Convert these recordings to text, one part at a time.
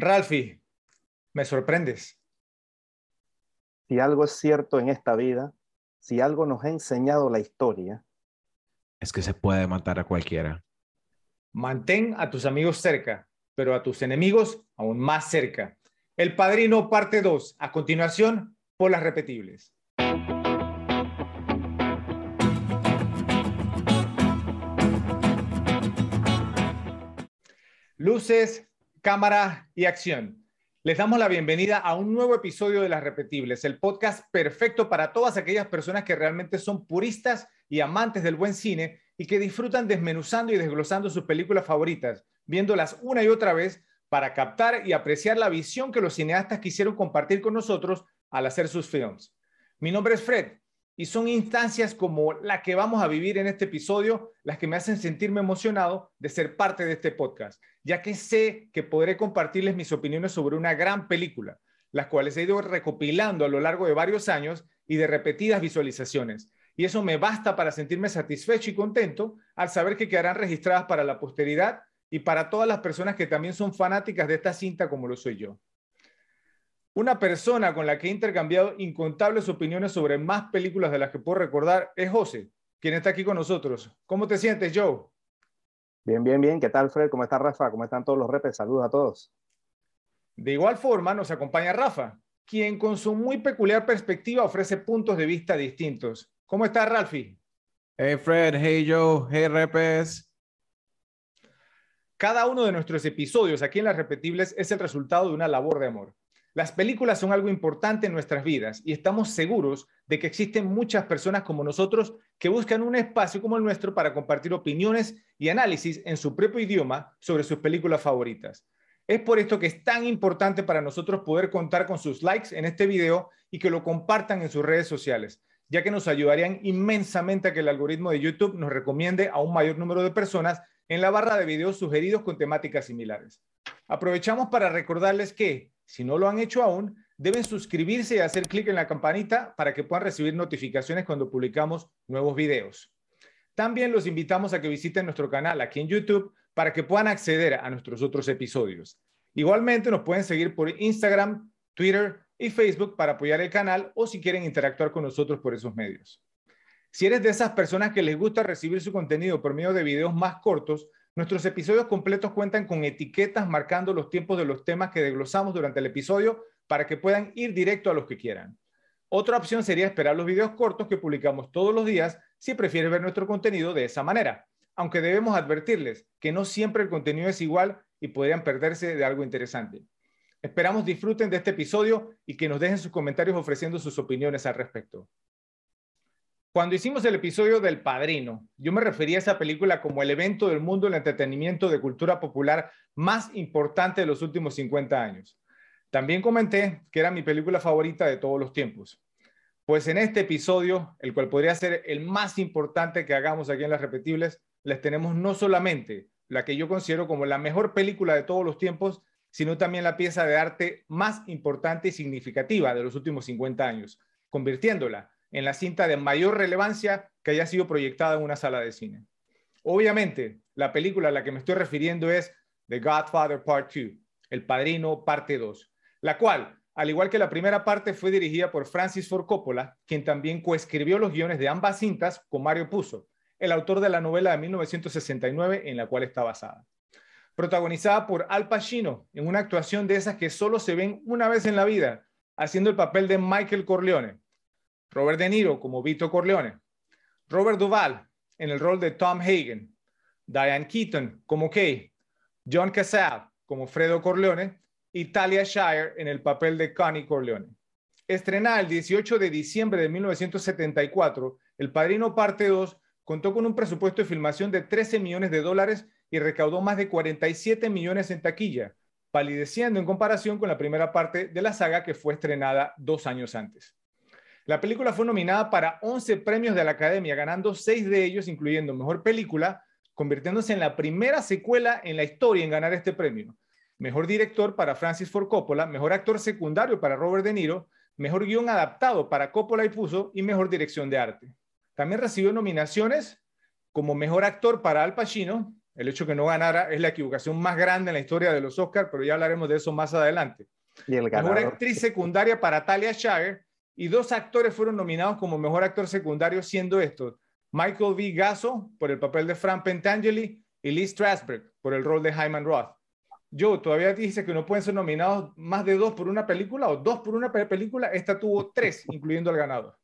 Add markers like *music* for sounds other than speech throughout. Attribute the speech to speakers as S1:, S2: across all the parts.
S1: Ralphie, me sorprendes.
S2: Si algo es cierto en esta vida, si algo nos ha enseñado la historia,
S3: es que se puede matar a cualquiera.
S1: Mantén a tus amigos cerca, pero a tus enemigos aún más cerca. El Padrino parte 2, a continuación, por las repetibles. Luces, cámara y acción. Les damos la bienvenida a un nuevo episodio de Las Repetibles, el podcast perfecto para todas aquellas personas que realmente son puristas y amantes del buen cine y que disfrutan desmenuzando y desglosando sus películas favoritas, viéndolas una y otra vez para captar y apreciar la visión que los cineastas quisieron compartir con nosotros al hacer sus films. Mi nombre es Fred y son instancias como la que vamos a vivir en este episodio las que me hacen sentirme emocionado de ser parte de este podcast, ya que sé que podré compartirles mis opiniones sobre una gran película, las cuales he ido recopilando a lo largo de varios años y de repetidas visualizaciones. Y eso me basta para sentirme satisfecho y contento al saber que quedarán registradas para la posteridad y para todas las personas que también son fanáticas de esta cinta como lo soy yo. Una persona con la que he intercambiado incontables opiniones sobre más películas de las que puedo recordar es José, quien está aquí con nosotros. ¿Cómo te sientes, Joe?
S2: Bien, bien, bien. ¿Qué tal, Fred? ¿Cómo está Rafa? ¿Cómo están todos los repes? Saludos a todos.
S1: De igual forma, nos acompaña Rafa, quien con su muy peculiar perspectiva ofrece puntos de vista distintos. ¿Cómo estás, Ralphie?
S3: Hey, Fred. Hey, Joe. Hey, repes.
S1: Cada uno de nuestros episodios aquí en Las Repetibles es el resultado de una labor de amor. Las películas son algo importante en nuestras vidas y estamos seguros de que existen muchas personas como nosotros que buscan un espacio como el nuestro para compartir opiniones y análisis en su propio idioma sobre sus películas favoritas. Es por esto que es tan importante para nosotros poder contar con sus likes en este video y que lo compartan en sus redes sociales, ya que nos ayudarían inmensamente a que el algoritmo de YouTube nos recomiende a un mayor número de personas en la barra de videos sugeridos con temáticas similares. Aprovechamos para recordarles que si no lo han hecho aún, deben suscribirse y hacer clic en la campanita para que puedan recibir notificaciones cuando publicamos nuevos videos. También los invitamos a que visiten nuestro canal aquí en YouTube para que puedan acceder a nuestros otros episodios. Igualmente nos pueden seguir por Instagram, Twitter y Facebook para apoyar el canal o si quieren interactuar con nosotros por esos medios. Si eres de esas personas que les gusta recibir su contenido por medio de videos más cortos, Nuestros episodios completos cuentan con etiquetas marcando los tiempos de los temas que desglosamos durante el episodio para que puedan ir directo a los que quieran. Otra opción sería esperar los videos cortos que publicamos todos los días si prefieres ver nuestro contenido de esa manera, aunque debemos advertirles que no siempre el contenido es igual y podrían perderse de algo interesante. Esperamos disfruten de este episodio y que nos dejen sus comentarios ofreciendo sus opiniones al respecto. Cuando hicimos el episodio del Padrino, yo me refería a esa película como el evento del mundo del entretenimiento de cultura popular más importante de los últimos 50 años. También comenté que era mi película favorita de todos los tiempos. Pues en este episodio, el cual podría ser el más importante que hagamos aquí en Las Repetibles, les tenemos no solamente la que yo considero como la mejor película de todos los tiempos, sino también la pieza de arte más importante y significativa de los últimos 50 años, convirtiéndola en la cinta de mayor relevancia que haya sido proyectada en una sala de cine. Obviamente, la película a la que me estoy refiriendo es The Godfather Part 2, El Padrino Parte 2, la cual, al igual que la primera parte, fue dirigida por Francis Ford Coppola, quien también coescribió los guiones de ambas cintas con Mario Puzo, el autor de la novela de 1969 en la cual está basada. Protagonizada por Al Pacino, en una actuación de esas que solo se ven una vez en la vida, haciendo el papel de Michael Corleone, Robert De Niro como Vito Corleone, Robert Duvall en el rol de Tom Hagen, Diane Keaton como Kay, John Casal como Fredo Corleone y Talia Shire en el papel de Connie Corleone. Estrenada el 18 de diciembre de 1974, El Padrino Parte 2 contó con un presupuesto de filmación de 13 millones de dólares y recaudó más de 47 millones en taquilla, palideciendo en comparación con la primera parte de la saga que fue estrenada dos años antes. La película fue nominada para 11 premios de la Academia, ganando 6 de ellos, incluyendo Mejor Película, convirtiéndose en la primera secuela en la historia en ganar este premio. Mejor Director para Francis Ford Coppola, Mejor Actor Secundario para Robert De Niro, Mejor Guión Adaptado para Coppola y Puzo y Mejor Dirección de Arte. También recibió nominaciones como Mejor Actor para Al Pacino, El hecho que no ganara es la equivocación más grande en la historia de los Oscars, pero ya hablaremos de eso más adelante.
S2: Y el
S1: Mejor
S2: ganador.
S1: actriz secundaria para Talia Shire y dos actores fueron nominados como mejor actor secundario, siendo estos Michael V. Gasso por el papel de Frank Pentangeli y Lee Strasberg por el rol de Hyman Roth. Joe, todavía dice que no pueden ser nominados más de dos por una película o dos por una pe- película. Esta tuvo tres, *laughs* incluyendo al ganador.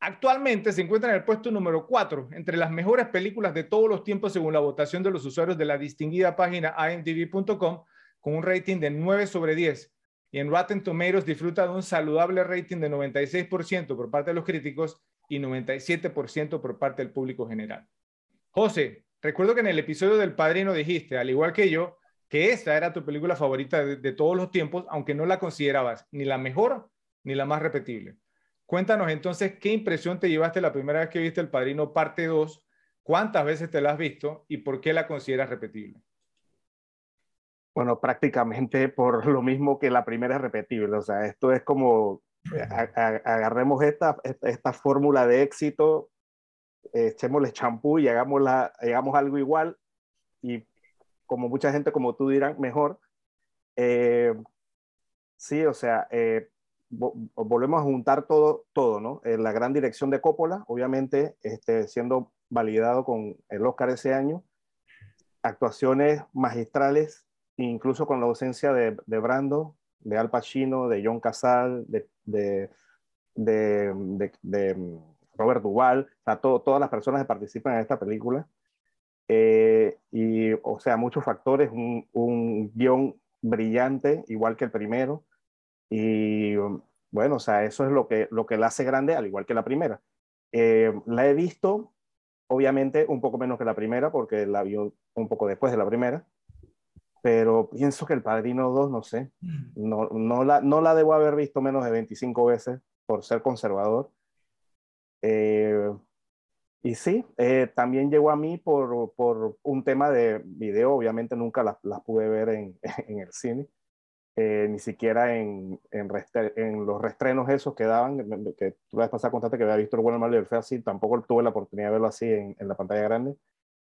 S1: Actualmente se encuentra en el puesto número 4 entre las mejores películas de todos los tiempos según la votación de los usuarios de la distinguida página imdb.com con un rating de 9 sobre 10 y en Rotten Tomatoes disfruta de un saludable rating de 96% por parte de los críticos y 97% por parte del público general. José, recuerdo que en el episodio del Padrino dijiste, al igual que yo, que esta era tu película favorita de, de todos los tiempos, aunque no la considerabas ni la mejor ni la más repetible. Cuéntanos entonces qué impresión te llevaste la primera vez que viste El Padrino parte 2, cuántas veces te la has visto y por qué la consideras repetible.
S2: Bueno, prácticamente por lo mismo que la primera es repetible. O sea, esto es como eh, a- a- agarremos esta, esta, esta fórmula de éxito, echémosle champú y hagámosla, hagamos algo igual y como mucha gente como tú dirán, mejor. Eh, sí, o sea, eh, vo- volvemos a juntar todo, todo ¿no? Eh, la gran dirección de Coppola, obviamente, este, siendo validado con el Oscar ese año, actuaciones magistrales, incluso con la ausencia de, de Brando, de Al Pacino, de John Casal, de, de, de, Robert Duvall, o sea, todas las personas que participan en esta película. Eh, y, o sea, muchos factores, un, un guion brillante, igual que el primero. Y bueno, o sea, eso es lo que, lo que la hace grande, al igual que la primera. Eh, la he visto, obviamente, un poco menos que la primera, porque la vi un poco después de la primera. Pero pienso que El Padrino 2, no sé, no, no, la, no la debo haber visto menos de 25 veces por ser conservador. Eh, y sí, eh, también llegó a mí por, por un tema de video, obviamente nunca las, las pude ver en, *laughs* en el cine, eh, ni siquiera en, en, restre- en los restrenos esos que daban, que tú la vez pasada contaste que había visto el bueno, el malo y el feo así, tampoco tuve la oportunidad de verlo así en, en la pantalla grande,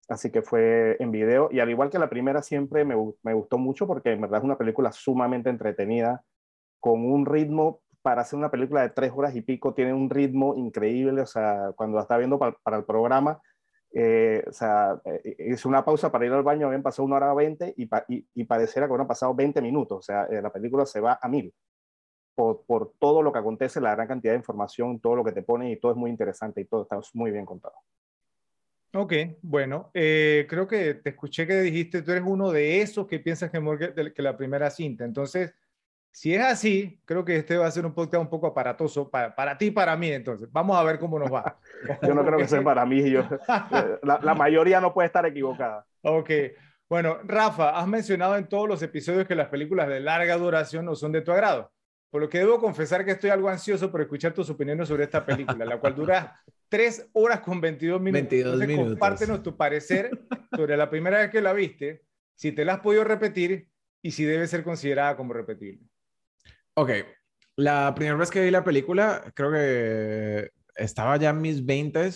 S2: así que fue en video, y al igual que la primera siempre me, me gustó mucho porque en verdad es una película sumamente entretenida, con un ritmo para hacer una película de tres horas y pico, tiene un ritmo increíble, o sea, cuando la estaba viendo para, para el programa, eh, o sea, eh, hice una pausa para ir al baño, habían pasado una hora veinte y, pa- y, pareciera que hubieran pasado 20 minutos, o sea, eh, la película se va a mil por, por todo lo que acontece, la gran cantidad de información, todo lo que te pone y todo es muy interesante y todo está muy bien contado.
S1: Ok, bueno, eh, creo que te escuché que dijiste, tú eres uno de esos que piensas que es mejor que, que la primera cinta. Entonces, si es así, creo que este va a ser un podcast un poco aparatoso para, para ti y para mí. Entonces, vamos a ver cómo nos va. *laughs*
S2: Yo no creo que sea para mí, yo, eh, la, la mayoría no puede estar equivocada.
S1: Ok, bueno, Rafa, has mencionado en todos los episodios que las películas de larga duración no son de tu agrado. Por lo que debo confesar que estoy algo ansioso por escuchar tus opiniones sobre esta película, la cual dura 3 horas con 22 minutos.
S3: 22
S1: Entonces,
S3: minutos.
S1: compártenos tu parecer sobre la primera vez que la viste, si te la has podido repetir y si debe ser considerada como repetible.
S3: Ok, la primera vez que vi la película, creo que estaba ya en mis 20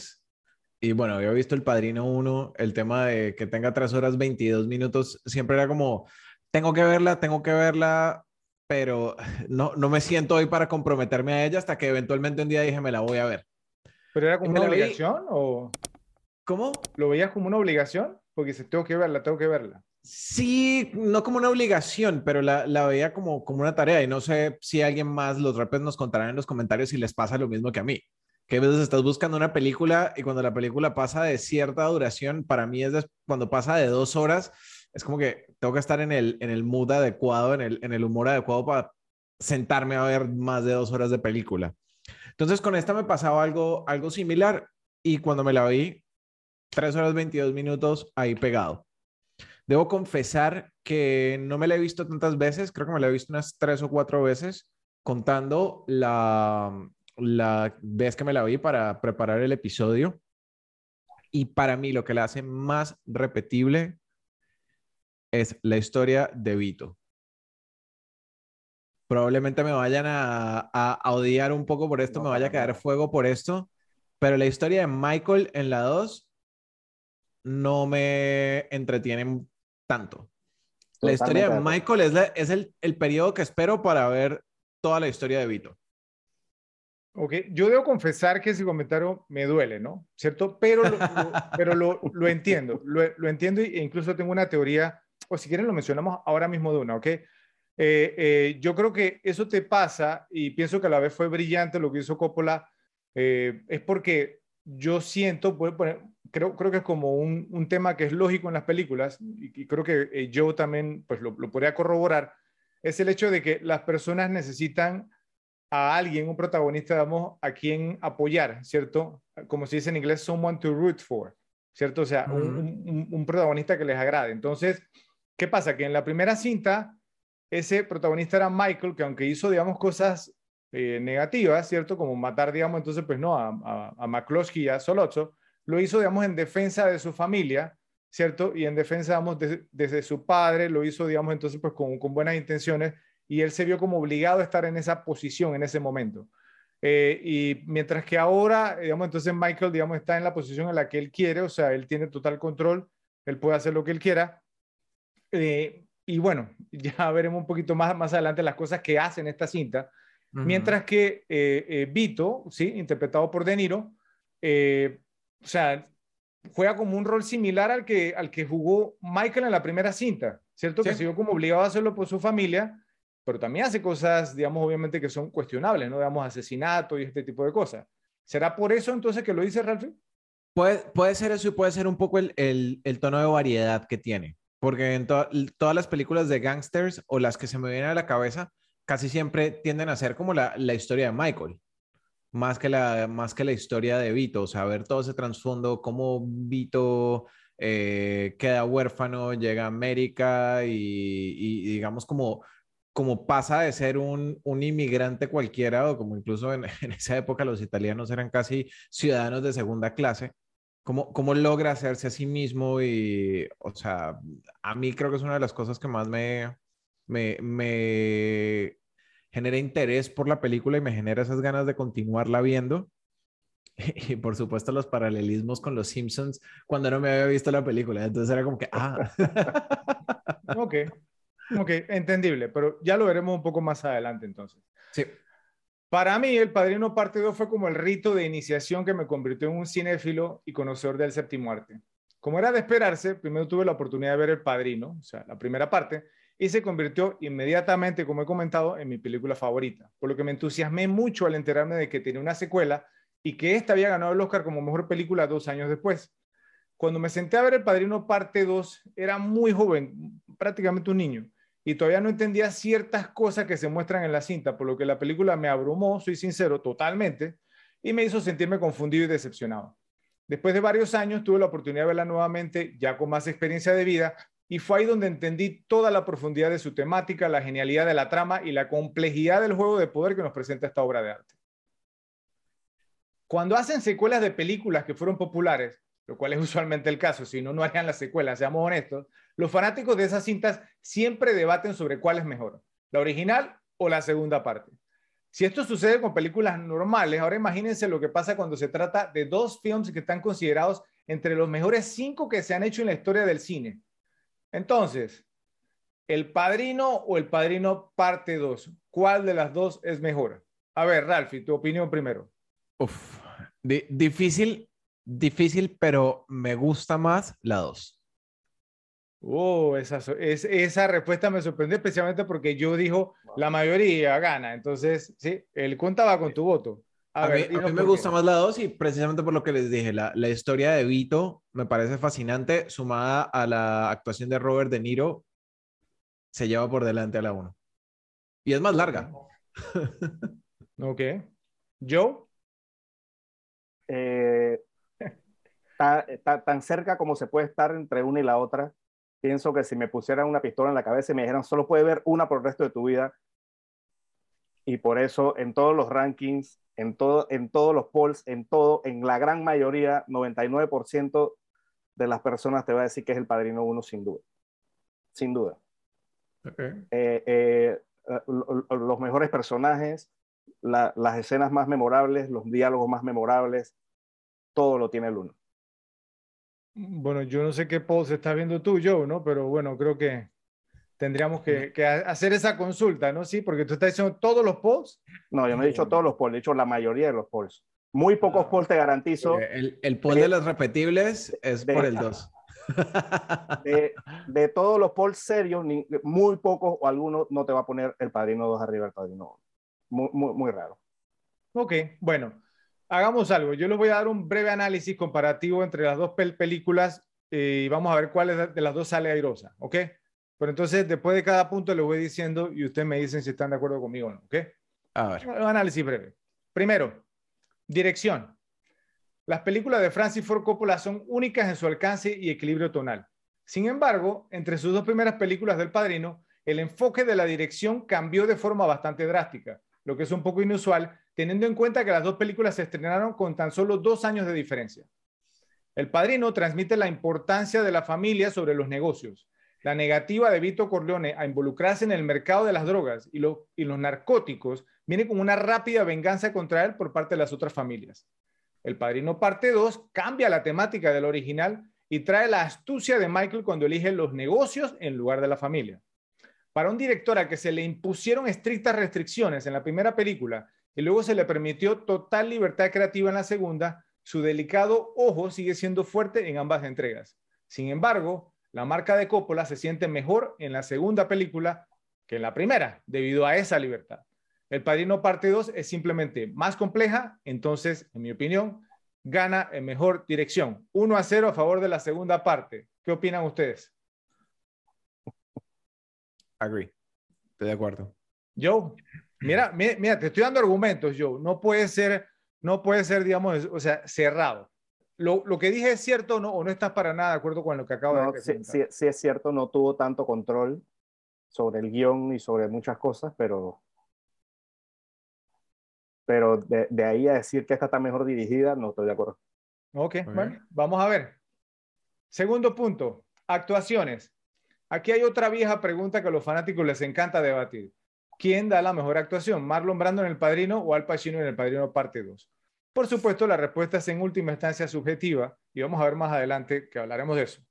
S3: y bueno, había visto El Padrino 1, el tema de que tenga 3 horas 22 minutos, siempre era como, tengo que verla, tengo que verla, pero *laughs* no, no me siento hoy para comprometerme a ella hasta que eventualmente un día dije, me la voy a ver.
S1: ¿Pero era como una
S3: la vi-
S1: obligación o
S3: ¿Cómo?
S1: lo veías como una obligación? Porque si tengo que verla, tengo que verla.
S3: Sí, no como una obligación, pero la, la veía como, como una tarea y no sé si alguien más, los rappers nos contarán en los comentarios si les pasa lo mismo que a mí. Que a veces estás buscando una película y cuando la película pasa de cierta duración, para mí es cuando pasa de dos horas, es como que tengo que estar en el, en el mood adecuado, en el, en el humor adecuado para sentarme a ver más de dos horas de película. Entonces con esta me pasaba algo, algo similar y cuando me la vi, tres horas 22 minutos ahí pegado. Debo confesar que no me la he visto tantas veces, creo que me la he visto unas tres o cuatro veces, contando la, la vez que me la vi para preparar el episodio. Y para mí lo que la hace más repetible es la historia de Vito. Probablemente me vayan a, a- a odiar un poco por esto,
S2: No,
S3: me vaya a caer fuego por esto, pero la historia de Michael en la 2 no me entretienen tanto. La historia de Michael es, es el, el periodo que espero para ver toda la historia de Vito.
S1: Ok, yo debo confesar que ese comentario me duele, ¿no? ¿Cierto? Pero lo, pero lo, lo *laughs* entiendo, lo, lo, entiendo e incluso tengo una teoría, o si quieren lo mencionamos ahora mismo de una, ¿ok? Eh, eh, yo creo que eso te pasa y pienso que a la vez fue brillante lo que hizo Coppola, eh, es porque yo siento, creo, creo que es como un, un, tema que es lógico en las películas y, y creo que yo también pues lo, lo podría corroborar, es el hecho de que las personas necesitan a alguien, un protagonista, digamos, a quien apoyar, ¿cierto? Como se dice en inglés, someone to root for, ¿cierto? O sea, un, un, protagonista que les agrade. Entonces, ¿qué pasa? Que en la primera cinta, ese protagonista era Michael, que aunque hizo, digamos, cosas eh, negativas, ¿cierto? Como matar, digamos, entonces, pues no, a, a, a McCloskey y a Solozzo, lo hizo, digamos, en defensa de su familia, ¿cierto? Y en defensa, digamos, desde su padre, lo hizo, digamos, entonces, pues con, con buenas intenciones y él se vio como obligado a estar en esa posición en ese momento. Eh, y mientras que ahora, digamos, entonces Michael, digamos, está en la posición en la que él quiere, o sea, él tiene total control, él puede hacer lo que él quiera. Eh, y bueno, *laughs* ya veremos un poquito más, más adelante las cosas que hace en esta cinta. Mientras que eh, Vito, ¿sí? interpretado por De Niro, o sea, juega como un rol similar al que, al que jugó Michael en la primera cinta, ¿cierto? Que se vio como obligado a hacerlo por su familia pero también hace cosas, digamos, obviamente que son cuestionables, ¿no? Digamos, asesinato y este tipo de cosas. ¿Será por eso entonces que lo dice Ralph?
S3: Puede, puede ser eso y puede ser un poco el, el, el tono de variedad que tiene. Porque en todas las películas de gangsters o las que se me vienen a la cabeza, casi siempre tienden a ser como la, la historia de Michael, más que, la, más que la historia de Vito. O sea, ver todo ese trasfondo, cómo Vito eh, queda huérfano, llega a América y, digamos como como pasa de ser un, un inmigrante cualquiera, o como incluso en, *laughs* esa época los italianos eran casi ciudadanos de segunda clase, ¿cómo, cómo logra hacerse a sí mismo? Y, o sea, a mí creo que es una de las cosas que más me, me, me genera interés por la película y me genera esas ganas de continuarla viendo. *laughs* Y por supuesto los paralelismos con los Simpsons cuando no me había visto la película. Entonces era como que, ah.
S1: ok. Ok, entendible, pero ya lo veremos un poco más adelante entonces.
S3: Sí.
S1: Para mí, El Padrino Parte 2 fue como el rito de iniciación que me convirtió en un cinéfilo y conocedor del séptimo arte. Como era de esperarse, primero tuve la oportunidad de ver El Padrino, o sea, la primera parte, y se convirtió inmediatamente, como he comentado, en mi película favorita, por lo que me entusiasmé mucho al enterarme de que tenía una secuela y que esta había ganado el Oscar como mejor película dos años después. Cuando me senté a ver El Padrino Parte 2, era muy joven, prácticamente un niño y todavía no entendía ciertas cosas que se muestran en la cinta, por lo que la película me abrumó, soy sincero, totalmente, y me hizo sentirme confundido y decepcionado. Después de varios años tuve la oportunidad de verla nuevamente, ya con más experiencia de vida, y fue ahí donde entendí toda la profundidad de su temática, la genialidad de la trama y la complejidad del juego de poder que nos presenta esta obra de arte. Cuando hacen secuelas de películas que fueron populares, lo cual es *laughs* usualmente el caso, si no, no harían las secuelas, seamos honestos, los fanáticos de esas cintas siempre debaten sobre cuál es mejor, la original o la segunda parte. Si esto sucede con películas normales, ahora imagínense lo que pasa cuando se trata de dos films que están considerados entre los mejores cinco que se han hecho en la historia del cine. Entonces, ¿El Padrino o El Padrino parte 2? ¿Cuál de las dos es mejor? A ver, Ralphie, tu opinión primero.
S3: Difícil, difícil, pero me gusta más la 2.
S1: Oh, esa, es, esa respuesta me sorprendió especialmente porque yo dijo la mayoría gana. Entonces, sí, el contaba con tu voto.
S3: A, a ver, mí, a mí me gusta más la 2 y precisamente por lo que les dije, la, la, historia de Vito me parece fascinante, sumada a la actuación de Robert De Niro, se lleva por delante a la 1. Y es más larga.
S1: ok. ¿Joe?
S2: Eh, está, está, tan cerca como se puede estar entre una y la otra pienso que si me pusieran una pistola en la cabeza y me dijeran solo puedes ver una por el resto de tu vida, y por eso en todos los rankings, en, todo, en todos los polls, en todo, en la gran mayoría, 99% de las personas te va a decir que es el Padrino 1 sin duda. Sin duda.
S1: Okay.
S2: Eh, eh, los mejores personajes, la, las escenas más memorables, los diálogos más memorables, todo lo tiene el 1.
S1: Bueno, yo no sé qué post estás viendo tú, Joe, ¿no? Pero bueno, creo que tendríamos que, que hacer esa consulta, ¿no? Sí, porque tú estás diciendo todos los polls.
S2: No, yo no he dicho todos los polls, he dicho la mayoría de los polls. Muy pocos ah, polls te garantizo.
S3: El, el poll de, los repetibles es por el *laughs* 2.
S2: De, de, todos los polls serios, muy pocos o algunos no te va a poner el padrino 2 arriba del padrino Muy, muy, muy raro.
S1: Ok, bueno hagamos algo. Yo les voy a dar un breve análisis comparativo entre las dos películas eh, y vamos a ver cuál de las dos sale airosa, ¿ok? Pero entonces, después de cada punto, les voy diciendo y ustedes me dicen si están de acuerdo conmigo o no, ¿ok? A ver. Un análisis breve. Primero, dirección. Las películas de Francis Ford Coppola son únicas en su alcance y equilibrio tonal. Sin embargo, entre sus dos primeras películas del Padrino, el enfoque de la dirección cambió de forma bastante drástica, lo que es un poco inusual teniendo en cuenta que las dos películas se estrenaron con tan solo dos años de diferencia. El Padrino transmite la importancia de la familia sobre los negocios, la negativa de Vito Corleone a involucrarse en el mercado de las drogas y, los narcóticos viene con una rápida venganza contra él por parte de las otras familias. El Padrino parte 2 cambia la temática del original y trae la astucia de Michael cuando elige los negocios en lugar de la familia. Para un director a que se le impusieron estrictas restricciones en la primera película y luego se le permitió total libertad creativa en la segunda, su delicado ojo sigue siendo fuerte en ambas entregas. Sin embargo, la marca de Coppola se siente mejor en la segunda película que en la primera, debido a esa libertad. El Padrino Parte 2 es simplemente más compleja, entonces, en mi opinión, gana en mejor dirección. 1 a 0 a favor de la segunda parte. ¿Qué opinan ustedes?
S3: Agree. Estoy de acuerdo.
S1: Joe. Mira, mira, te estoy dando argumentos, yo. No puede ser, no puede ser, digamos, o sea, cerrado. Lo, lo que dije es cierto no, o no estás para nada de acuerdo con lo que acabo de
S2: decir. Sí, sí, es cierto, no tuvo tanto control sobre el guion y sobre muchas cosas, pero, pero de, de ahí a decir que esta está mejor dirigida, no estoy de acuerdo.
S1: Ok, bueno, vamos a ver. Segundo punto, actuaciones. Aquí hay otra vieja pregunta que a los fanáticos les encanta debatir. ¿Quién da la mejor actuación? ¿Marlon Brando en El Padrino o Al Pacino en El Padrino parte 2? Por supuesto, la respuesta es en última instancia subjetiva y vamos a ver más adelante que hablaremos de eso.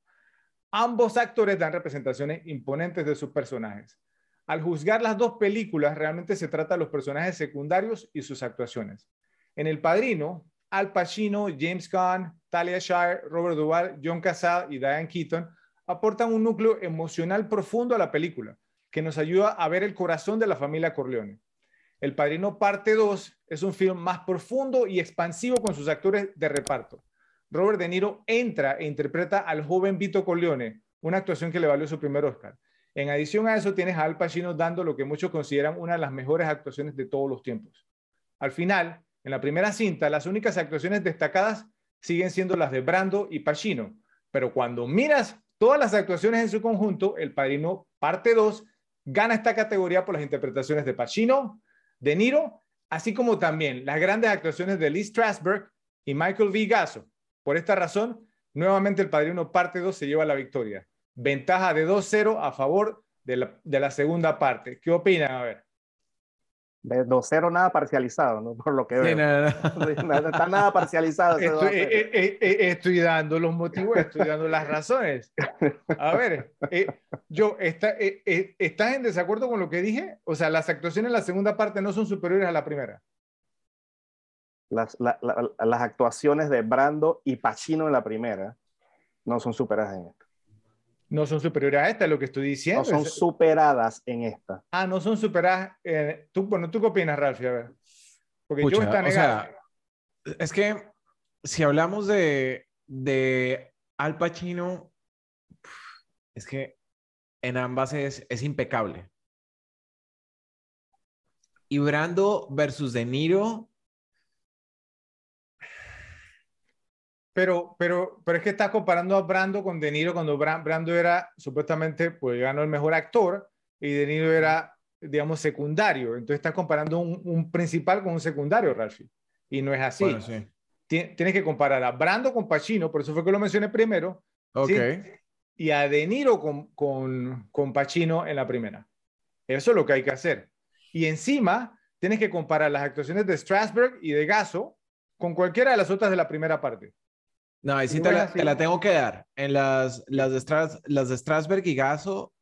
S1: Ambos actores dan representaciones imponentes de sus personajes. Al juzgar las dos películas, realmente se trata de los personajes secundarios y sus actuaciones. En El Padrino, Al Pacino, James Caan, Talia Shire, Robert Duvall, John Casal y Diane Keaton aportan un núcleo emocional profundo a la película, que nos ayuda a ver el corazón de la familia Corleone. El Padrino Parte 2 es un film más profundo y expansivo con sus actores de reparto. Robert De Niro entra e interpreta al joven Vito Corleone, una actuación que le valió su primer Oscar. En adición a eso, tienes a Al Pacino dando lo que muchos consideran una de las mejores actuaciones de todos los tiempos. Al final, en la primera cinta, las únicas actuaciones destacadas siguen siendo las de Brando y Pacino, pero cuando miras todas las actuaciones en su conjunto, El Padrino Parte 2 gana esta categoría por las interpretaciones de Pacino, De Niro, así como también las grandes actuaciones de Lee Strasberg y Michael V. Por esta razón, nuevamente el Padrino parte 2 se lleva la victoria. Ventaja de 2-0 a favor de la, de la segunda parte. ¿Qué opinan? A ver.
S2: De 2-0 nada parcializado, ¿no? *laughs* por lo que veo. no, está nada parcializado.
S1: Estoy, eh, eh, eh, estoy, dando los motivos, estoy dando las razones. A ver, yo, está, ¿estás en desacuerdo con lo que dije? O sea, las actuaciones en la segunda parte no son superiores a la primera.
S2: Las, las actuaciones de Brando y Pacino en la primera no son esta
S1: no son superiores a esta, es lo que estoy diciendo.
S2: No son superadas en esta.
S1: Ah, no son superadas. tú, bueno, ¿tú qué opinas, Ralph? A ver. Porque yo está negado.
S3: es que si hablamos de, de Al Pacino, es que en ambas es, es impecable. Y Brando versus De Niro,
S1: Pero, pero, pero es que estás comparando a Brando con De Niro cuando Brando era supuestamente, pues ganó el mejor actor y De Niro era, digamos, secundario. Entonces estás comparando un, principal con un secundario, Ralphie. Y no es así. Tienes que comparar a Brando con Pacino, por eso fue que lo mencioné primero.
S3: Ok.
S1: Y a De Niro con, con, con Pacino en la primera. Eso es lo que hay que hacer. Y encima tienes que comparar las actuaciones de Strasberg y de Gaso con cualquiera de las otras de la primera parte.
S3: No, ahí sí te la, te la, tengo que dar. En las, las, de, Stras, las de Strasberg y Gaso,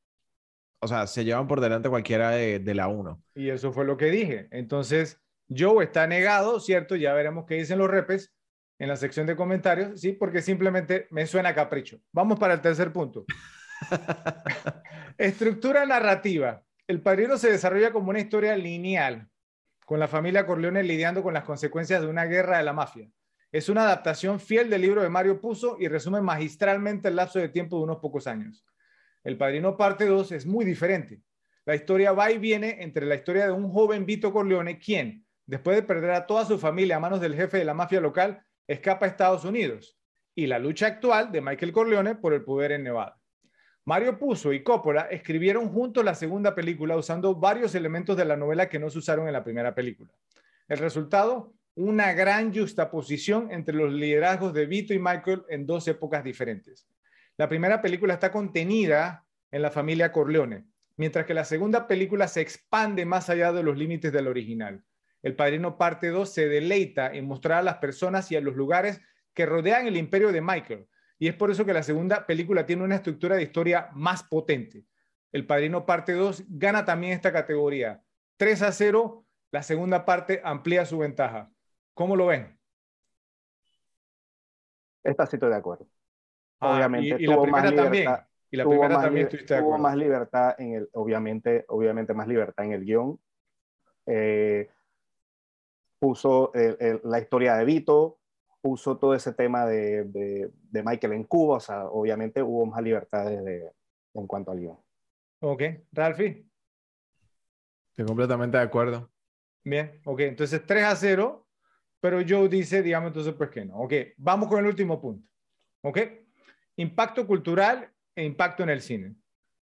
S3: o sea, se llevan por delante cualquiera de, de la 1.
S1: Y eso fue lo que dije. Entonces, Joe está negado, ¿cierto? Ya veremos qué dicen los repes en la sección de comentarios, sí, porque simplemente me suena capricho. Vamos para el tercer punto. *laughs* Estructura narrativa. El Padrino se desarrolla como una historia lineal, con la familia Corleone lidiando con las consecuencias de una guerra de la mafia. Es una adaptación fiel del libro de Mario Puzo y resume magistralmente el lapso de tiempo de unos pocos años. El Padrino parte 2 es muy diferente. La historia va y viene entre la historia de un joven Vito Corleone, quien, después de perder a toda su familia a manos del jefe de la mafia local, escapa a Estados Unidos, y la lucha actual de Michael Corleone por el poder en Nevada. Mario Puzo y Coppola escribieron juntos la segunda película usando varios elementos de la novela que no se usaron en la primera película. El resultado, una gran juxtaposición entre los liderazgos de Vito y Michael en dos épocas diferentes. La primera película está contenida en la familia Corleone, mientras que la segunda película se expande más allá de los límites del original. El Padrino Parte 2 se deleita en mostrar a las personas y a los lugares que rodean el imperio de Michael, y es por eso que la segunda película tiene una estructura de historia más potente. El Padrino Parte 2 gana también esta categoría. 3 a 0, la segunda parte amplía su ventaja. ¿Cómo lo ven?
S2: Esta sí estoy de acuerdo.
S1: Ah, obviamente, y, la primera también. Y la primera también estuviste de acuerdo.
S2: Tuvo más libertad en el, obviamente, obviamente más libertad en el guion. Eh, puso la historia de Vito, puso todo ese tema de, de, Michael en Cuba, o sea, obviamente hubo más libertades de, en cuanto al guion.
S1: Ok, Ralphie.
S3: Estoy completamente de acuerdo.
S1: Bien, ok, entonces 3 a 0, pero Joe dice, digamos entonces, pues que no. Ok, vamos con el último punto. Ok, impacto cultural e impacto en el cine.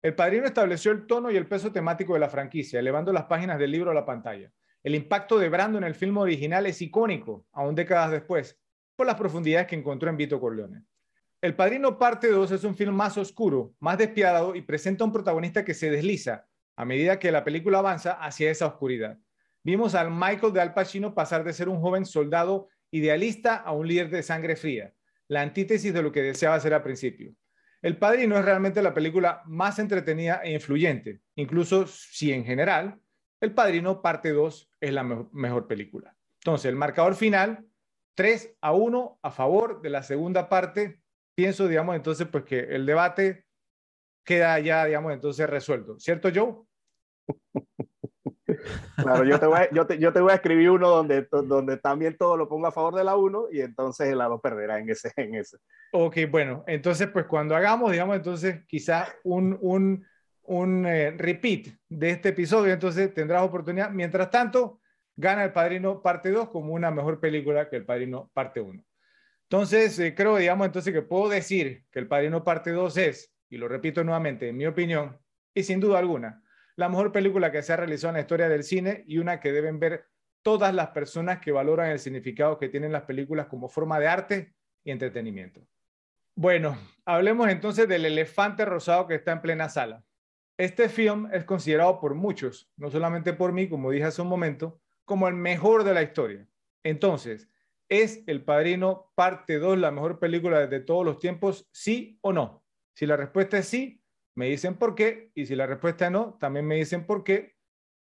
S1: El padrino estableció el tono y el peso temático de la franquicia, elevando las páginas del libro a la pantalla. El impacto de Brando en el film original es icónico, aún décadas después, por las profundidades que encontró en Vito Corleone. El Padrino Parte 2 es un film más oscuro, más despiadado y presenta un protagonista que se desliza a medida que la película avanza hacia esa oscuridad. Vimos al Michael de Al Pacino pasar de ser un joven soldado idealista a un líder de sangre fría, la antítesis de lo que deseaba ser al principio. El Padrino es realmente la película más entretenida e influyente, incluso si en general El Padrino Parte 2 es la mejor película. Entonces, el marcador final 3 a 1 a favor de la segunda parte. Pienso, digamos, entonces, pues que el debate queda ya, digamos, entonces resuelto. ¿Cierto, Joe? *laughs*
S2: Claro, yo te voy a, yo te, yo te voy a escribir uno donde, donde también todo lo pongo a favor de la 1 y entonces el lado perderá en ese, en ese.
S1: Ok, bueno, entonces pues cuando hagamos, digamos, entonces quizá un, un, un eh, repeat de este episodio, entonces tendrás oportunidad. Mientras tanto, gana El Padrino parte 2 como una mejor película que El Padrino parte 1. Entonces, eh, creo, digamos, entonces que puedo decir que El Padrino parte 2 es, y lo repito nuevamente, en mi opinión, y sin duda alguna, la mejor película que se ha realizado en la historia del cine y una que deben ver todas las personas que valoran el significado que tienen las películas como forma de arte y entretenimiento. Bueno, hablemos entonces del elefante rosado que está en plena sala. Este film es considerado por muchos, no solamente por mí, como dije hace un momento, como el mejor de la historia. Entonces, ¿es El Padrino parte 2 la mejor película de todos los tiempos? ¿Sí o no? Si la respuesta es sí, me dicen por qué. Y si la respuesta es no, también me dicen por qué.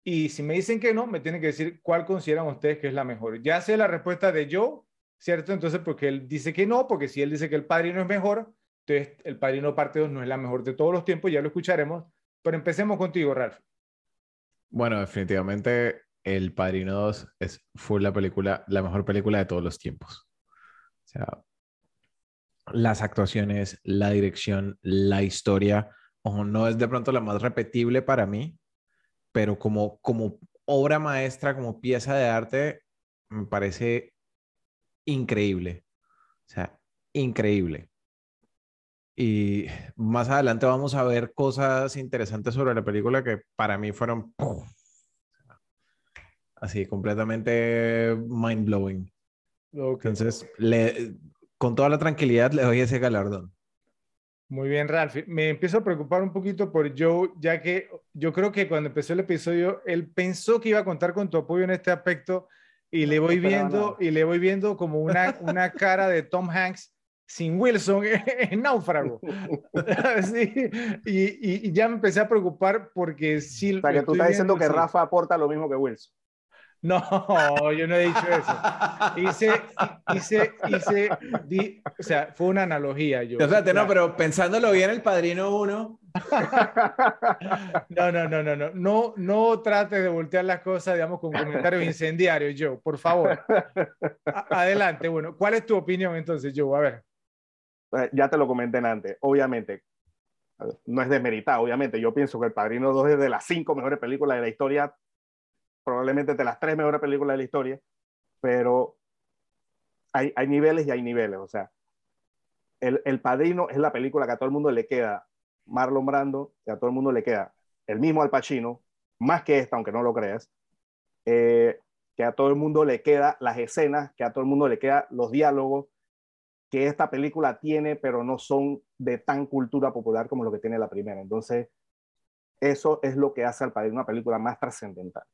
S1: Y si me dicen que no, me tienen que decir cuál consideran ustedes que es la mejor. Ya sé la respuesta de yo, ¿cierto? Entonces, porque él dice que no, porque si él dice que El Padrino es mejor, entonces El Padrino parte 2 no es la mejor de todos los tiempos, ya lo escucharemos. Pero empecemos contigo, Ralph.
S3: Bueno, definitivamente el Padrino 2 es, fue la película, la mejor película de todos los tiempos. O sea, las actuaciones, la dirección, la historia, ojo, no es de pronto la más repetible para mí, pero como, como obra maestra, como pieza de arte, me parece increíble. O sea, increíble. Y más adelante vamos a ver cosas interesantes sobre la película que para mí fueron así completamente mind blowing. Entonces, le, con toda la tranquilidad le doy ese galardón.
S1: Muy bien, Ralph. Me empiezo a preocupar un poquito por Joe, ya que yo creo que cuando empezó el episodio, él pensó que iba a contar con tu apoyo en este aspecto y le voy viendo y le voy viendo como una, una cara de Tom Hanks sin Wilson es náufrago. *laughs* y, y, ya me empecé a preocupar porque sí.
S2: O sea, que tú estás diciendo que Rafa aporta lo mismo que Wilson.
S1: No, yo no he dicho eso. Hice, hice, hice, o sea, fue una analogía. Yo,
S3: Fíjate, no, pero pensándolo bien, el padrino uno. *laughs*
S1: No, no, no, no, no, no, no trates de voltear las cosas, digamos, con comentarios incendiarios, Joe, por favor. adelante, bueno, ¿cuál es tu opinión entonces, Joe? A ver.
S2: Eh, ya te lo comenté antes, obviamente, no es desmeritado, obviamente, yo pienso que El Padrino 2 es de las cinco mejores películas de la historia probablemente de las tres mejores películas de la historia, pero hay, niveles y hay niveles. O sea, el, el, Padrino es la película que a todo el mundo le queda Marlon Brando, que a todo el mundo le queda el mismo Al Pacino, más que esta, aunque no lo creas, eh, que a todo el mundo le queda las escenas, que a todo el mundo le queda los diálogos que esta película tiene, pero no son de tan cultura popular como lo que tiene la primera. Entonces, eso es lo que hace al Padrino una película más trascendental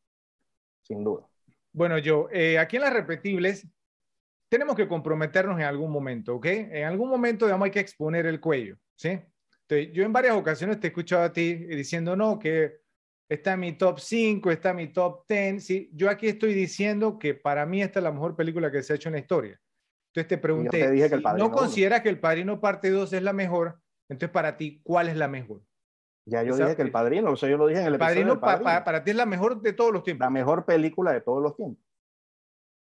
S2: sin duda.
S1: Bueno, yo, eh, aquí en las repetibles tenemos que comprometernos en algún momento, ¿ok? En algún momento, digamos, hay que exponer el cuello, ¿sí? Entonces, yo en varias ocasiones te he escuchado a ti diciendo, no, que está en mi top 5, está en mi top 10, ¿sí? Yo aquí estoy diciendo que para mí esta es la mejor película que se ha hecho en la historia. Entonces te pregunté, te dije que el ¿no consideras que El Padrino Parte 2 es la mejor? Entonces, para ti, ¿cuál es la mejor?
S2: Ya yo dije que El Padrino, o sea, yo lo dije en el
S1: episodio padrino, Padrino. para ti es la mejor de todos los tiempos.
S2: La mejor película de todos los tiempos.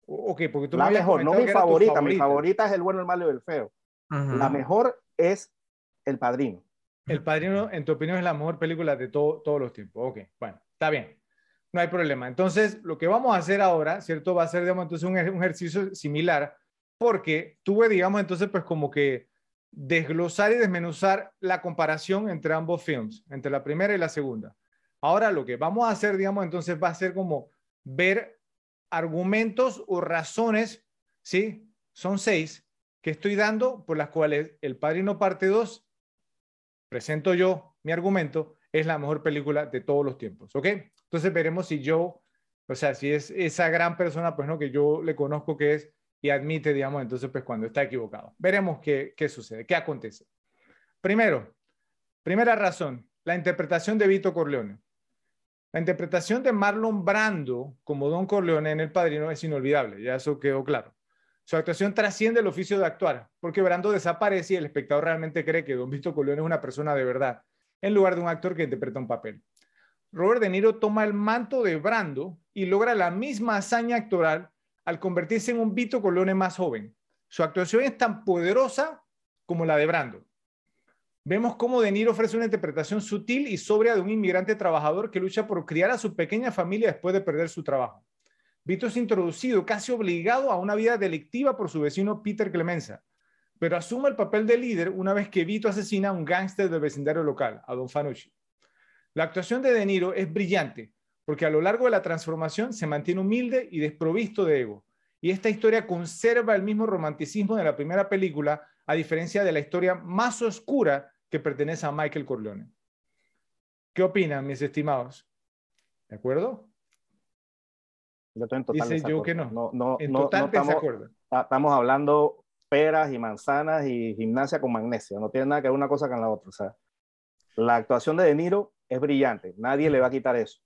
S1: Ok, porque tú
S2: La mejor, no mi favorita, mi favorita es El bueno, el malo y el feo. La mejor es El Padrino.
S1: El Padrino, en tu opinión, es la mejor película de todos los tiempos. Ok, bueno, está bien. No hay problema. Entonces, lo que vamos a hacer ahora, ¿cierto? Va a ser, digamos, entonces un, un ejercicio similar, porque tuve, digamos, entonces, pues como que desglosar y desmenuzar la comparación entre ambos films, entre la primera y la segunda. Ahora lo que vamos a hacer, digamos, entonces va a ser como ver argumentos o razones, ¿sí? Son seis que estoy dando por las cuales El Padrino Parte 2, presento yo mi argumento, es la mejor película de todos los tiempos, ¿ok? Entonces veremos si yo, o sea, si es esa gran persona, pues no, que yo le conozco que es y admite, digamos, entonces, pues cuando está equivocado. Veremos qué, qué sucede, qué acontece. Primero, primera razón, la interpretación de Vito Corleone. La interpretación de Marlon Brando como Don Corleone en El Padrino es inolvidable, ya eso quedó claro. Su actuación trasciende el oficio de actuar, porque Brando desaparece y el espectador realmente cree que Don Vito Corleone es una persona de verdad, en lugar de un actor que interpreta un papel. Robert De Niro toma el manto de Brando y logra la misma hazaña actoral al convertirse en un Vito Corleone más joven. Su actuación es tan poderosa como la de Brando. Vemos cómo De Niro ofrece una interpretación sutil y sobria de un inmigrante trabajador que lucha por criar a su pequeña familia después de perder su trabajo. Vito es introducido casi obligado a una vida delictiva por su vecino Peter Clemenza, pero asume el papel de líder una vez que Vito asesina a un gángster del vecindario local, a Don Fanucci. La actuación de De Niro es brillante, porque a lo largo de la transformación se mantiene humilde y desprovisto de ego. Y esta historia conserva el mismo romanticismo de la primera película, a diferencia de la historia más oscura que pertenece a Michael Corleone. ¿Qué opinan, mis estimados? ¿De acuerdo?
S2: Yo estoy en total
S1: Dice yo que no.
S2: no, no
S1: en total
S2: estamos, estamos hablando peras y manzanas y gimnasia con magnesio. No tiene nada que ver una cosa con la otra. O sea, la actuación de De Niro es brillante. Nadie le va a quitar eso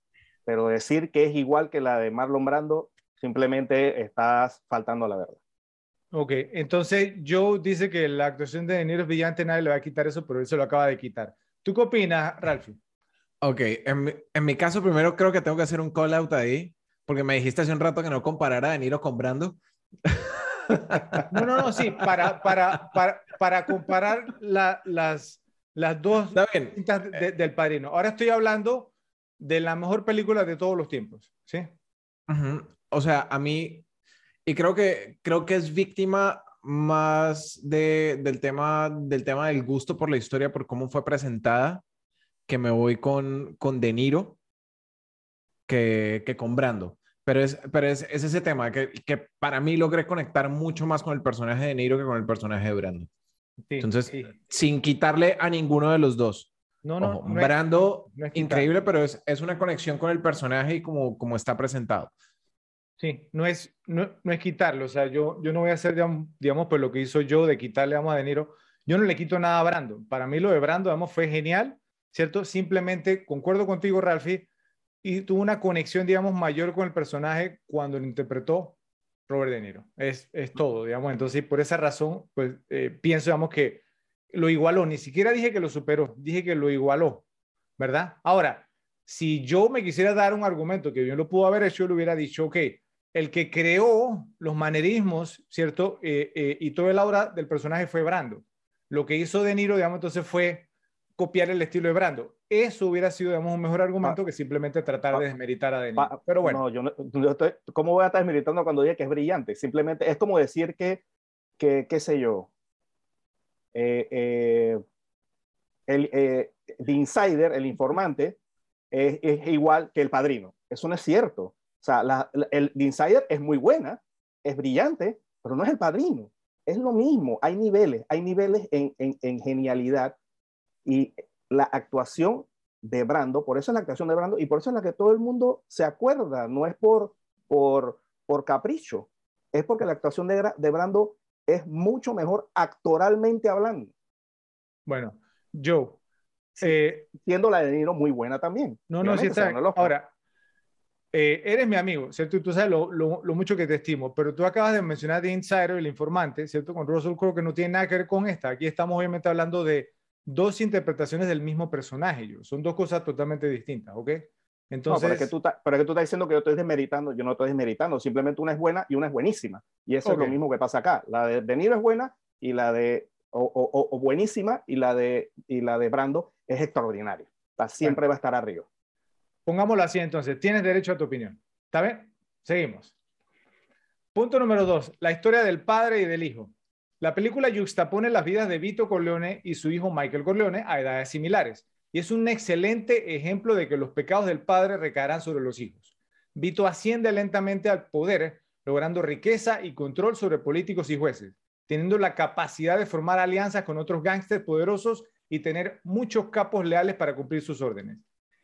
S2: pero decir que es igual que la de Marlon Brando, simplemente estás faltando a la verdad.
S1: Ok, entonces Joe dice que la actuación de De Niro es brillante, nadie le va a quitar eso, pero él se lo acaba de quitar. ¿Tú qué opinas, Ralphie?
S3: Ok, en mi, en mi caso primero creo que tengo que hacer un call out ahí, porque me dijiste hace un rato que no comparara a De Niro con Brando. *laughs*
S1: No, no, no, sí, para, para, para, para comparar la, las, las dos
S3: cintas
S1: del padrino. Ahora estoy hablando de la mejor película de todos los tiempos, ¿sí?
S3: O sea, a mí, y creo que, creo que es víctima más de, del, tema, del tema del gusto por la historia, por cómo fue presentada, que me voy con, con De Niro que, que con Brando. Pero es, pero es, es ese tema que, que, para mí logré conectar mucho más con el personaje de Niro que con el personaje de Brando. Entonces, sin quitarle a ninguno de los dos.
S1: No, no.
S3: Brando, increíble, pero es, es, una conexión con el personaje y como, como está presentado.
S1: Sí, no es, no, no, es quitarlo, o sea, yo, yo no voy a hacer, digamos, pues lo que hizo yo de quitarle, a De Niro, yo no le quito nada a Brando. Para mí lo de Brando, digamos, fue genial, ¿cierto? Simplemente concuerdo contigo, Ralphie, y tuvo una conexión, digamos, mayor con el personaje cuando lo interpretó Robert De Niro. Es, es todo, digamos. Entonces, por esa razón, pues eh, pienso, digamos, que lo igualó. Ni siquiera dije que lo superó, dije que lo igualó, ¿verdad? Ahora, si yo me quisiera dar un argumento que yo lo pudo haber hecho, yo le hubiera dicho, ok, el que creó los manerismos, ¿cierto? Eh, eh, y todo el aura del personaje fue Brando. Lo que hizo De Niro, digamos, entonces fue copiar el estilo de Brando. Eso hubiera sido, digamos, un mejor argumento que simplemente tratar de desmeritar a De Niro. Pero bueno.
S2: yo, ¿Cómo voy a estar desmeritando cuando diga que es brillante? Simplemente es como decir que, que qué sé yo, el, The Insider, el informante, es, igual que el padrino. Eso no es cierto. O sea, el The Insider es muy buena, es brillante, pero no es el padrino. Es lo mismo, hay niveles, hay niveles en, en, genialidad y la actuación de Brando, por eso es la actuación de Brando y por eso es la que todo el mundo se acuerda, no es por, por, por capricho, es porque la actuación de, de Brando es mucho mejor actoralmente hablando.
S1: Bueno, Joe.
S2: Eh, siendo la de Niro muy buena también.
S1: No, no, sí está. Ahora, eh, eres mi amigo, ¿cierto? Y tú sabes lo, lo, mucho que te estimo, pero tú acabas de mencionar The Insider, el informante, ¿cierto? Con Russell Crowe, que no tiene nada que ver con esta. Aquí estamos obviamente hablando de dos interpretaciones del mismo personaje. Yo. Son dos cosas totalmente distintas, ¿ok?
S2: Entonces... No, pero, que tú, pero que tú estás diciendo que yo estoy desmeritando, yo no estoy desmeritando, simplemente una es buena y una es buenísima. Y eso es lo mismo que pasa acá. La de De Niro es buena y la de, o, o, o buenísima, y la, de, y la de Brando es extraordinaria. siempre va a estar arriba.
S1: Pongámoslo así entonces, tienes derecho a tu opinión. ¿Está bien? Seguimos. Punto número dos, la historia del padre y del hijo. La película yuxtapone las vidas de Vito Corleone y su hijo Michael Corleone a edades similares. Es un excelente ejemplo de que los pecados del padre recaerán sobre los hijos. Vito asciende lentamente al poder, logrando riqueza y control sobre políticos y jueces, teniendo la capacidad de formar alianzas con otros gángsters poderosos y tener muchos capos leales para cumplir sus órdenes.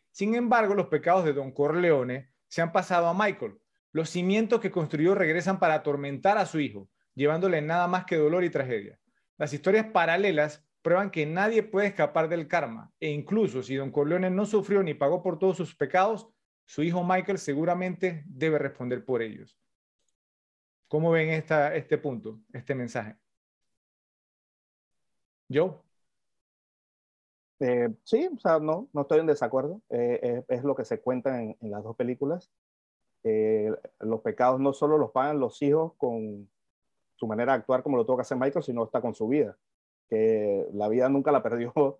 S1: Sin embargo, los pecados de Don Corleone se han pasado a Michael. Los cimientos que construyó regresan para atormentar a su hijo, llevándole nada más que dolor y tragedia. Las historias paralelas prueban que nadie puede escapar del karma, e incluso si Don Corleone no sufrió ni pagó por todos sus pecados, su hijo Michael seguramente debe responder por ellos. ¿Cómo ven esta, este punto, este mensaje? ¿Yo?
S2: Eh, sí, o sea, no, no estoy en desacuerdo. Eh, es, lo que se cuenta en, las dos películas. Eh, los pecados no solo los pagan los hijos con su manera de actuar como lo que hacer Michael, sino hasta con su vida. Que la vida nunca la perdió. *laughs*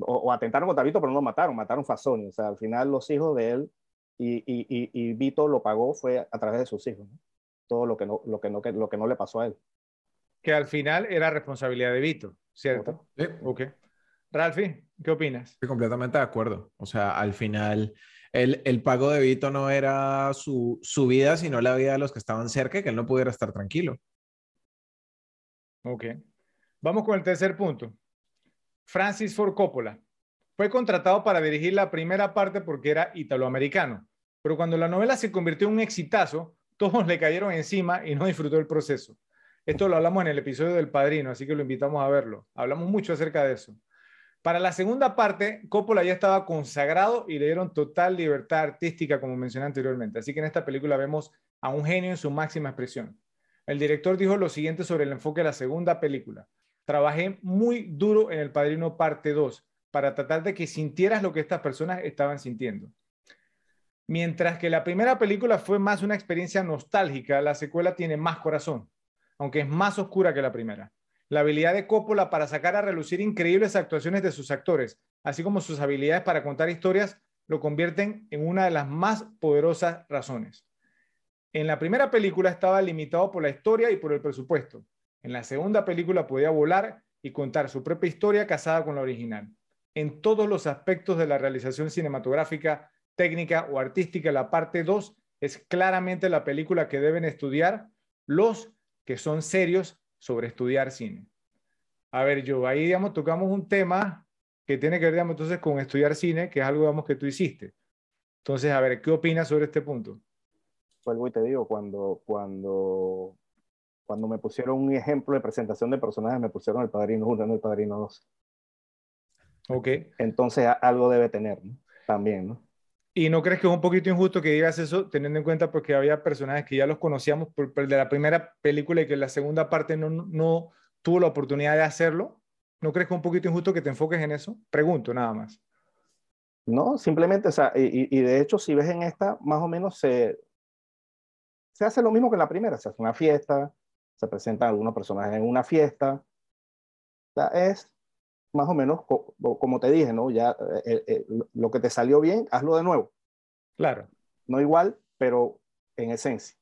S2: O, atentaron contra Vito, pero no lo mataron, mataron Fasoni. O sea, al final los hijos de él y, y, y, Vito lo pagó fue a través de sus hijos. Todo lo que, no, lo, que no, lo que no le pasó a él.
S1: Que al final era responsabilidad de Vito, ¿cierto? Sí. Ok. Ralfi, ¿qué opinas?
S3: Estoy completamente de acuerdo. O sea, al final, el, el pago de Vito no era su, su, vida, sino la vida de los que estaban cerca y que él no pudiera estar tranquilo.
S1: Ok. Vamos con el tercer punto. Francis Ford Coppola. Fue contratado para dirigir la primera parte porque era italoamericano, pero cuando la novela se convirtió en un exitazo, todos le cayeron encima y no disfrutó el proceso. Esto lo hablamos en el episodio del Padrino, así que lo invitamos a verlo. Hablamos mucho acerca de eso. Para la segunda parte, Coppola ya estaba consagrado y le dieron total libertad artística, como mencioné anteriormente. Así que en esta película vemos a un genio en su máxima expresión. El director dijo lo siguiente sobre el enfoque de la segunda película. Trabajé muy duro en El Padrino Parte 2 para tratar de que sintieras lo que estas personas estaban sintiendo. Mientras que la primera película fue más una experiencia nostálgica, la secuela tiene más corazón, aunque es más oscura que la primera la habilidad de Coppola para sacar a relucir increíbles actuaciones de sus actores, así como sus habilidades para contar historias, lo convierten en una de las más poderosas razones. En la primera película estaba limitado por la historia y por el presupuesto. En la segunda película podía volar y contar su propia historia casada con la original. En todos los aspectos de la realización cinematográfica, técnica o artística, la parte 2 es claramente la película que deben estudiar los que son serios sobre estudiar cine. A ver, yo ahí, digamos, tocamos un tema que tiene que ver, digamos, entonces con estudiar cine, que es algo, digamos, que tú hiciste. Entonces, a ver, ¿qué opinas sobre este punto?
S2: vuelvo y te digo, cuando, cuando, cuando me pusieron un ejemplo de presentación de personajes, me pusieron el Padrino 1, no el Padrino 2.
S1: Ok.
S2: Entonces algo debe tener, ¿no? También, ¿no?
S1: ¿Y no crees que es un poquito injusto que digas eso, teniendo en cuenta porque había personajes que ya los conocíamos por, por de la primera película y que la segunda parte no, no tuvo la oportunidad de hacerlo? ¿No crees que es un poquito injusto que te enfoques en eso? Pregunto nada más.
S2: No, simplemente, o sea, y, y de hecho, si ves en esta, más o menos se, se hace lo mismo que en la primera, se hace una fiesta, se presentan algunos personajes en una fiesta. O sea, es más o menos como te dije, ¿no? Ya eh, eh, eh, lo que te salió bien, hazlo de nuevo.
S1: Claro.
S2: No igual, pero en esencia.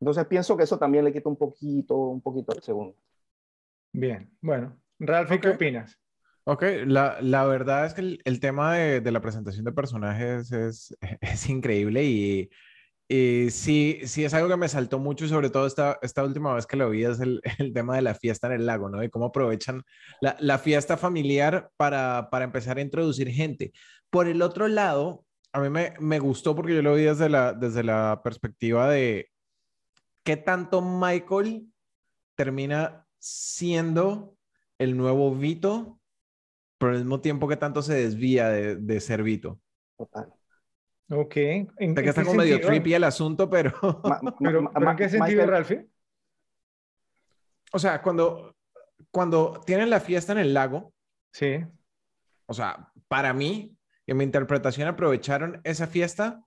S2: Entonces pienso que eso también le quita un poquito, un poquito al segundo.
S1: Bien, bueno. Ralph, ¿qué opinas?
S3: Ok, la, la, verdad es que el, el tema de, de, la presentación de personajes es, *laughs* es increíble y y sí, sí es algo que me saltó mucho y sobre todo esta, última vez que lo vi es *laughs* el, tema de la fiesta en el lago, ¿no? Y cómo aprovechan la, fiesta familiar para, empezar a introducir gente. Por el otro lado, a mí me, gustó porque yo lo vi desde la, desde la perspectiva de qué tanto Michael termina siendo el nuevo Vito, pero al mismo tiempo que tanto se desvía de, de ser Vito.
S2: Total.
S1: Ok.
S3: ¿En, ¿en que está como medio creepy el asunto, pero... *laughs*
S1: pero, ¿pero ¿En qué sentido, Michael... Ralphie?
S3: O sea, cuando, cuando tienen la fiesta en el lago.
S1: Sí.
S3: O sea, para mí, en mi interpretación, aprovecharon esa fiesta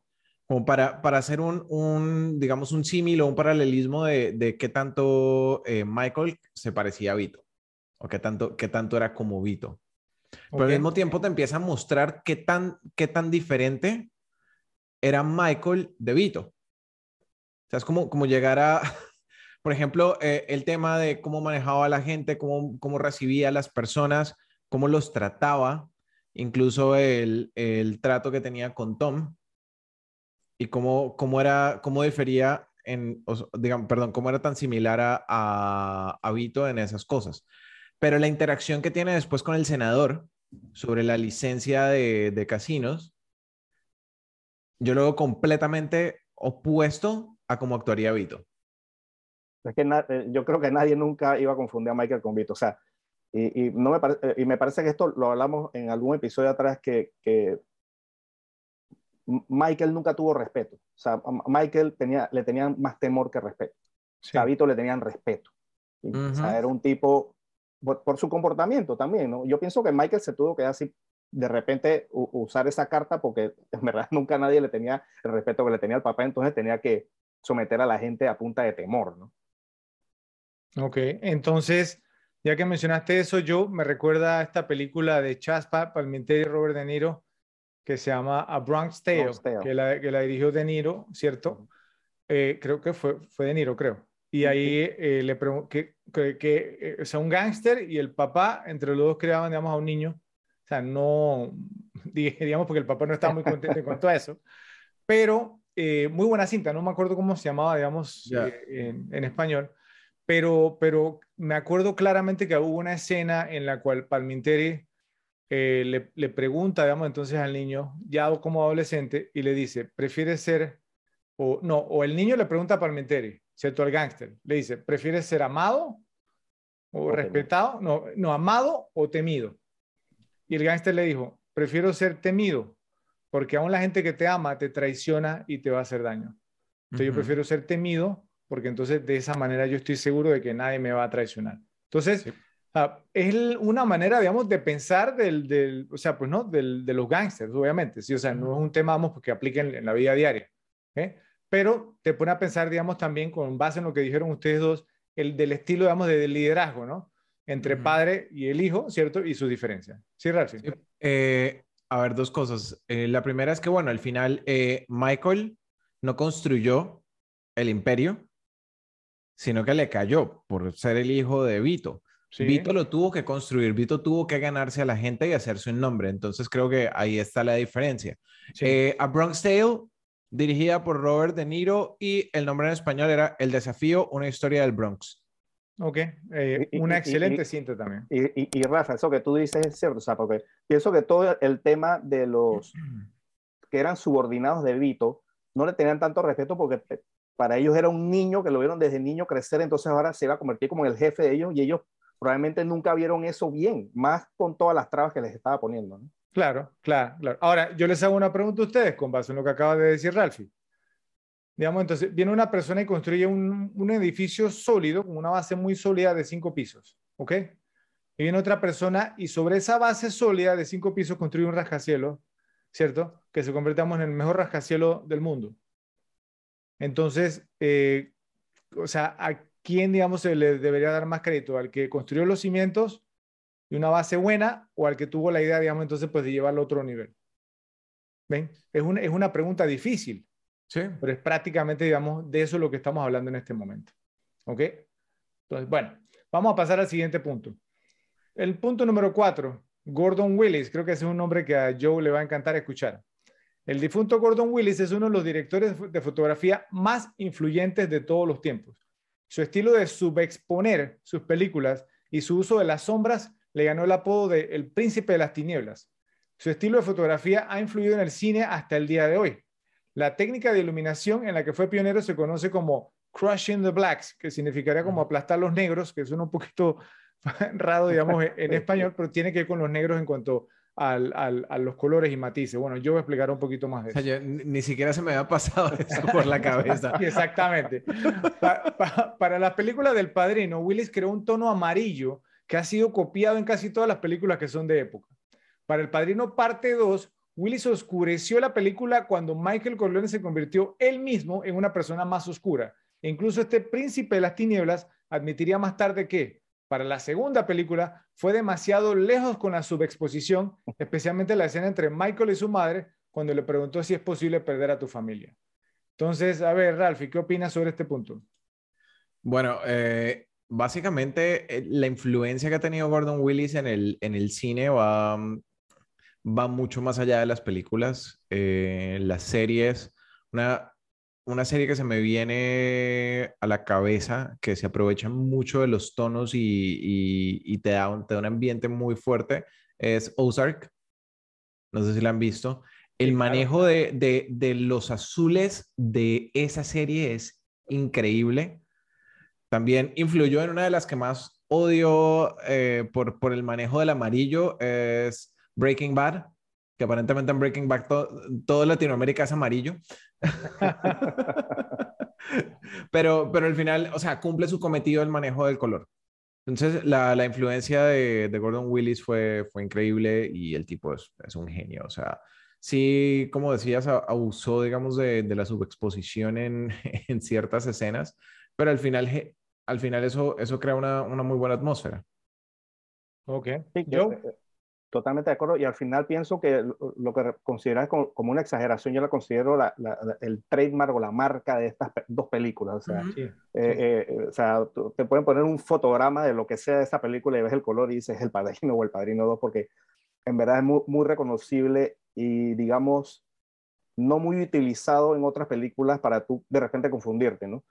S3: como para, para hacer un, un, digamos, un símil o un paralelismo de, de qué tanto eh, Michael se parecía a Vito. O qué tanto, qué tanto era como Vito. Pero okay. al mismo tiempo te empieza a mostrar qué tan, qué tan diferente era Michael De Vito. O sea, es como, como llegar a, *laughs* por ejemplo, eh, el tema de cómo manejaba a la gente, cómo, cómo recibía a las personas, cómo los trataba, incluso el, el trato que tenía con Tom y cómo, cómo era, cómo difería en, digamos, perdón, cómo era tan similar a, a, a Vito en esas cosas. Pero la interacción que tiene después con el senador sobre la licencia de, de casinos, yo lo veo completamente opuesto a cómo actuaría Vito.
S2: Es que eh, yo creo que nadie nunca iba a confundir a Michael con Vito. O sea, y, y no me, parece, y me parece que esto lo hablamos en algún episodio atrás que, que Michael nunca tuvo respeto. O sea, Michael tenía, le tenían más temor que respeto. Sí. A Vito le tenían respeto. Uh -huh. o sea, era un tipo, por, por, su comportamiento también, ¿no? Yo pienso que Michael se tuvo que así de repente usar esa carta porque en verdad *laughs* nunca nadie le tenía el respeto que le tenía al papá, entonces tenía que someter a la gente a punta de temor, ¿no?
S1: Ok, entonces, ya que mencionaste eso, yo me recuerda a esta película de Chaspa, Palminteri y Robert De Niro, que se llama A Bronx Tale, Bronx Tale. Que, la, que, la, dirigió De Niro, ¿cierto? Eh, creo que fue, fue De Niro, creo. Y ahí eh, le pregunto que, que, que eh, o sea, un gángster y el papá, entre los dos creaban, digamos, a un niño sea, no, *laughs* digamos, porque el papá no estaba muy contento con todo eso, *laughs* pero eh, muy buena cinta, no me acuerdo cómo se llamaba, digamos, yeah. eh, en, en, español, pero, pero me acuerdo claramente que hubo una escena en la cual Palminteri eh, le, le, pregunta, digamos, entonces al niño, ya como adolescente, y le dice, ¿prefieres ser, o no, o el niño le pregunta a Palminteri, ¿cierto? Al gángster, le dice, ¿prefieres ser amado o respetado? No, no, amado o temido. Y el gángster le dijo, prefiero ser temido, porque aún la gente que te ama te traiciona y te va a hacer daño. Entonces uh -huh. yo prefiero ser temido, porque entonces de esa manera yo estoy seguro de que nadie me va a traicionar. Entonces, sí. uh, es una manera, digamos, de pensar del, del o sea, pues no, del, de los gángsters, obviamente, sí, o sea, uh -huh. no es un tema, vamos, que apliquen en la vida diaria, ¿eh? pero te pone a pensar, digamos, también con base en lo que dijeron ustedes dos, el del estilo, digamos, de liderazgo, ¿no? Entre padre y el hijo, ¿cierto? Y su diferencia. ¿Sí, Ralph? Sí.
S3: Eh, a ver, dos cosas. Eh, la primera es que, bueno, al final eh, Michael no construyó el imperio, sino que le cayó por ser el hijo de Vito. Sí. Vito lo tuvo que construir, Vito tuvo que ganarse a la gente y hacerse un nombre. Entonces creo que ahí está la diferencia. Sí. A Bronx Tale, dirigida por Robert De Niro y el nombre en español era El desafío, una historia del Bronx.
S1: Ok, eh, una y, excelente y, cinta también.
S2: Y, y, Rafa, eso que tú dices es cierto, o sea, porque pienso que todo el tema de los que eran subordinados de Vito no le tenían tanto respeto porque para ellos era un niño que lo vieron desde niño crecer, entonces ahora se va a convertir como en el jefe de ellos y ellos probablemente nunca vieron eso bien, más con todas las trabas que les estaba poniendo.
S1: Claro, claro, claro. Ahora, yo les hago una pregunta a ustedes con base en lo que acaba de decir Ralphie. Digamos, entonces, viene una persona y construye un, edificio sólido, con una base muy sólida de cinco pisos, ¿ok? Y viene otra persona y sobre esa base sólida de cinco pisos construye un rascacielos, ¿cierto? Que se convertamos en el mejor rascacielos del mundo. Entonces, eh, o sea, ¿a quién, digamos, se le debería dar más crédito? ¿Al que construyó los cimientos y una base buena o al que tuvo la idea, digamos, entonces, pues de llevarlo a otro nivel? ¿Ven? Es una, es una pregunta difícil, Pero es prácticamente, digamos, de eso lo que estamos hablando en este momento. ¿Ok? Entonces, bueno, vamos a pasar al siguiente punto. El punto número cuatro, Gordon Willis, creo que ese es un nombre que a Joe le va a encantar escuchar. El difunto Gordon Willis es uno de los directores de fotografía más influyentes de todos los tiempos. Su estilo de subexponer sus películas y su uso de las sombras le ganó el apodo de El Príncipe de las Tinieblas. Su estilo de fotografía ha influido en el cine hasta el día de hoy. La técnica de iluminación en la que fue pionero se conoce como crushing the blacks, que significaría como aplastar los negros, que suena un poquito *laughs* raro, digamos, en *laughs* español, pero tiene que ver con los negros en cuanto al, a los colores y matices. Bueno, yo voy a explicar un poquito más de eso.
S3: ni siquiera se me había pasado *laughs* eso por la cabeza.
S1: Exactamente. para las películas del Padrino, Willis creó un tono amarillo que ha sido copiado en casi todas las películas que son de época. Para El Padrino parte 2, Willis oscureció la película cuando Michael Corleone se convirtió él mismo en una persona más oscura. E incluso este príncipe de las tinieblas admitiría más tarde que para la segunda película fue demasiado lejos con la subexposición, especialmente la escena entre Michael y su madre cuando le preguntó si es posible perder a tu familia. Entonces, a ver, Ralph, ¿qué opinas sobre este punto?
S3: Bueno, eh, básicamente eh, la influencia que ha tenido Gordon Willis en el, en el cine va, va mucho más allá de las películas, eh, las series. Una, una serie que se me viene a la cabeza, que se aprovecha mucho de los tonos y, te, da un, te, da un, ambiente muy fuerte, es Ozark. No sé si la han visto. El manejo de, de, los azules de esa serie es increíble. También influyó en una de las que más odio eh, por, por el manejo del amarillo, es Breaking Bad que aparentemente en Breaking Bad todo Latinoamérica es amarillo. *laughs* pero, pero al final, o sea, cumple su cometido el manejo del color. Entonces, la, la influencia de, de, Gordon Willis fue, fue increíble y el tipo es, es un genio. O sea, sí, como decías, abusó, digamos, de, de la subexposición en, *laughs* en, ciertas escenas, pero al final, al final eso, eso crea una, una muy buena atmósfera.
S1: Ok.
S2: Yo, Totalmente de acuerdo. Y al final pienso que lo que consideras como, una exageración, yo la considero la, el trademark o la marca de estas dos películas. O sea, eh, eh, o sea te pueden poner un fotograma de lo que sea de esta película y ves el color y dices el padrino o el padrino 2, porque en verdad es muy, muy reconocible y, digamos, no muy utilizado en otras películas para tú de repente confundirte, ¿no?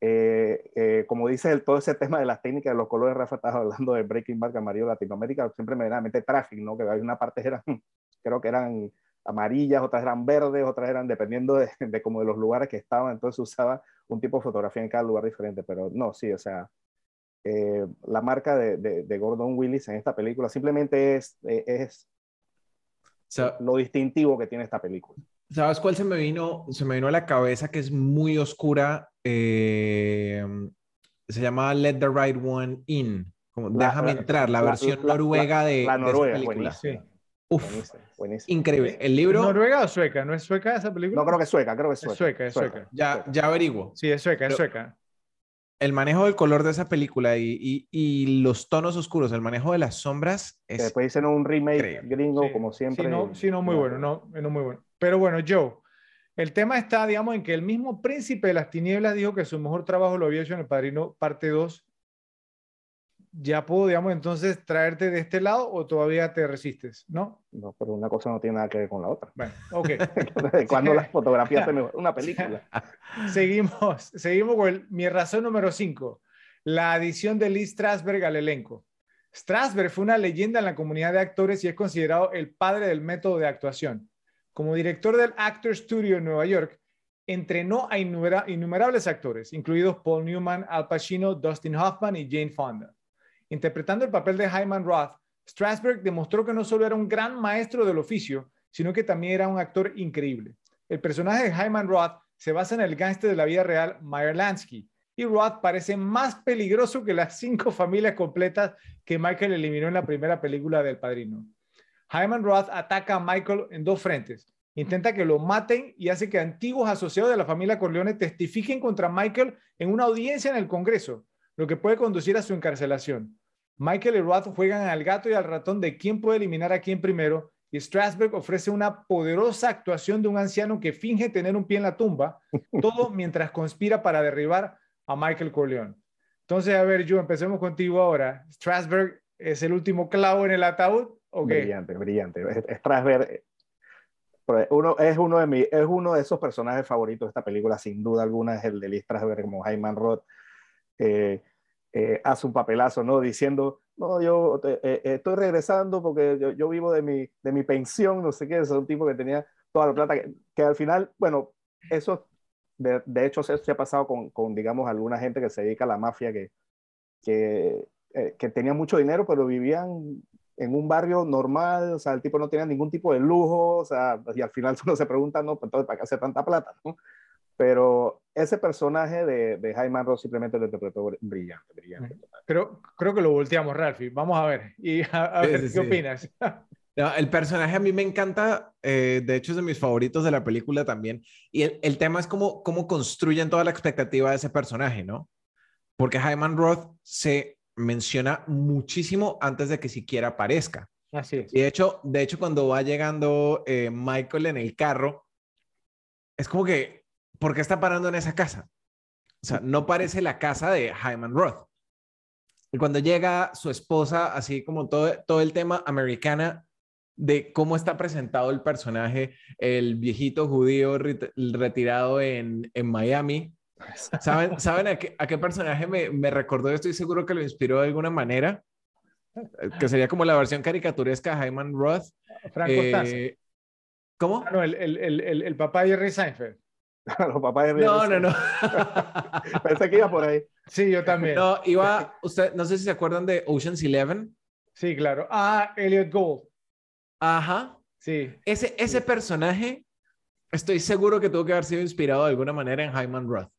S2: Eh, eh, como dice el, todo ese tema de las técnicas de los colores, Rafa, estás hablando de Breaking Bad, amarillo Latinoamérica, siempre me da mente tráfico, ¿no? Que hay una parte eran, *laughs* creo que eran amarillas, otras eran verdes, otras eran dependiendo de, *laughs* de como de los lugares que estaban, entonces usaba un tipo de fotografía en cada lugar diferente, pero no, sí, o sea, eh, la marca de, de, Gordon Willis en esta película simplemente es, es lo distintivo que tiene esta película.
S3: ¿Sabes cuál se me vino? Se me vino a la cabeza que es muy oscura. Eh, se llama Let the Right One In. Como, déjame entrar, la, versión noruega de,
S2: la Noruega,
S3: de Uf, increíble. El libro.
S1: ¿Noruega o sueca? ¿No es sueca esa película?
S2: No, creo que es sueca, creo que es sueca.
S1: Es sueca, es sueca.
S3: Ya, ya averiguo.
S1: Sí, es sueca, es sueca.
S3: El manejo del color de esa película y, y, y, los tonos oscuros, el manejo de las sombras. Es
S2: después hicieron un remake gringo, como siempre.
S1: Sí, no, sí, no muy bueno, no, no muy bueno. Pero bueno, Joe, el tema está, digamos, en que el mismo príncipe de las tinieblas dijo que su mejor trabajo lo había hecho en El Padrino parte 2. ¿Ya puedo, digamos, entonces traerte de este lado o todavía te resistes? ¿No?
S2: No, pero una cosa no tiene nada que ver con la otra.
S1: Bueno, ok. *laughs*
S2: Cuando las fotografías se una película. *laughs*
S1: seguimos, seguimos con mi razón número 5. La adición de Lee Strasberg al elenco. Strasberg fue una leyenda en la comunidad de actores y es considerado el padre del método de actuación. Como director del Actor Studio en Nueva York, entrenó a innumerables actores, incluidos Paul Newman, Al Pacino, Dustin Hoffman y Jane Fonda. Interpretando el papel de Hyman Roth, Strasberg demostró que no solo era un gran maestro del oficio, sino que también era un actor increíble. El personaje de Hyman Roth se basa en el gángster de la vida real Meyer Lansky, y Roth parece más peligroso que las cinco familias completas que Michael eliminó en la primera película del Padrino. Hyman Roth ataca a Michael en dos frentes. Intenta que lo maten y hace que antiguos asociados de la familia Corleone testifiquen contra Michael en una audiencia en el Congreso, lo que puede conducir a su encarcelación. Michael y Roth juegan al gato y al ratón de quién puede eliminar a quién primero, y Strasberg ofrece una poderosa actuación de un anciano que finge tener un pie en la tumba, *laughs* todo mientras conspira para derribar a Michael Corleone. Entonces, a ver, yo empecemos contigo ahora. ¿Strasberg es el último clavo en el ataúd?
S2: Brillante, brillante. Strasberg uno, es, uno de mi, es uno de esos personajes favoritos de esta película, sin duda alguna, es el de Lee Strasberg como Hyman Roth. Eh, eh, hace un papelazo, ¿no? Diciendo, no, yo eh, estoy regresando porque yo, yo, vivo de mi, de mi pensión, no sé qué, es un tipo que tenía toda la plata, que, que al final, bueno, eso de, de hecho se, se, ha pasado con, con, digamos, alguna gente que se dedica a la mafia que, que, que tenía mucho dinero, pero vivían en un barrio normal, o sea, el tipo no tenía ningún tipo de lujo, o sea, y al final *laughs* uno se pregunta, no, pues entonces, ¿para qué hace tanta plata? ¿no? Pero ese personaje de, de Jaime Ross simplemente lo interpretó brillante, brillante.
S1: Pero creo que lo volteamos, Ralphie. Vamos a ver, y a, ver, ¿qué opinas? *laughs*
S3: No, el personaje a mí me encanta, eh, de hecho es de mis favoritos de la película también, y el, el, tema es cómo, cómo construyen toda la expectativa de ese personaje, ¿no? Porque Hyman Roth se menciona muchísimo antes de que siquiera aparezca.
S1: Así es.
S3: Y de hecho, de hecho cuando va llegando eh, Michael en el carro, es como que, ¿por qué está parando en esa casa? O sea, no parece la casa de Hyman Roth. Y cuando llega su esposa, así como todo, todo el tema americana de cómo está presentado el personaje, el viejito judío retirado en, en Miami, ¿Saben, ¿saben a, qué, a qué personaje me, me, recordó? Estoy seguro que lo inspiró de alguna manera. Que sería como la versión caricaturesca de Hyman Roth.
S1: Franco eh,
S3: ¿Cómo?
S1: Ah, no, el, el, el, el, papá de Jerry Seinfeld. *laughs*
S2: Los papás de Jerry
S3: No, no, no. *laughs*
S2: Pensé que iba por ahí.
S1: Sí, yo también.
S3: No, iba, usted, no sé si se acuerdan de Ocean's Eleven.
S1: Sí, claro. Ah, Elliot Gould.
S3: Ajá.
S1: Sí.
S3: Ese, ese personaje, estoy seguro que tuvo que haber sido inspirado de alguna manera en Hyman Roth.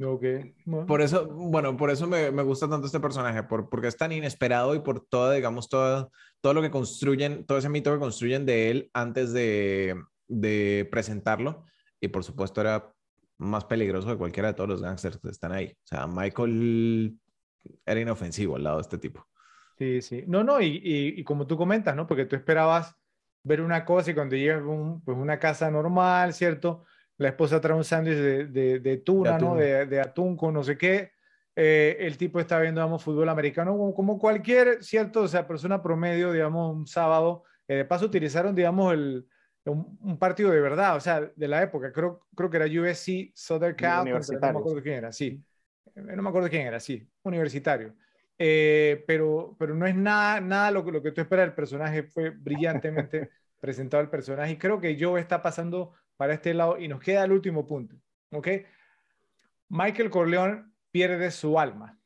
S1: Okay.
S3: Por eso, bueno, por eso me, me, gusta tanto este personaje, por, porque es tan inesperado y por todo, digamos, todo, todo lo que construyen, todo ese mito que construyen de él antes de, de presentarlo. Y por supuesto era más peligroso que cualquiera de todos los gangsters que están ahí. O sea, Michael era inofensivo al lado de este tipo.
S1: Sí, sí. No, no, y, y, y como tú comentas, ¿no? Porque tú esperabas ver una cosa y cuando llegas a un, pues una casa normal, ¿cierto? La esposa trae un sándwich de, de, de, tuna, de atún. ¿no? De, atún con no sé qué. Eh, el tipo está viendo, digamos, fútbol americano como, como, cualquier, ¿cierto? O sea, persona promedio, digamos, un sábado. Eh, de paso utilizaron, digamos, el, un, un, partido de verdad, o sea, de la época. Creo, creo que era USC Southern Cal. No me acuerdo quién era, sí. Eh, no me acuerdo quién era, sí. Universitario. Eh, pero, pero no es nada, nada lo, lo que tú esperas. El personaje fue brillantemente *laughs* presentado el personaje y creo que Joe está pasando para este lado y nos queda el último punto. ¿ok? Michael Corleone pierde su alma.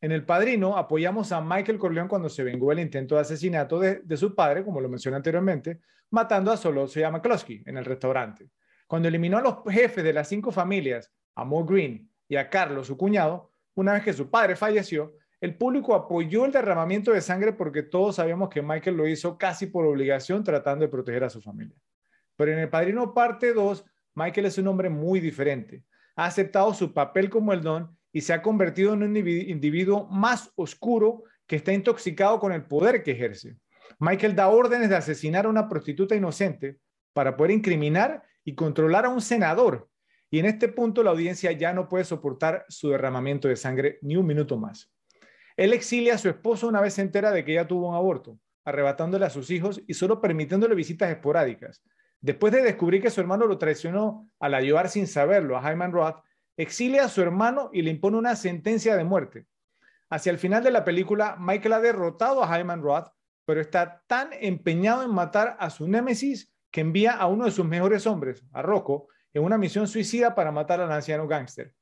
S1: En El Padrino apoyamos a Michael Corleone cuando se vengó el intento de asesinato de, su padre, como lo mencioné anteriormente, matando a Solosy McCloskey en el restaurante. Cuando eliminó a los jefes de las cinco familias, a Mo Green y a Carlos, su cuñado, una vez que su padre falleció, el público apoyó el derramamiento de sangre porque todos sabíamos que Michael lo hizo casi por obligación tratando de proteger a su familia. Pero en El Padrino parte 2, Michael es un hombre muy diferente. Ha aceptado su papel como el don y se ha convertido en un individuo más oscuro que está intoxicado con el poder que ejerce. Michael da órdenes de asesinar a una prostituta inocente para poder incriminar y controlar a un senador. Y en este punto la audiencia ya no puede soportar su derramamiento de sangre ni un minuto más. Él exilia a su esposo una vez entera de que ella tuvo un aborto, arrebatándole a sus hijos y solo permitiéndole visitas esporádicas. Después de descubrir que su hermano lo traicionó al ayudar sin saberlo a Hyman Roth, exilia a su hermano y le impone una sentencia de muerte. Hacia el final de la película, Michael ha derrotado a Hyman Roth, pero está tan empeñado en matar a su némesis que envía a uno de sus mejores hombres, a Rocco, en una misión suicida para matar al anciano gángster.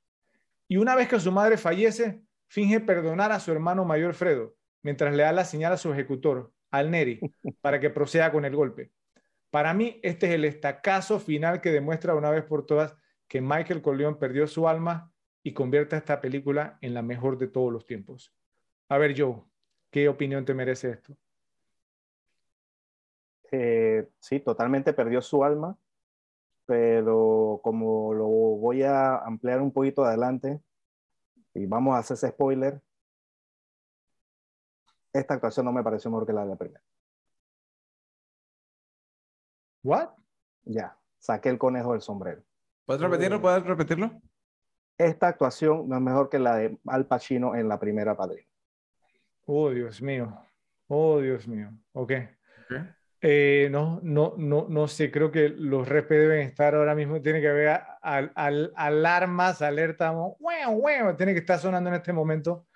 S1: Y una vez que su madre fallece, finge perdonar a su hermano mayor Fredo, mientras le da la señal a su ejecutor, al Neri, para que proceda con el golpe. Para mí, este es el estacazo final que demuestra una vez por todas que Michael Corleone perdió su alma y convierte esta película en la mejor de todos los tiempos. A ver, Joe, ¿qué opinión te merece esto?
S2: Eh, sí, totalmente perdió su alma, pero como lo voy a ampliar un poquito adelante y vamos a hacer ese spoiler, esta actuación no me pareció mejor que la de la primera.
S1: ¿What?
S2: Ya, saqué el conejo del sombrero.
S3: ¿Puedes repetirlo? ¿Puedes repetirlo?
S2: Esta actuación no es mejor que la de Al Pacino en la primera Padrino.
S1: Oh, Dios mío. Oh, Dios mío. Ok. Eh, no, no, no, no sé, creo que los resp deben estar ahora mismo, tiene que haber al, al, alarmas, alerta, bueno, bueno, tiene que estar sonando en este momento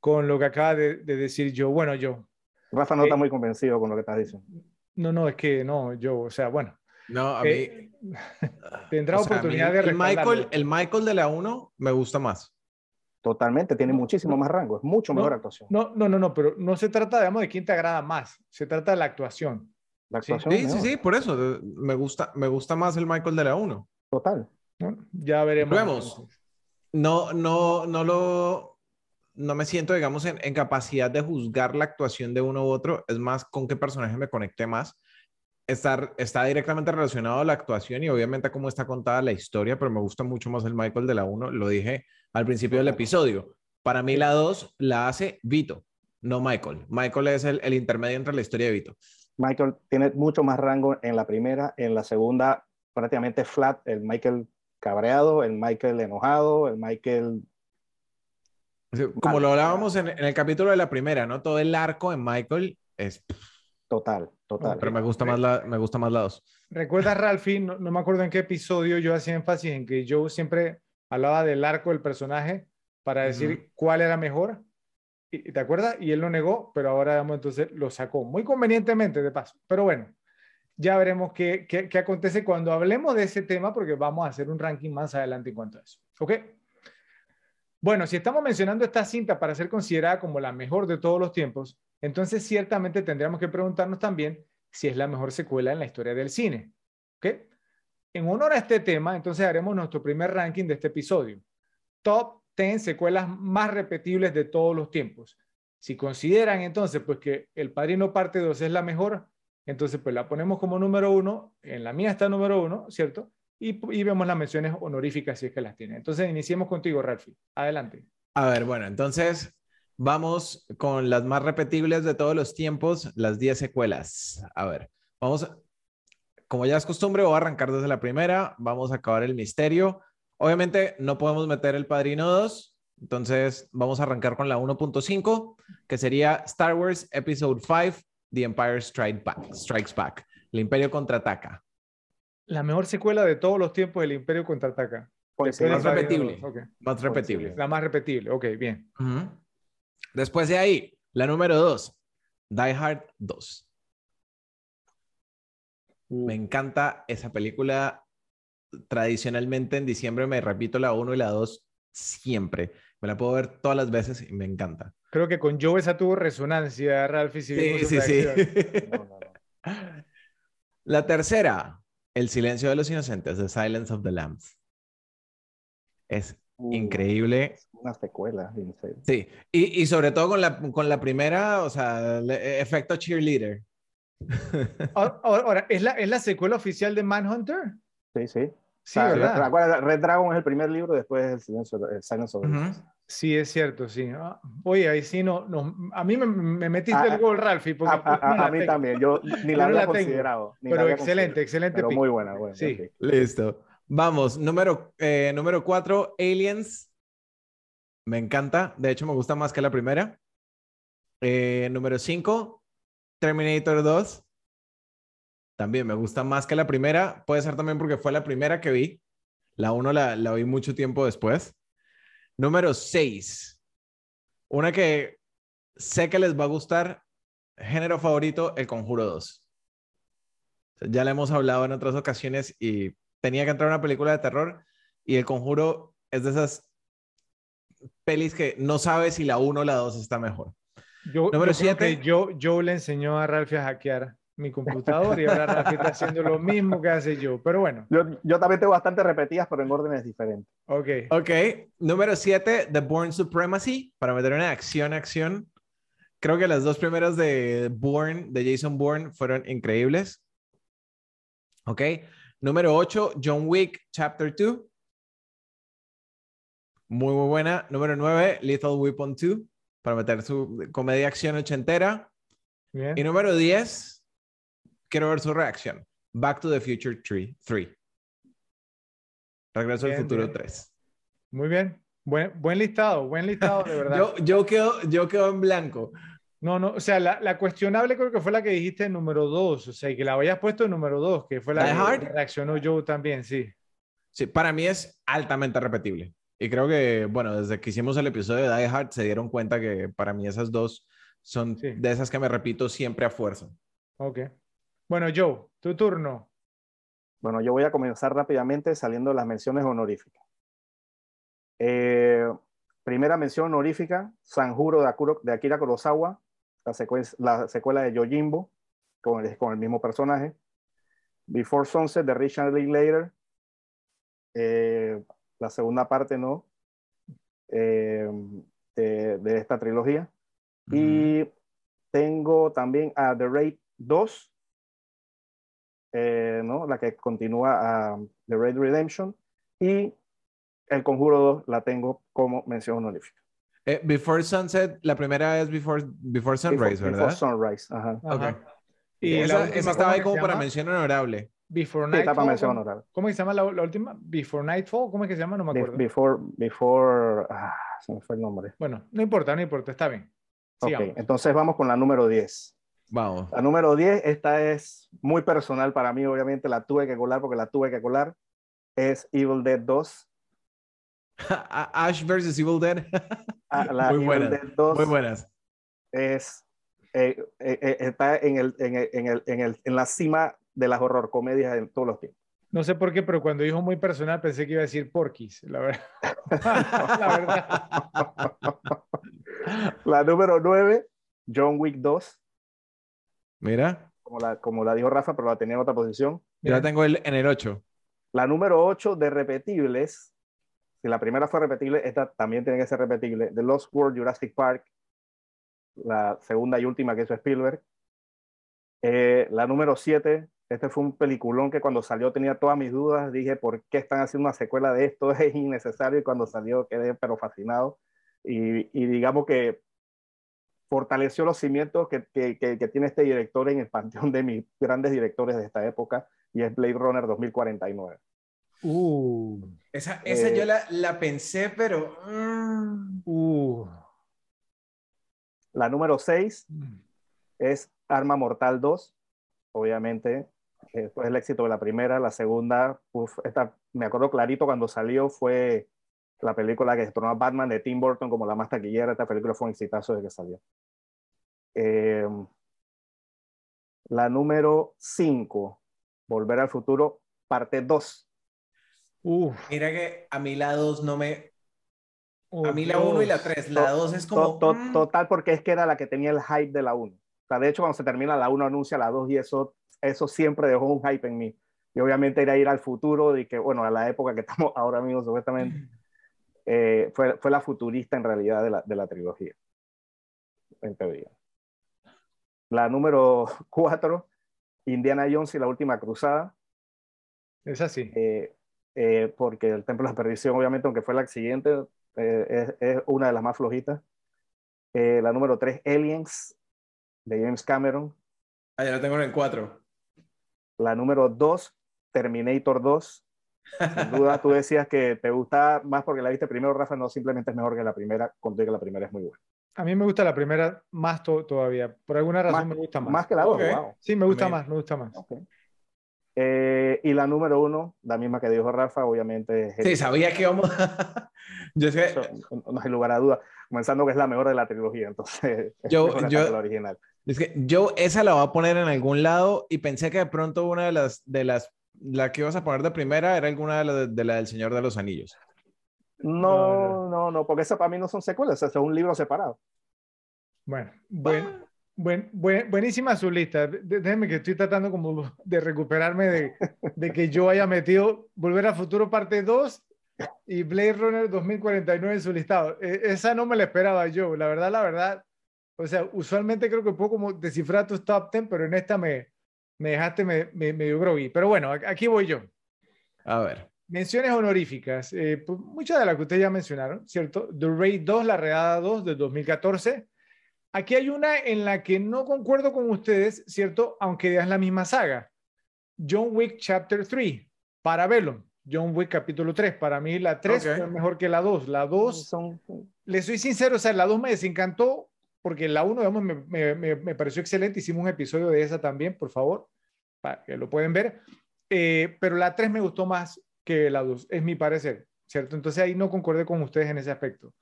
S1: con lo que acaba de, decir yo. Bueno, yo.
S2: Rafa no está eh, muy convencido con lo que estás diciendo.
S1: No, no, es que no, yo, o sea, bueno.
S3: No, a mí. Eh,
S1: tendrá oportunidad de
S3: el Michael, el Michael de la 1 me gusta más.
S2: Totalmente, tiene muchísimo más rango, es mucho mejor actuación.
S1: No, no, no, no, pero no se trata, digamos, de quién te agrada más, se trata de la actuación.
S2: La actuación.
S3: Sí, sí, sí, por eso me gusta, me gusta más el Michael de la 1.
S2: Total.
S1: ya veremos.
S3: Vemos. No, no, no lo, no me siento, digamos, en, en, capacidad de juzgar la actuación de uno u otro, es más con qué personaje me conecté más. Estar, está directamente relacionado a la actuación y obviamente a cómo está contada la historia, pero me gusta mucho más el Michael de la 1, lo dije al principio del episodio. Para mí la 2 la hace Vito, no Michael. Michael es el, el intermedio entre la historia de Vito.
S2: Michael tiene mucho más rango en la primera, en la segunda prácticamente flat, el Michael cabreado, el Michael enojado, el Michael
S3: como lo hablábamos en, el capítulo de la primera, ¿no? Todo el arco en Michael es...
S2: Total, total.
S3: Pero me gusta más la, me gusta más la dos.
S1: ¿Recuerdas, Ralphie? No, me acuerdo en qué episodio yo hacía énfasis en que yo siempre hablaba del arco del personaje para decir cuál era mejor. ¿Y, ¿Te acuerdas? Y él lo negó, pero ahora digamos, entonces lo sacó muy convenientemente de paso. Pero bueno, ya veremos qué, qué, qué acontece cuando hablemos de ese tema porque vamos a hacer un ranking más adelante en cuanto a eso. ¿Ok? Bueno, si estamos mencionando esta cinta para ser considerada como la mejor de todos los tiempos, entonces ciertamente tendríamos que preguntarnos también si es la mejor secuela en la historia del cine. ¿Ok? En honor a este tema, entonces haremos nuestro primer ranking de este episodio. Top 10 secuelas más repetibles de todos los tiempos. Si consideran entonces pues que El Padrino Parte 2 es la mejor, entonces pues la ponemos como número uno, en la mía está número uno, ¿cierto? Y, vemos las menciones honoríficas si es que las tiene. Entonces, iniciemos contigo, Ralphie. Adelante.
S3: A ver, bueno, entonces vamos con las más repetibles de todos los tiempos, las 10 secuelas. A ver, vamos, como ya es costumbre, voy a arrancar desde la primera, vamos a acabar el misterio. Obviamente no podemos meter el Padrino 2, entonces vamos a arrancar con la 1.5, que sería Star Wars Episode 5, The Empire Strikes Back, el Imperio contraataca
S1: la mejor secuela de todos los tiempos del Imperio contraataca.
S3: Pues más repetible. Más repetible.
S1: La más repetible. Ok, bien.
S3: Después de ahí, la número dos, Die Hard 2. Uh. Me encanta esa película. Tradicionalmente en diciembre me repito la 1 y la 2 siempre. Me la puedo ver todas las veces y me encanta.
S1: Creo que con Joe esa tuvo resonancia, Ralph.
S3: sí, sí, sí. *laughs* La tercera, el silencio de los inocentes, The Silence of the Lambs. Es uh, increíble.
S2: Una secuela.
S3: Sí, y, y, sobre todo con la, con la primera, o sea, el efecto cheerleader. *laughs*
S1: Ahora, ¿es la, ¿es la secuela oficial de Manhunter?
S2: Sí, sí. Sí, ¿verdad? Red Dragon es el primer libro, después el Silence of the Lambs.
S1: Sí, es cierto, sí. Ah, oye, ahí sí no, no a mí me, me metiste ah, el gol, Ralphie.
S2: Porque, a, mí también, yo *laughs* ni la había considerado.
S1: pero excelente, excelente.
S2: Pero muy buena, buena.
S3: Sí. Listo. Vamos, número, eh, número cuatro, Aliens. Me encanta, de hecho me gusta más que la primera. Eh, número cinco, Terminator 2. También me gusta más que la primera. Puede ser también porque fue la primera que vi. La uno la, la vi mucho tiempo después. Número 6. Una que sé que les va a gustar. Género favorito, El Conjuro 2. Ya le hemos hablado en otras ocasiones y tenía que entrar una película de terror y El Conjuro es de esas pelis que no sabes si la 1 o la 2 está mejor.
S1: Yo,
S3: Número
S1: yo creo
S3: siete.
S1: que yo, yo le enseñó a Ralphie a hackear mi computador y ahora Ralphie está haciendo lo mismo que hace yo. Pero bueno,
S2: Yo, yo también tengo bastante repetidas, pero en órdenes diferentes.
S1: ok.
S3: Ok, número 7, The Born Supremacy, para meter una acción, acción. Creo que las dos primeras de Bourne, de Jason Bourne, fueron increíbles. Ok, número 8, John Wick, Chapter 2. Muy, muy buena. Número 9, Lethal Weapon 2, para meter su comedia acción ochentera.
S1: Bien.
S3: Y número 10, quiero ver su reacción. Back to the Future 3. 3. Regreso al
S1: Bien,
S3: futuro
S1: bien.
S3: 3.
S1: Muy bien. Buen, buen listado, buen listado, de verdad. *laughs*
S3: Yo, yo, quedo, yo quedo en blanco.
S1: No, no, o sea, la, la cuestionable creo que fue la que dijiste en número dos, o sea, y que la habías puesto en número dos, que fue la
S3: Die
S1: que
S3: Hard.
S1: reaccionó Joe también, sí.
S3: Sí, para mí es altamente repetible. Y creo que, bueno, desde que hicimos el episodio de Die Hard se dieron cuenta que para mí esas dos son
S1: Sí.
S3: de esas que me repito siempre a fuerza.
S1: Ok. Bueno, Joe, tu turno.
S2: Bueno, yo voy a comenzar rápidamente saliendo de las menciones honoríficas. Eh, primera mención honorífica, Sanjuro de, Akuro- de Akira Kurosawa, la, la secuela de Yojimbo, con el, con el mismo personaje. Before Sunset de Richard Linklater, eh, la segunda parte, ¿no? Eh, de, de esta trilogía. Y tengo también a The Raid 2, eh, ¿no? la que continúa a The Raid Redemption. Y El Conjuro 2 la tengo como mención honorífica.
S3: Eh, Before Sunset, la primera es Before, Before Sunrise,
S2: Before-
S3: ¿verdad?
S2: Before Sunrise, ajá.
S1: Ajá.
S3: Ok.
S1: Y
S3: esa,
S1: última,
S3: esa estaba
S1: ¿cómo
S3: ahí como para mención honorable.
S1: Before
S2: Sí,
S1: Nightfall.
S2: está para mención
S1: ¿cómo-
S2: honorable.
S1: ¿Cómo se llama la, la última? Before Nightfall, ¿cómo es que se llama? No me
S2: Be-
S1: acuerdo.
S2: Before, before, ah, se me fue el nombre.
S1: Bueno, no importa, no importa, está bien.
S2: Ok,
S1: Sigamos.
S2: entonces vamos con la número 10.
S3: Vamos.
S2: La número 10, esta es muy personal para mí, obviamente la tuve que colar porque la tuve que colar. Es Evil Dead 2. *laughs*
S3: Ash versus Evil Dead. *laughs*
S2: Ah, La
S3: Muy
S2: Evil
S3: buenas,
S2: Dead 2
S3: Muy buenas.
S2: es, eh, eh, eh, está en, el, en, el, en, el, en, el, en la cima de las horror comedias de todos los tiempos.
S1: No sé por qué, pero cuando dijo muy personal pensé que iba a decir Porky's, la verdad. *laughs* la verdad.
S2: La número 9, John Wick 2,
S3: Mira,
S2: como la, como la dijo Rafa, pero la tenía en otra posición.
S3: yo la tengo el- en el 8.
S2: La número 8 de repetibles, si la primera fue repetible, esta también tiene que ser repetible. The Lost World Jurassic Park, la segunda y última que hizo Spielberg. Eh, la número 7, este fue un peliculón que cuando salió tenía todas mis dudas. Dije, ¿por qué están haciendo una secuela de esto? *laughs* Es innecesario. Y cuando salió quedé pero fascinado. Y, y digamos que fortaleció los cimientos que, que, que, que tiene este director en el panteón de mis grandes directores de esta época. Y es Blade Runner 2049.
S1: Uh,
S3: Esa,
S2: esa yo
S3: la, la pensé, pero... mm.
S1: uh.
S2: La número 6
S1: Mm.
S2: es Arma Mortal 2. Obviamente, eh, fue el éxito de la primera. La segunda, uf, esta, me acuerdo clarito cuando salió, fue la película que destronó a Batman de Tim Burton como la más taquillera. Esta película fue un exitazo desde que salió. Eh, la número 5, Volver al Futuro, parte 2.
S1: Uf,
S3: Mira que a mí la 2 no me...
S1: oh,
S3: A mí la 1 y la
S1: Dios.
S3: 3. La 2 es
S2: To-
S3: como...
S2: to-
S3: mm.
S2: total, porque es que era la que tenía el hype de la 1. O sea, de hecho, cuando se termina la 1, anuncia la 2 y eso, eso siempre dejó un hype en mí. Y obviamente era ir al futuro, de que, bueno, a la época que estamos *laughs* ahora mismo, supuestamente, eh, fue, fue la futurista en realidad de la, de la trilogía, en teoría. La número 4, Indiana Jones y la última cruzada,
S1: Es así.
S2: eh, eh, porque el Templo de la Perdición, obviamente, aunque fue la siguiente, eh, es, es una de las más flojitas. Eh, la número 3, Aliens, de James Cameron.
S3: Ah, ya lo tengo en el 4.
S2: La número 2, Terminator 2. Sin duda, tú decías que te gusta más porque la viste primero, Rafa, no simplemente es mejor que la primera, conté que la primera es muy buena.
S1: A mí me gusta la primera más to- todavía. Por alguna razón
S2: Más,
S1: me gusta más.
S2: más que la 2,
S3: Ok.
S2: wow.
S1: Sí, me gusta más, me gusta más.
S2: Ok. Eh, y la número 1, la misma que dijo Rafa, obviamente es
S3: Sí, sabía que íbamos... *laughs* Yo sé...
S2: Eso, no, hay lugar a duda. Comenzando que es la mejor de la trilogía, entonces *laughs* es
S3: Yo-
S2: hasta
S3: yo-
S2: la original.
S3: Es que yo esa la voy a poner en algún lado y pensé que de pronto una de las, de las la que ibas a poner de primera era alguna de la, de la del Señor de los Anillos.
S2: No, no, no, porque eso para mí no son secuelas, eso es un libro separado.
S1: Bueno, buen, buen, buen- buenísima su lista. Déjeme que estoy tratando como de recuperarme de, de que yo haya metido Volver al Futuro parte 2 y Blade Runner 2049 en su listado. E- esa no me la esperaba yo. La verdad, la verdad. O sea, usualmente creo que puedo como descifrar tus top 10, pero en esta me, me dejaste me, me, medio groggy. Pero bueno, aquí voy yo.
S3: A ver.
S1: Menciones honoríficas. eh, pues, muchas de las que ustedes ya mencionaron, ¿cierto? The Raid 2, La Redada 2 de 2014. Aquí hay una en la que no concuerdo con ustedes, ¿cierto? Aunque es la misma saga. John Wick Chapter 3, Parabellum. John Wick capítulo 3. Para mí la 3
S3: Ok.
S1: fue mejor que la 2. La 2,
S2: Son,
S1: le soy sincero, o sea, la 2 me desencantó porque la 1, digamos, me, me- me- pareció excelente. Hicimos un episodio de esa también, por favor, para que lo pueden ver. Eh, pero la 3 me gustó más que la 2, es mi parecer, ¿cierto? Entonces ahí no concordé con ustedes en ese aspecto.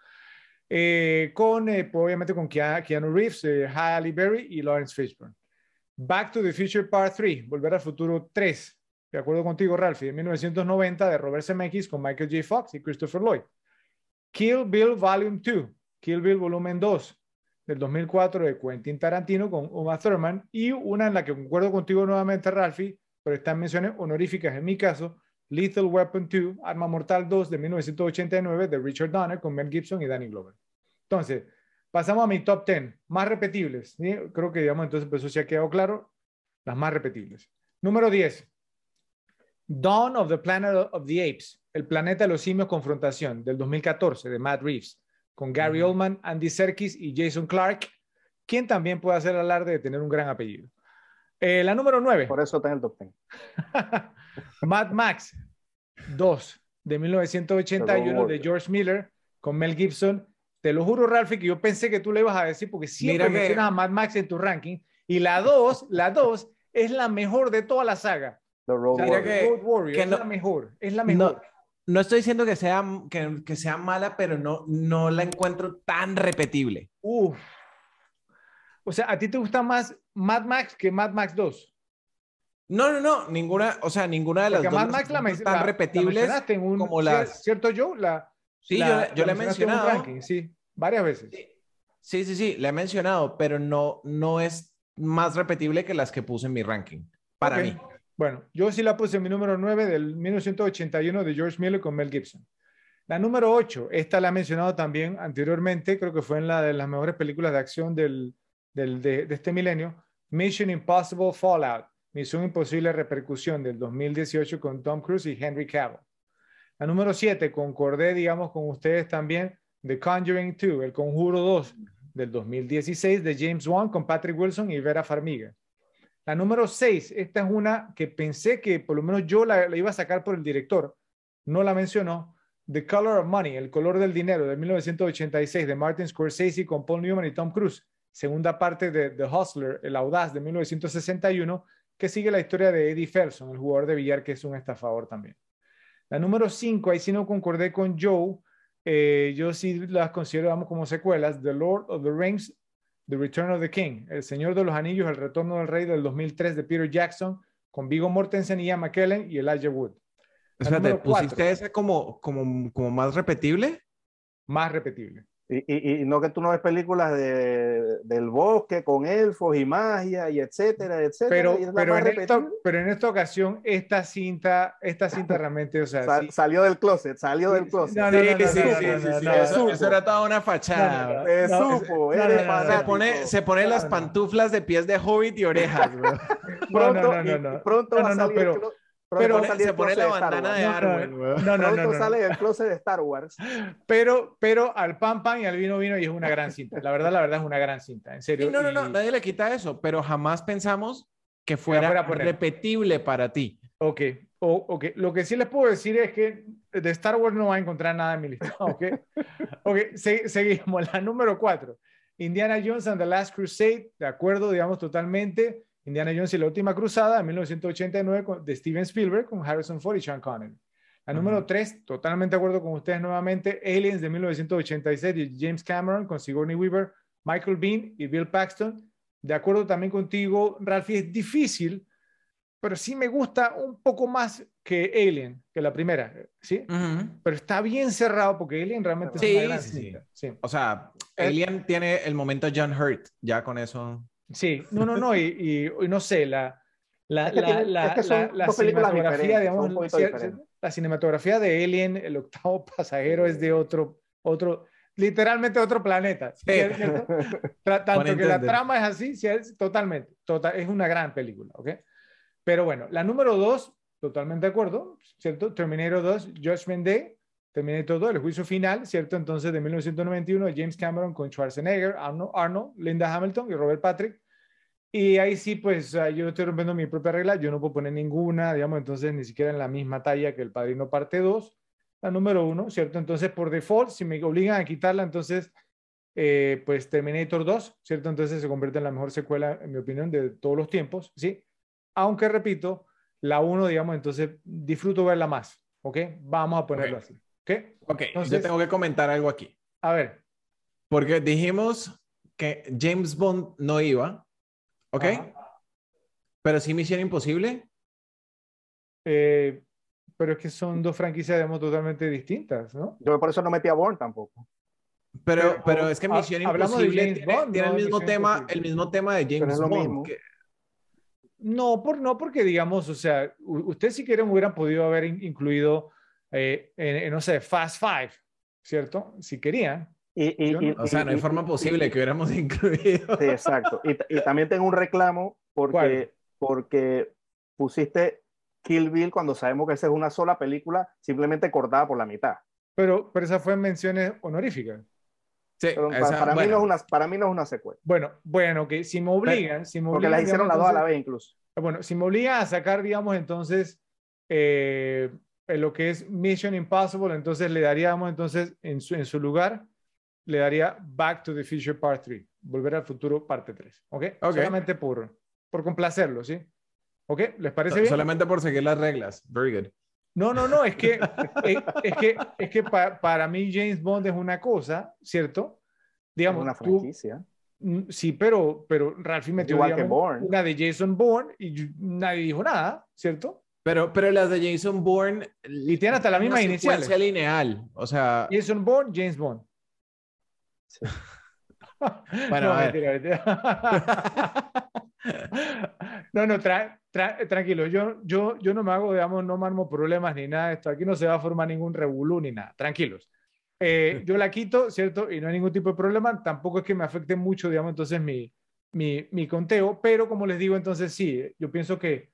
S1: Eh, con, eh, pues, obviamente, con Keanu, Keanu Reeves, eh, Halle Berry y Lawrence Fishburne. Back to the Future Part 3, Volver al Futuro 3, de acuerdo contigo, Ralphie, de 1990, de Robert Zemeckis con Michael J. Fox y Christopher Lloyd. Kill Bill Volume 2, Kill Bill Volumen 2, del 2004 de Quentin Tarantino con Uma Thurman y una en la que concuerdo contigo nuevamente, Ralphie, pero están menciones honoríficas en mi caso, Lethal Weapon 2, Arma Mortal 2 de 1989 de Richard Donner con Mel Gibson y Danny Glover. Entonces, pasamos a mi top 10, más repetibles. Creo que, digamos, entonces pues, eso se ha quedado claro, las más repetibles. Número 10, Dawn of the Planet of the Apes, El planeta de los simios confrontación, del 2014, de Matt Reeves, con Gary. Oldman, Andy Serkis y Jason Clark, quien también puede hacer alarde de tener un gran apellido. Eh, la número 9,
S2: por eso está en el top 10. *laughs*
S1: Mad Max 2 de 1981 de. George Miller con Mel Gibson. Te lo juro, Ralphie, que yo pensé que tú le ibas a decir porque siempre
S3: Mira que-
S1: mencionas a Mad Max en tu ranking. Y la 2, la 2 es la mejor de toda la saga.
S2: The Road
S3: Mira
S2: Warrior.
S3: que-
S1: Road Warrior
S3: que
S1: es
S3: no-
S1: la mejor, es la mejor.
S3: no estoy diciendo que sea, que, que sea mala, pero no, no la encuentro tan repetible.
S1: Uf. O sea, ¿a ti te gusta más Mad Max que Mad Max 2?
S3: No, no, no, ninguna, o sea, ninguna de las
S1: Porque
S3: dos
S1: Mad Max la,
S3: tan
S1: la- la
S3: repetibles
S1: mencionaste en un,
S3: como las...
S1: ¿Cierto, Joe? La,
S3: Sí,
S1: la-
S3: yo, la- yo la he mencionado.
S1: ranking, sí, varias veces.
S3: Sí, sí, sí, la he mencionado, pero no, no es más repetible que las que puse en mi ranking, para mí.
S1: Bueno, yo sí la puse en mi número 9 del 1981 de George Miller con Mel Gibson. La número 8, esta la he mencionado también anteriormente, creo que fue en la de las mejores películas de acción del, del- de, de este milenio, Mission Impossible Fallout, Misión Imposible Repercusión del 2018 con Tom Cruise y Henry Cavill. La número 7, concordé, digamos, con ustedes también, The Conjuring 2, El Conjuro 2 del 2016 de James Wan con Patrick Wilson y Vera Farmiga. La número 6, esta es una que pensé que por lo menos yo la, iba a sacar por el director, no la mencionó. The Color of Money, El color del dinero, de 1986, de Martin Scorsese con Paul Newman y Tom Cruise. Segunda parte de The Hustler, El Audaz, de 1961, que sigue la historia de Eddie Felson, el jugador de billar que es un estafador también. La número 5, ahí sí no concordé con Joe, eh, yo sí las considero vamos, como secuelas, The Lord of the Rings, The Return of the King, El Señor de los Anillos, El Retorno del Rey del 2003 de Peter Jackson, con Viggo Mortensen, Ian McKellen y Elijah Wood.
S3: Espérate. ¿pusiste esa como, como, como más repetible?
S1: Más repetible.
S2: Y, y, y no que tú no ves películas de, del bosque con elfos y magia y etcétera, etcétera.
S1: Pero, pero, en esta, pero en esta ocasión, esta cinta, esta cinta realmente, o sea, sí-
S2: Salió del closet, salió del
S1: sí,
S2: closet.
S1: no, no, no, no,
S3: sí, sí,
S1: no,
S3: sí,
S1: no,
S3: sí, sí,
S1: no,
S3: eso, era toda una fachada.
S1: No,
S2: supo,
S1: no,
S2: eres
S1: no, no, no,
S2: fanático.
S3: Se pone, se pone las
S1: no.
S3: pantuflas de pies de hobbit y orejas, bro. *laughs*
S1: No, no,
S2: Pronto,
S1: no, no,
S2: y-
S1: no.
S2: y pronto
S1: No,
S2: va a salir
S1: pero- pero-
S2: a
S3: Se pone la bandana de
S2: Wars.
S1: No, no,
S3: Arwen,
S1: no, no, no,
S2: sale el closet de Star Wars.
S1: Pero, pero al pan pan y al vino vino y es una gran cinta. La verdad, la verdad es una gran cinta, en serio.
S3: Sí, no, no, no,
S1: y-
S3: nadie le quita eso, pero jamás pensamos que fuera
S1: fuera
S3: repetible para ti.
S1: Ok, o, ok. Lo que sí les puedo decir es que de Star Wars no va a encontrar nada en mi lista. Ok, *laughs* ok. se- seguimos. La número cuatro. Indiana Jones and the Last Crusade. De acuerdo, digamos totalmente. Indiana Jones y la última cruzada de 1989 con- de Steven Spielberg con Harrison Ford y Sean Connery. La número
S3: Ujú.
S1: tres, totalmente de acuerdo con ustedes nuevamente. Aliens de 1986 de James Cameron con Sigourney Weaver, Michael Bean y Bill Paxton. De acuerdo también contigo, Ralphie, es difícil pero sí me gusta un poco más que Alien, que la primera, ¿sí? Pero está bien cerrado porque Alien realmente
S3: sí, es una gran sí, sí. O sea, Alien tiene el momento John Hurt, ya con eso.
S1: Sí, no, no, no, y, y, no sé, la, la, la, la, la cinematografía, digamos, la cinematografía de Alien, el octavo *laughs* pasajero, es de otro, otro, literalmente otro planeta. Sí. *laughs* Tanto que la trama es así, sí, es totalmente, total, es una gran película, ¿ok? Pero bueno, la número dos, totalmente de acuerdo, ¿cierto? Terminator 2, Judgment Day, Terminator 2, el juicio final, ¿cierto? Entonces, de 1991, James Cameron con Schwarzenegger, Arnold, Arnold Linda Hamilton y Robert Patrick. Y ahí sí, pues yo estoy rompiendo mi propia regla, yo no puedo poner ninguna, digamos, entonces ni siquiera en la misma talla que El Padrino parte 2, la número uno, ¿cierto? Entonces, por default, si me obligan a quitarla, entonces, eh, pues Terminator 2, ¿cierto? Entonces se convierte en la mejor secuela, en mi opinión, de todos los tiempos, ¿sí? Aunque, repito, la 1, digamos, entonces disfruto verla más, ¿ok? Vamos a ponerlo así, ¿ok?
S3: Ok, entonces, yo tengo que comentar algo aquí.
S1: A ver.
S3: Porque dijimos que James Bond no iba, ¿ok? Pero sí Misión Imposible.
S1: Eh, pero es que son dos franquicias, digamos, totalmente distintas, ¿no?
S2: Yo por eso no metí a Bourne tampoco.
S3: Pero, pero, es que Misión Imposible tiene, el mismo tema, el mismo tema de James Bond.
S1: No, por, no porque digamos, o sea, ustedes si quieren hubieran podido haber incluido, eh, en, no sé, Fast Five, ¿cierto? Si querían.
S3: Y, o sea, no hay forma posible que hubiéramos *laughs* incluido.
S2: Sí, exacto. Y, también tengo un reclamo porque, porque pusiste Kill Bill cuando sabemos que esa es una sola película simplemente cortada por la mitad.
S1: Pero, pero esa fue en menciones honoríficas.
S2: Sí, para, mí no es una, para mí no es una secuela.
S1: Bueno, bueno, que si me obligan, si me
S2: porque las hicieron las dos a la vez incluso.
S1: Bueno, si me obligan a sacar, digamos, entonces eh, lo que es Mission Impossible, entonces le daríamos, entonces, en su, en su lugar, le daría Back to the Future Part 3, Volver al Futuro Parte 3, ¿ok? Solamente por, por complacerlo, ¿sí? ¿Ok? ¿Les parece bien?
S3: Solamente por seguir las reglas. Very good.
S1: No, no, no, es que, *laughs* es, que, es que para mí James Bond es una cosa, ¿cierto? Digamos,
S2: es una franquicia.
S1: Mm, sí, pero, pero Ralphie metió una de Jason Bourne y nadie dijo nada, ¿cierto?
S3: Pero, pero las de Jason Bourne...
S1: Y tienen hasta la misma inicial.
S3: lineal, o sea...
S1: Jason Bourne, James Bond. *laughs* bueno, no, a ver. *laughs* no, no, tranquilo, yo, yo, yo no me hago, digamos, no me armo problemas ni nada de esto. Aquí no se va a formar ningún revolú ni nada. Tranquilos. Eh, *laughs* yo la quito, ¿cierto? Y no hay ningún tipo de problema. Tampoco es que me afecte mucho, digamos, entonces mi, mi, mi conteo. Pero como les digo, entonces sí, yo pienso que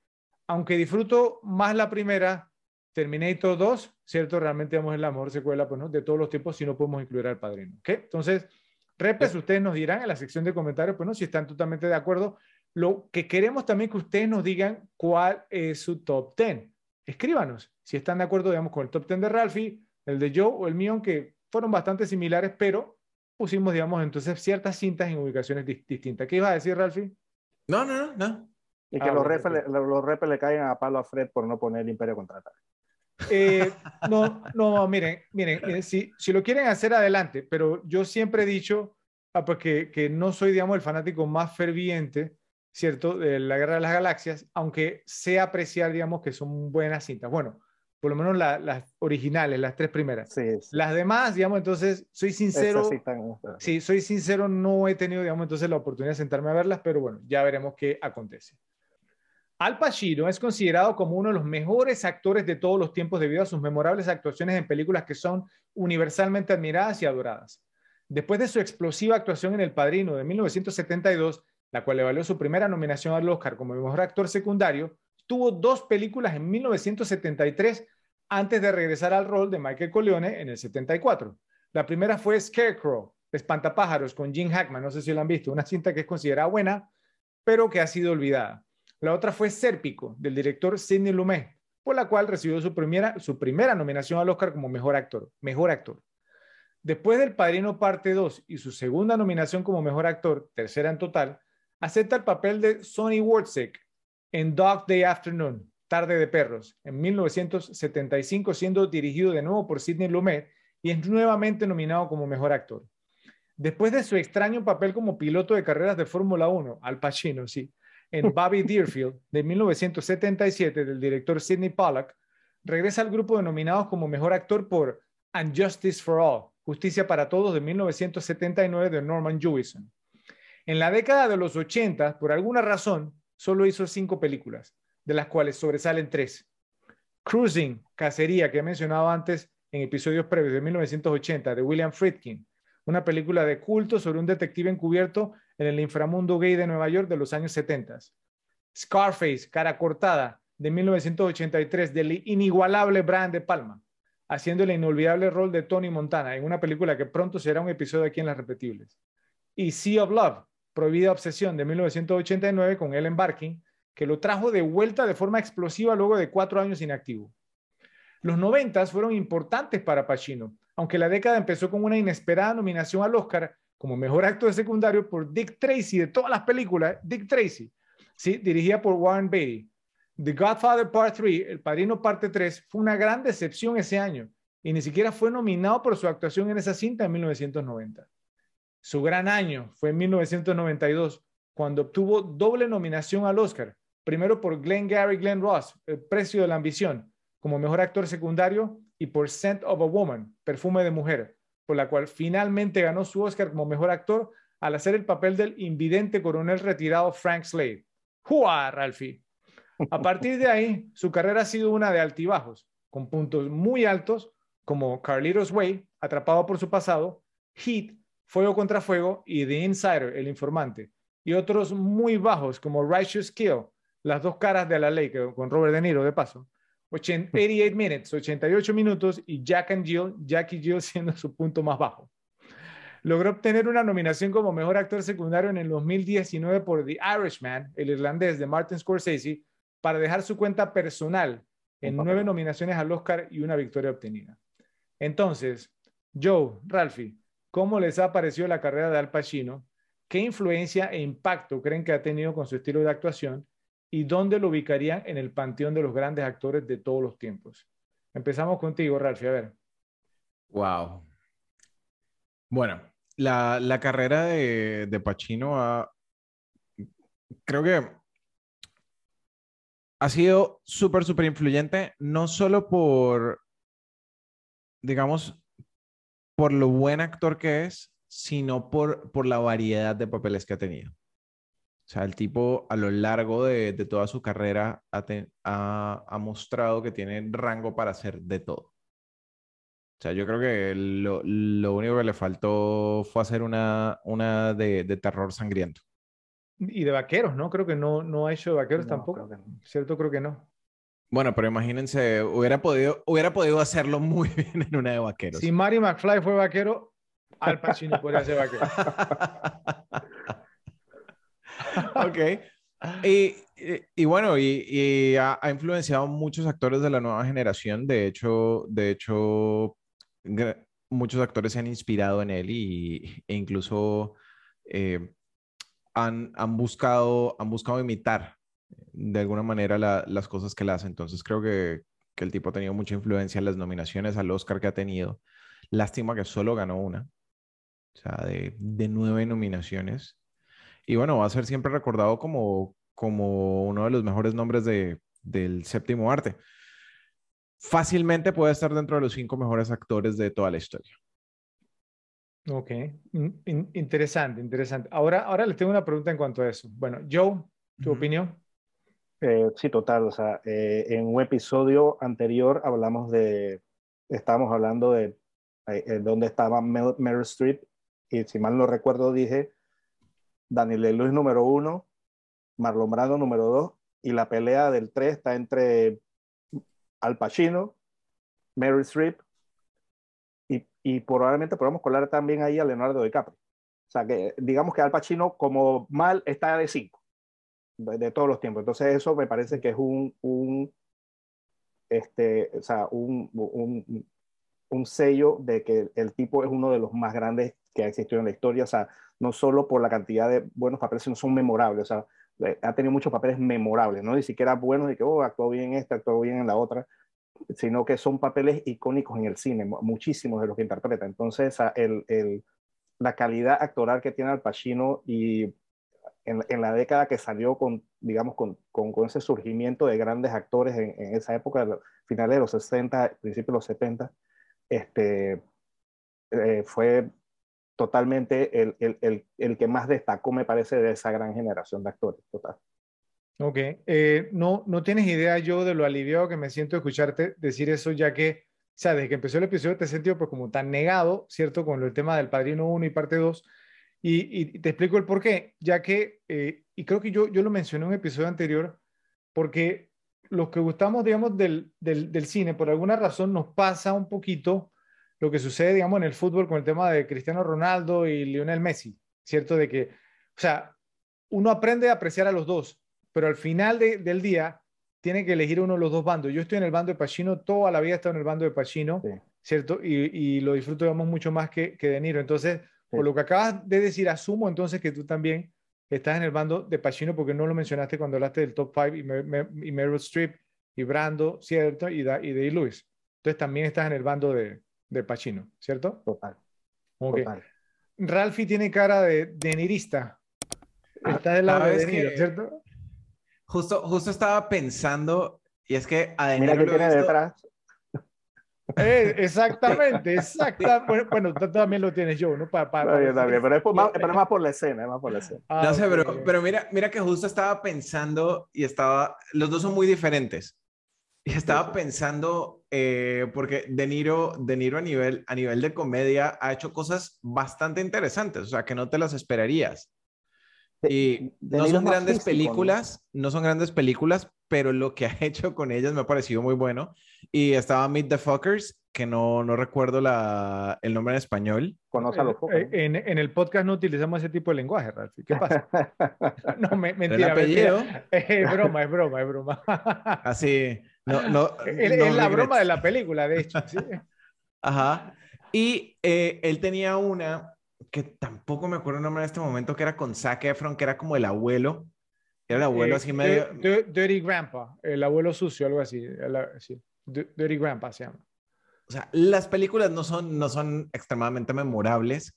S1: aunque disfruto más la primera, Terminator 2, ¿cierto? Realmente, digamos, es la mejor secuela pues, ¿no? de todos los tiempos si no podemos incluir al padrino. ¿Ok? Entonces, repes, ustedes nos dirán en la sección de comentarios, pues, ¿no? Si están totalmente de acuerdo. Lo que queremos también que ustedes nos digan cuál es su top 10. Escríbanos si están de acuerdo, digamos, con el top 10 de Ralphie, el de Joe o el mío, que fueron bastante similares, pero pusimos, digamos, entonces ciertas cintas en ubicaciones distintas. ¿Qué iba a decir, Ralphie?
S3: No, no, no,
S2: Y que ah, los, repes le, los le caigan a palo a Fred por no poner el Imperio Contraataque.
S1: Eh, *laughs* no, no, miren, miren, si, si lo quieren hacer adelante, pero yo siempre he dicho, ah, pues que no soy, digamos, el fanático más ferviente ¿cierto? De la Guerra de las Galaxias, aunque sé apreciar, digamos, que son buenas cintas. Bueno, por lo menos las originales, las tres primeras. Las demás, digamos, entonces, soy sincero. Sí, soy sincero, no he tenido, digamos, entonces la oportunidad de sentarme a verlas, pero bueno, ya veremos qué acontece. Al Pacino es considerado como uno de los mejores actores de todos los tiempos debido a sus memorables actuaciones en películas que son universalmente admiradas y adoradas. Después de su explosiva actuación en El Padrino de 1972, la cual le valió su primera nominación al Oscar como mejor actor secundario, tuvo dos películas en 1973 antes de regresar al rol de Michael Corleone en el 74. La primera fue Scarecrow, Espantapájaros, con Jim Hackman, no sé si lo han visto, una cinta que es considerada buena, pero que ha sido olvidada. La otra fue Sérpico, del director Sidney Lumet, por la cual recibió su primera, su primera nominación al Oscar como mejor actor. Mejor actor. Después del Padrino Parte 2 y su segunda nominación como mejor actor, tercera en total, acepta el papel de Sonny Wortzik en Dog Day Afternoon, Tarde de Perros, en 1975, siendo dirigido de nuevo por Sidney Lumet y es nuevamente nominado como mejor actor. Después de su extraño papel como piloto de carreras de Fórmula 1, Al Pacino, sí, en Bobby Deerfield de 1977 del director Sidney Pollack, regresa al grupo de nominados como mejor actor por And Justice for All, Justicia para Todos de 1979 de Norman Jewison. En la década de los 80, por alguna razón, solo hizo cinco películas, de las cuales sobresalen tres. Cruising, Cacería, que he mencionado antes en episodios previos de 1980, de William Friedkin, una película de culto sobre un detective encubierto en el inframundo gay de Nueva York de los años 70. Scarface, Cara Cortada, de 1983, del inigualable Brian De Palma, haciendo el inolvidable rol de Tony Montana en una película que pronto será un episodio aquí en Las Repetibles. Y Sea of Love, Prohibida Obsesión, de 1989, con Ellen Barkin, que lo trajo de vuelta de forma explosiva luego de cuatro años inactivo. Los noventas fueron importantes para Pacino, aunque la década empezó con una inesperada nominación al Oscar como mejor actor secundario por Dick Tracy de todas las películas, Dick Tracy, ¿sí? dirigida por Warren Beatty. The Godfather Part 3, El Padrino Parte 3, fue una gran decepción ese año y ni siquiera fue nominado por su actuación en esa cinta en 1990. Su gran año fue en 1992, cuando obtuvo doble nominación al Oscar, primero por Glenn Gary Glenn Ross, El Precio de la Ambición, como mejor actor secundario, y por Scent of a Woman, Perfume de Mujer, por la cual finalmente ganó su Oscar como mejor actor al hacer el papel del invidente coronel retirado Frank Slade. ¡Jua, Ralphie! A partir de ahí, su carrera ha sido una de altibajos, con puntos muy altos como Carlitos Way, Atrapado por su pasado, Heat, Fuego contra Fuego y The Insider, El Informante, y otros muy bajos como Righteous Kill, Las dos caras de la ley, con Robert De Niro de paso, 88 minutes, 88 minutos y Jack and Jill, Jack y Jill *laughs* siendo su punto más bajo. Logró obtener una nominación como mejor actor secundario en el 2019 por The Irishman, el irlandés de Martin Scorsese, para dejar su cuenta personal en nueve nominaciones al Oscar y una victoria obtenida. Entonces, Joe, Ralphie, ¿cómo les ha parecido la carrera de Al Pacino? ¿Qué influencia e impacto creen que ha tenido con su estilo de actuación? Y dónde lo ubicarían en el panteón de los grandes actores de todos los tiempos. Empezamos contigo, Ralph, a ver.
S3: Wow. Bueno, la, carrera de, de Pacino ha, creo que ha sido súper, súper influyente, no solo por, digamos, por lo buen actor que es, sino por, por la variedad de papeles que ha tenido. O sea, el tipo a lo largo de, toda su carrera ha, mostrado que tiene rango para hacer de todo. O sea, yo creo que lo, único que le faltó fue hacer una, una de, terror sangriento.
S1: Y de vaqueros, ¿no? Creo que no, no ha hecho de vaqueros tampoco. ¿Cierto? Creo que no.
S3: Bueno, pero imagínense, hubiera podido, hubiera podido hacerlo muy *laughs* bien en una de vaqueros.
S1: Si Mary McFly fue vaquero, Al Pacino podría ser vaquero. *laughs* *laughs*
S3: ok. Y, y, bueno, y, ha, influenciado muchos actores de la nueva generación. De hecho, de hecho muchos actores se han inspirado en él y, e incluso eh, han, han, buscado, han buscado imitar de alguna manera las cosas que él hace. Entonces creo que, que el tipo ha tenido mucha influencia en las nominaciones al Oscar que ha tenido. Lástima que solo ganó una. O sea, de, de nueve nominaciones, y bueno, va a ser siempre recordado como, como uno de los mejores nombres de, del séptimo arte. Fácilmente puede estar dentro de los cinco mejores actores de toda la historia.
S1: Ok, interesante, interesante. Ahora, ahora les tengo una pregunta en cuanto a eso. Bueno, Joe, ¿tu opinión?
S2: Eh, sí, total. O sea, eh, en un episodio anterior hablamos de, estábamos hablando de eh, dónde estaba Meryl Streep y si mal no recuerdo dije Daniel Luis número uno, Marlon Brando número dos, y la pelea del tres está entre Al Pacino, Mary Streep, y, y probablemente podamos colar también ahí a Leonardo DiCaprio. O sea, que digamos que Al Pacino como mal está de cinco, de, todos los tiempos. Entonces eso me parece que es un, un este, o sea, un, un, un sello de que el tipo es uno de los más grandes que ha existido en la historia, o sea, no solo por la cantidad de buenos papeles, sino son memorables, o sea, eh, ha tenido muchos papeles memorables, no ni siquiera buenos de que, oh, actuó bien esta, actuó bien en la otra, sino que son papeles icónicos en el cine, muchísimos de los que interpreta. Entonces, el, el, la calidad actoral que tiene Al Pacino y en, en, la década que salió con digamos, con, con, ese surgimiento de grandes actores en, en esa época, finales de los 60, principios de los 70, este, eh, fue totalmente el, el, el, el, que más destacó, me parece, de esa gran generación de actores. Total.
S1: Ok, eh, no, no tienes idea yo de lo aliviado que me siento escucharte decir eso, ya que, o sea, desde que empezó el episodio te he sentido pues como tan negado, ¿cierto? Con el tema del Padrino 1 y parte 2, y, y, te explico el por qué, ya que, eh, y creo que yo, yo lo mencioné en un episodio anterior, porque los que gustamos, digamos, del, del, del cine, por alguna razón nos pasa un poquito lo que sucede, digamos, en el fútbol con el tema de Cristiano Ronaldo y Lionel Messi, ¿cierto? De que, o sea, uno aprende a apreciar a los dos, pero al final de, del día tiene que elegir uno de los dos bandos. Yo estoy en el bando de Pacino, toda la vida he estado en el bando de Pacino, sí. ¿cierto? Y, y, lo disfruto, digamos, mucho más que, que De Niro. Entonces, sí. por lo que acabas de decir, asumo entonces que tú también estás en el bando de Pacino porque no lo mencionaste cuando hablaste del top 5 y, y Meryl Streep y Brando, ¿cierto? Y, da, y de Lewis. Entonces también estás en el bando de, de Pacino, ¿cierto?
S2: Total.
S1: Okay. Total. Ralphie tiene cara de, de nirista. Está del lado de, Niro, ¿cierto?
S3: Justo, justo estaba pensando, y es que a De
S2: Niro Mira que tiene visto... detrás.
S1: Eh, *laughs* exactamente, exacta. Bueno, bueno, tú también lo tienes yo, ¿no?
S2: Para, para, no, yo también, pero es, por, más, pero es más por la escena, es más por la escena.
S3: Ah, no sé, okay. pero, pero mira, mira que justo estaba pensando y estaba, los dos son muy diferentes. Y estaba pensando, eh, porque De Niro, de Niro a, nivel, a nivel de comedia ha hecho cosas bastante interesantes, o sea, que no te las esperarías. Y no son grandes físico, películas, ¿no? no son grandes películas, pero lo que *laughs* ha hecho con ellas me ha parecido muy bueno. Y estaba Meet the Fuckers, que no, no recuerdo la, el nombre en español.
S2: Conoce a los
S1: en, en, en, el podcast no utilizamos ese tipo de lenguaje, Ralph. ¿Qué pasa? *laughs* *laughs* no, me, mentira.
S3: ¿El apellido?
S1: Mentira. Es broma, es broma, es broma.
S3: Así. No, no,
S1: es,
S3: no
S1: es la broma de la película, de hecho. ¿sí? *laughs*
S3: Ajá. Y eh, él tenía una que tampoco me acuerdo el nombre en este momento, que era con Zac Efron, que era como el abuelo. Era el abuelo eh, así medio...
S1: Dirty Grandpa, el abuelo sucio, algo así. sí. Dirty Grandpa se llama.
S3: O sea, las películas no son, no son extremadamente memorables,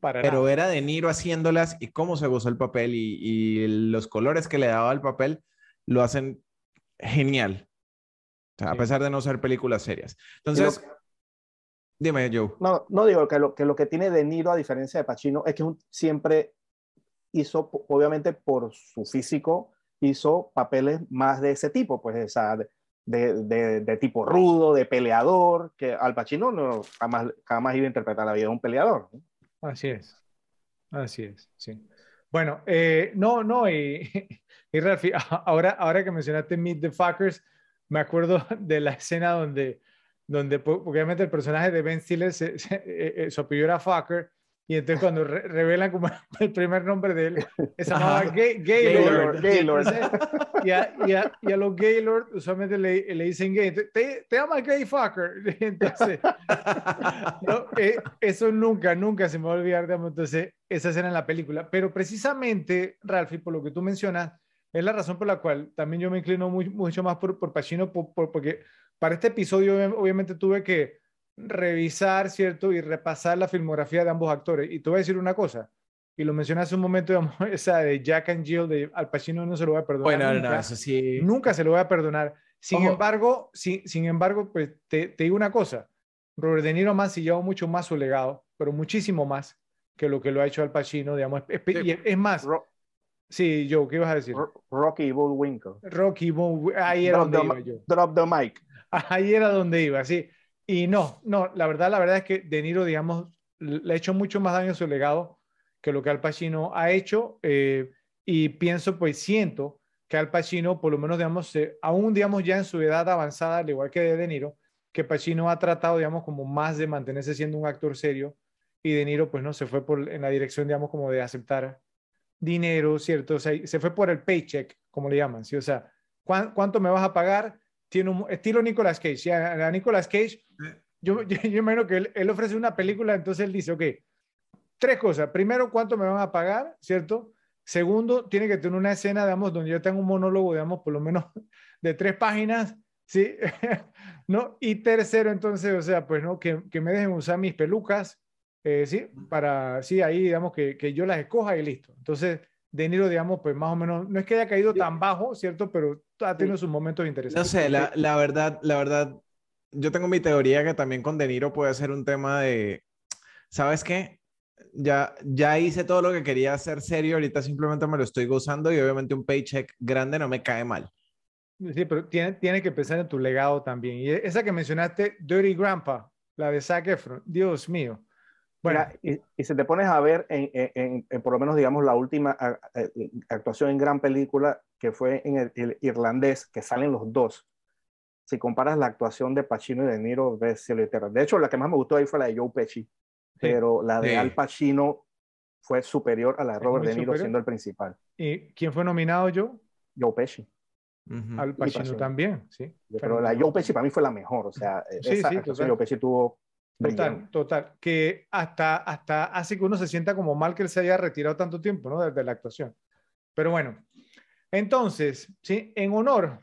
S3: Para pero nada. era De Niro haciéndolas y cómo se gozó el papel y, y, los colores que le daba al papel lo hacen genial. O sea, sí. A pesar de no ser películas serias. Entonces, dime, Joe.
S2: No, no digo que lo, que lo que tiene De Niro, a diferencia de Pacino, es que un, siempre hizo, obviamente por su físico, hizo papeles más de ese tipo, pues, de, de, de, tipo rudo, de peleador, que Al Pacino no, jamás, jamás iba a interpretar la vida de un peleador. ¿no?
S1: Así es, así es, sí. Bueno, eh, no, no, y, *laughs* y Rafi, *laughs* ahora, ahora que mencionaste Meet the Fuckers, me acuerdo *laughs* de la escena donde, donde obviamente el personaje de Ben Stiller, se, se, eh, eh, su apellido era Fucker, y entonces cuando re revelan como *laughs* el primer nombre de él, se llamaba Gay, Gaylord. Gaylord. Y, a, y, a, y, a, los Gaylord usualmente le, le dicen gay. Te, te llama gay fucker. *laughs* Entonces, no, eh, eso nunca, nunca se me va a olvidar, digamos, entonces, esa escena en la película. Pero precisamente, Ralphie, por lo que tú mencionas, es la razón por la cual también yo me inclino muy, mucho más por, por Pacino, por, por, porque para este episodio obviamente tuve que revisar, ¿cierto? Y repasar la filmografía de ambos actores. Y te voy a decir una cosa, y lo mencioné hace un momento, *laughs* digamos, esa de Jack and Jill de Al Pacino no se lo voy a perdonar.
S3: Bueno,
S1: nunca,
S3: no, eso sí.
S1: Nunca se lo voy a perdonar. Sin Ojo. embargo, sin, sin embargo, pues te, te, digo una cosa, Robert De Niro ha mancillado mucho más su legado, pero muchísimo más que lo que lo ha hecho Al Pacino, digamos. Es, sí. es más, Ro sí, Joe, ¿qué ibas a decir?
S2: Rocky Bullwinkle.
S1: Rocky Bullwinkle, ahí era
S2: drop
S1: donde
S2: the,
S1: iba yo.
S2: Drop the mic. *laughs*
S1: Ahí era donde iba, sí. Y no, no, la verdad, la verdad es que De Niro, digamos, le ha hecho mucho más daño a su legado que lo que Al Pacino ha hecho. Eh, y pienso, pues siento que Al Pacino, por lo menos, digamos, eh, aún, digamos, ya en su edad avanzada, al igual que de De Niro, que Pacino ha tratado, digamos, como más de mantenerse siendo un actor serio y De Niro, pues no, se fue por, en la dirección, digamos, como de aceptar dinero, ¿cierto? O sea, se fue por el paycheck, como le llaman, ¿sí? O sea, ¿cuánto me vas a pagar? tiene un estilo Nicolas Cage. ¿sí? A, Nicolas Cage, yo, *laughs* yo, yo imagino que él, él, ofrece una película, entonces él dice, ok, tres cosas. Primero, ¿cuánto me van a pagar? ¿Cierto? Segundo, tiene que tener una escena, digamos, donde yo tenga un monólogo, digamos, por lo menos *laughs* de tres páginas, ¿sí? *laughs* ¿No? Y tercero, entonces, o sea, pues, ¿no? Que, que me dejen usar mis pelucas, eh, ¿sí? Para, sí, ahí, digamos, que, que yo las escoja y listo. Entonces, De Niro, digamos, pues más o menos, no es que haya caído tan bajo, ¿cierto? Pero ha tenido sus momentos
S3: No
S1: interesantes.
S3: sé, la, la verdad, la verdad, yo tengo mi teoría que también con De Niro puede ser un tema de, ¿sabes qué? Ya, ya hice todo lo que quería hacer serio, ahorita simplemente me lo estoy gozando y obviamente un paycheck grande no me cae mal.
S1: Sí, pero tiene, tiene que pensar en tu legado también. Y esa que mencionaste, Dirty Grandpa, la de Zac Efron, Dios mío. Bueno,
S2: Mira, y, y si te pones a ver en, en- en- en por lo menos, digamos, la última a- a- actuación en gran película, que fue en el, el irlandés, que salen los dos, si comparas la actuación de Pacino y De Niro, ves cielo y tierra. De hecho, la que más me gustó ahí fue la de Joe Pesci, pero la de
S3: Sí.
S2: Al Pacino fue superior a la de Robert De Niro
S1: superior.
S2: siendo el principal.
S1: ¿y quién fue nominado yo?
S2: Joe Pesci.
S3: Ujú.
S1: Al Pacino
S2: Pacino.
S1: también, sí.
S2: Pero la de Joe Pesci para mí fue la mejor. O sea,
S1: Sí,
S2: esa
S1: sí,
S2: actuación Joe Pesci tuvo
S1: Total, total. Que hasta, hasta hace que uno se sienta como mal que él se haya retirado tanto tiempo, ¿no? Desde la actuación. Pero bueno, entonces, ¿sí? En honor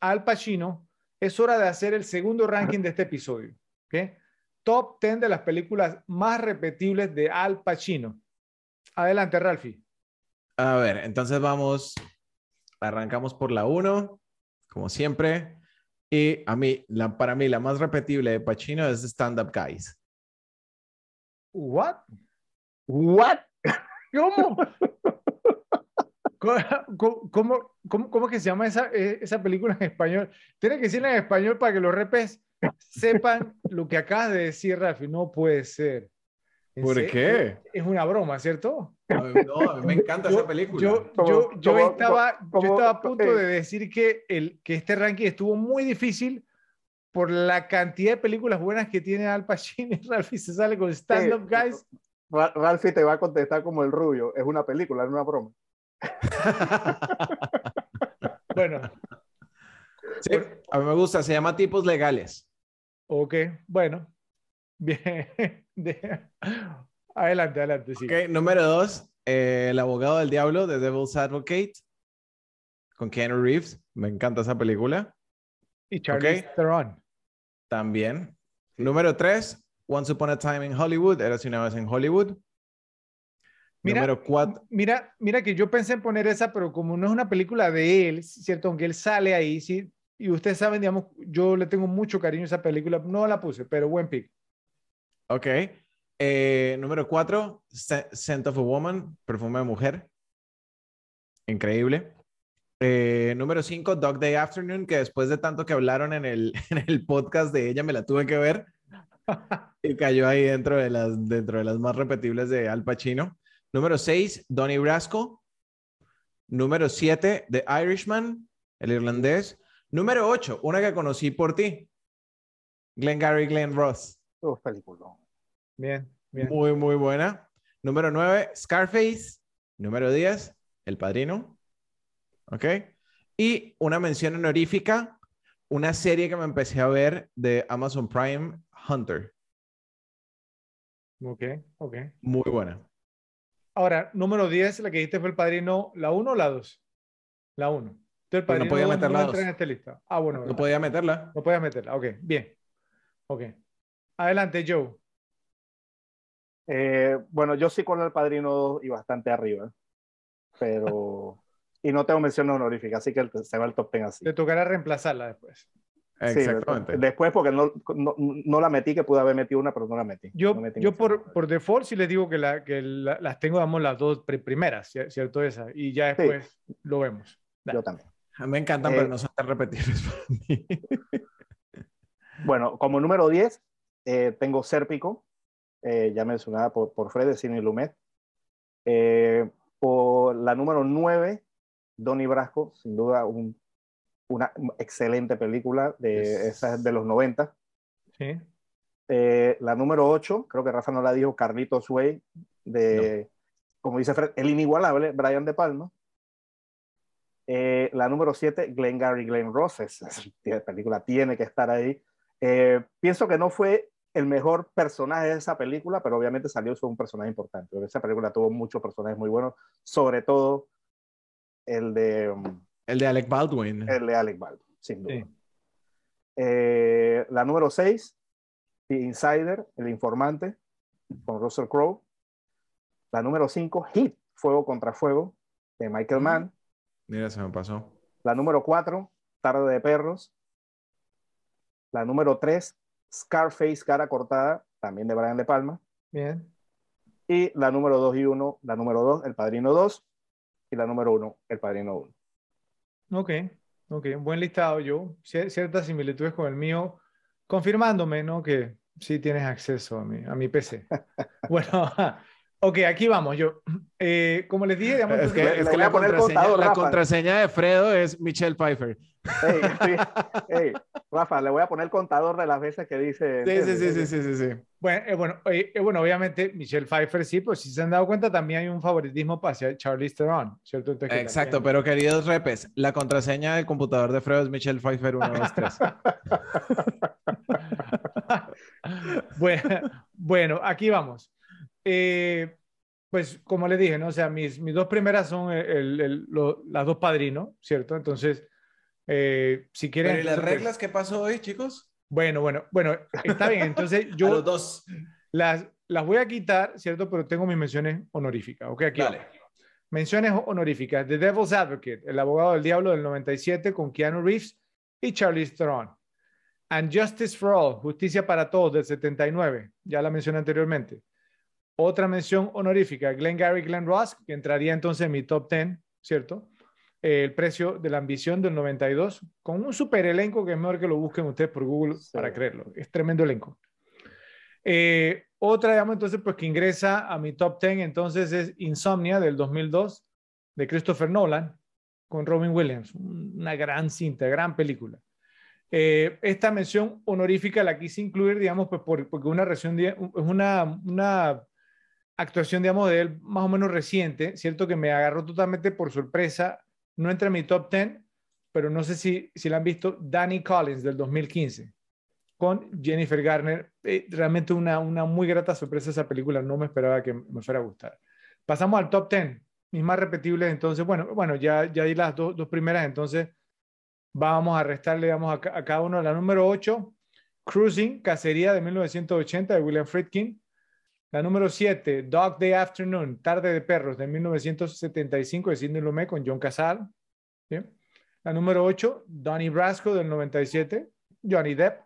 S1: a Al Pacino, es hora de hacer el segundo ranking de este episodio. ¿ok? Top 10 de las películas más repetibles de Al Pacino. Adelante, Ralphie.
S3: A ver, entonces vamos, arrancamos por la 1, como siempre. Y a mí, la, para mí, la más repetible de Pacino es Stand Up Guys.
S1: ¿What?
S2: ¿What? *laughs*
S1: ¿Cómo? ¿Cómo, cómo, cómo, cómo que se llama esa, eh, esa película en español? Tiene que decirla en español para que los repes sepan lo que acabas de decir, Rafi. No puede ser. ¿En
S3: ¿Por
S1: serio?
S3: qué?
S1: Es una broma, ¿cierto?
S3: No, a mí me encanta
S1: Yo-
S3: esa película.
S1: Yo, yo, estaba, yo
S2: como-
S1: estaba a punto
S2: eh.
S1: de decir que, el, que este ranking estuvo muy difícil por la cantidad de películas buenas que tiene Al Pacino y Ralphie se sale con Stand Up Guys.
S2: Ra- Ralphie te va a contestar como el rubio. Es una película, no una broma. *laughs*
S1: Bueno,
S3: Sí, a mí me gusta, se llama Tipos Legales.
S1: ok, bueno. *laughs* Bien. De- Adelante, adelante, sí.
S3: Ok, número dos, eh, El abogado del diablo de Devil's Advocate con Keanu Reeves. Me encanta esa película.
S1: Y Charlize Theron.
S3: También. Número tres, Once Upon a Time in Hollywood. Era una vez en Hollywood.
S1: Mira,
S3: Número cuatro.
S1: Mira, mira que yo pensé en poner esa, pero como no es una película de él, ¿cierto? Aunque él sale ahí, sí. Y ustedes saben, digamos, yo le tengo mucho cariño a esa película. No la puse, pero buen pick.
S3: Ok. Eh, número cuatro, Sc- Scent of a Woman, perfume de mujer. Increíble. Eh, número cinco, Dog Day Afternoon, que después de tanto que hablaron en el, *laughs* en el podcast de ella, me la tuve que ver. *laughs* Y cayó ahí dentro de las, dentro de las más repetibles de Al Pacino. Número 6, Donnie Brasco. Número 7, The Irishman, el irlandés. Número 8, una que conocí por ti. Glenn Gary, Glenn Ross.
S2: Oh, película.
S1: Bien, bien.
S3: Muy, muy buena. Número 9, Scarface. Número 10, El Padrino. ¿Ok? Y una mención honorífica, una serie que me empecé a ver de Amazon Prime, Hunter.
S1: Ok, ok.
S3: Muy buena.
S1: Ahora, número 10, la que dijiste fue el padrino, ¿la 1 o la 2? La 1. Entonces, el
S3: no
S1: padrino
S3: podía
S1: no
S3: la
S1: entra
S3: dos.
S1: en esta lista. Ah, bueno.
S3: No podía meterla.
S1: No podías meterla. Ok, bien. Ok. Adelante, Joe.
S2: Eh, bueno, yo sí con el padrino 2 y bastante arriba. Pero. y no tengo mención honorífica, así que se va el top 10 así.
S1: Te tocará reemplazarla después.
S2: Sí,
S3: Exactamente.
S2: después, porque no, no, no la metí, que pude haber metido una, pero no la metí.
S1: Yo,
S2: No metí
S1: yo por, por default sí les digo que, la, que la- las tengo, damos las dos pri- primeras, cier- ¿cierto? Esa. Y ya
S2: Sí.
S1: después lo vemos.
S2: Yo también.
S3: Me encantan,
S2: Eh,
S3: pero no son tan repetibles para mí. *laughs*
S2: Bueno, como número 10, eh, tengo Sérpico, eh, ya mencionada por, por Fred de Cine Lumet. Eh, por la número 9, Donnie Brasco, sin duda un- una excelente película, de,
S3: Es-
S2: esa es de los 90.
S1: Sí.
S2: Eh, la número 8, creo que Rafa no la dijo, Carlitos Way, de, como dice Fred, el inigualable Brian De Palma. Eh, la número 7, Glengarry Glenn Ross, esa *laughs* esa película tiene que estar ahí. Eh, pienso que no fue el mejor personaje de esa película, pero obviamente salió fue un personaje importante. porque Esa película tuvo muchos personajes muy buenos, sobre todo el de, um,
S3: El de Alec Baldwin.
S2: el de Alec Baldwin, sin duda.
S1: Sí.
S2: Eh, la número 6, The Insider, El Informante, con Russell Crowe. La número 5, Hit, Fuego contra Fuego, de Michael Mann.
S3: Mira, se me pasó.
S2: La número 4, Tarde de Perros. La número 3, Scarface, Cara Cortada, también de Brian De Palma.
S1: Bien.
S2: Y la número 2 y 1, la número 2, El Padrino 2. Y la número 1, El Padrino
S1: 1. Ok, ok, buen listado yo. Ciertas similitudes con el mío, confirmándome, ¿no? Que sí tienes acceso a mi, a mi PC. *laughs* bueno, Ok, aquí vamos. Yo, eh, como les dije, digamos,
S3: es que, es que la, contraseña, la contraseña de Fredo es Michelle Pfeiffer.
S2: Hey, sí, *laughs* hey, Rafa, le voy a poner el contador de las veces que dice.
S3: Sí, sí, sí, sí, sí, sí,
S1: Bueno, eh, bueno, eh, bueno, obviamente Michelle Pfeiffer sí, pues si se han dado cuenta también hay un favoritismo hacia Charlize Theron, ¿cierto?
S3: Exacto, pero queridos repes, la contraseña del computador de Fredo es Michelle Pfeiffer 123. *laughs*
S1: bueno, bueno, aquí vamos. Eh, pues como les dije, ¿no? O sea, mis, mis dos primeras son el, las dos padrinos, ¿cierto? Entonces, eh, si quieren...
S3: ¿y las reglas qué pasó hoy, chicos?
S1: Bueno, bueno, bueno, está bien. Entonces, *laughs* yo...
S3: los dos.
S1: Las, las voy a quitar, ¿cierto? Pero tengo mis menciones honoríficas, ¿ok? Aquí vale. Menciones honoríficas. The Devil's Advocate, El abogado del diablo del 97 con Keanu Reeves y Charlize Theron. And Justice for All, Justicia para Todos del 79, ya la mencioné anteriormente. Otra mención honorífica, Glenn Gary, Glenn Ross, que entraría entonces en mi top 10, ¿cierto? el precio de la ambición del 92, con un super elenco que es mejor que lo busquen ustedes por Google para creerlo. Es tremendo elenco. Eh, otra, digamos, entonces, pues que ingresa a mi top 10, entonces es Insomnia del 2002 de Christopher Nolan con Robin Williams. Una gran cinta, gran película. Eh, esta mención honorífica la quise incluir, digamos, pues porque una, es una, una actuación, de él más o menos reciente, ¿cierto? Que me agarró totalmente por sorpresa. No entra en mi top 10, pero no sé si, si la han visto, Danny Collins del 2015, con Jennifer Garner. Eh, realmente una, una muy grata sorpresa esa película, no me esperaba que me fuera a gustar. Pasamos al top 10, mis más repetibles, entonces, bueno, bueno ya, ya di las dos, dos primeras, entonces vamos a restarle, digamos, a, a cada uno. La número 8, Cruising, Cacería de 1980 de William Friedkin. La número 7, Dog Day Afternoon, Tarde de Perros, de 1975, de Sidney Lumet con John Casal. La número 8, Donnie Brasco, del 97, Johnny Depp.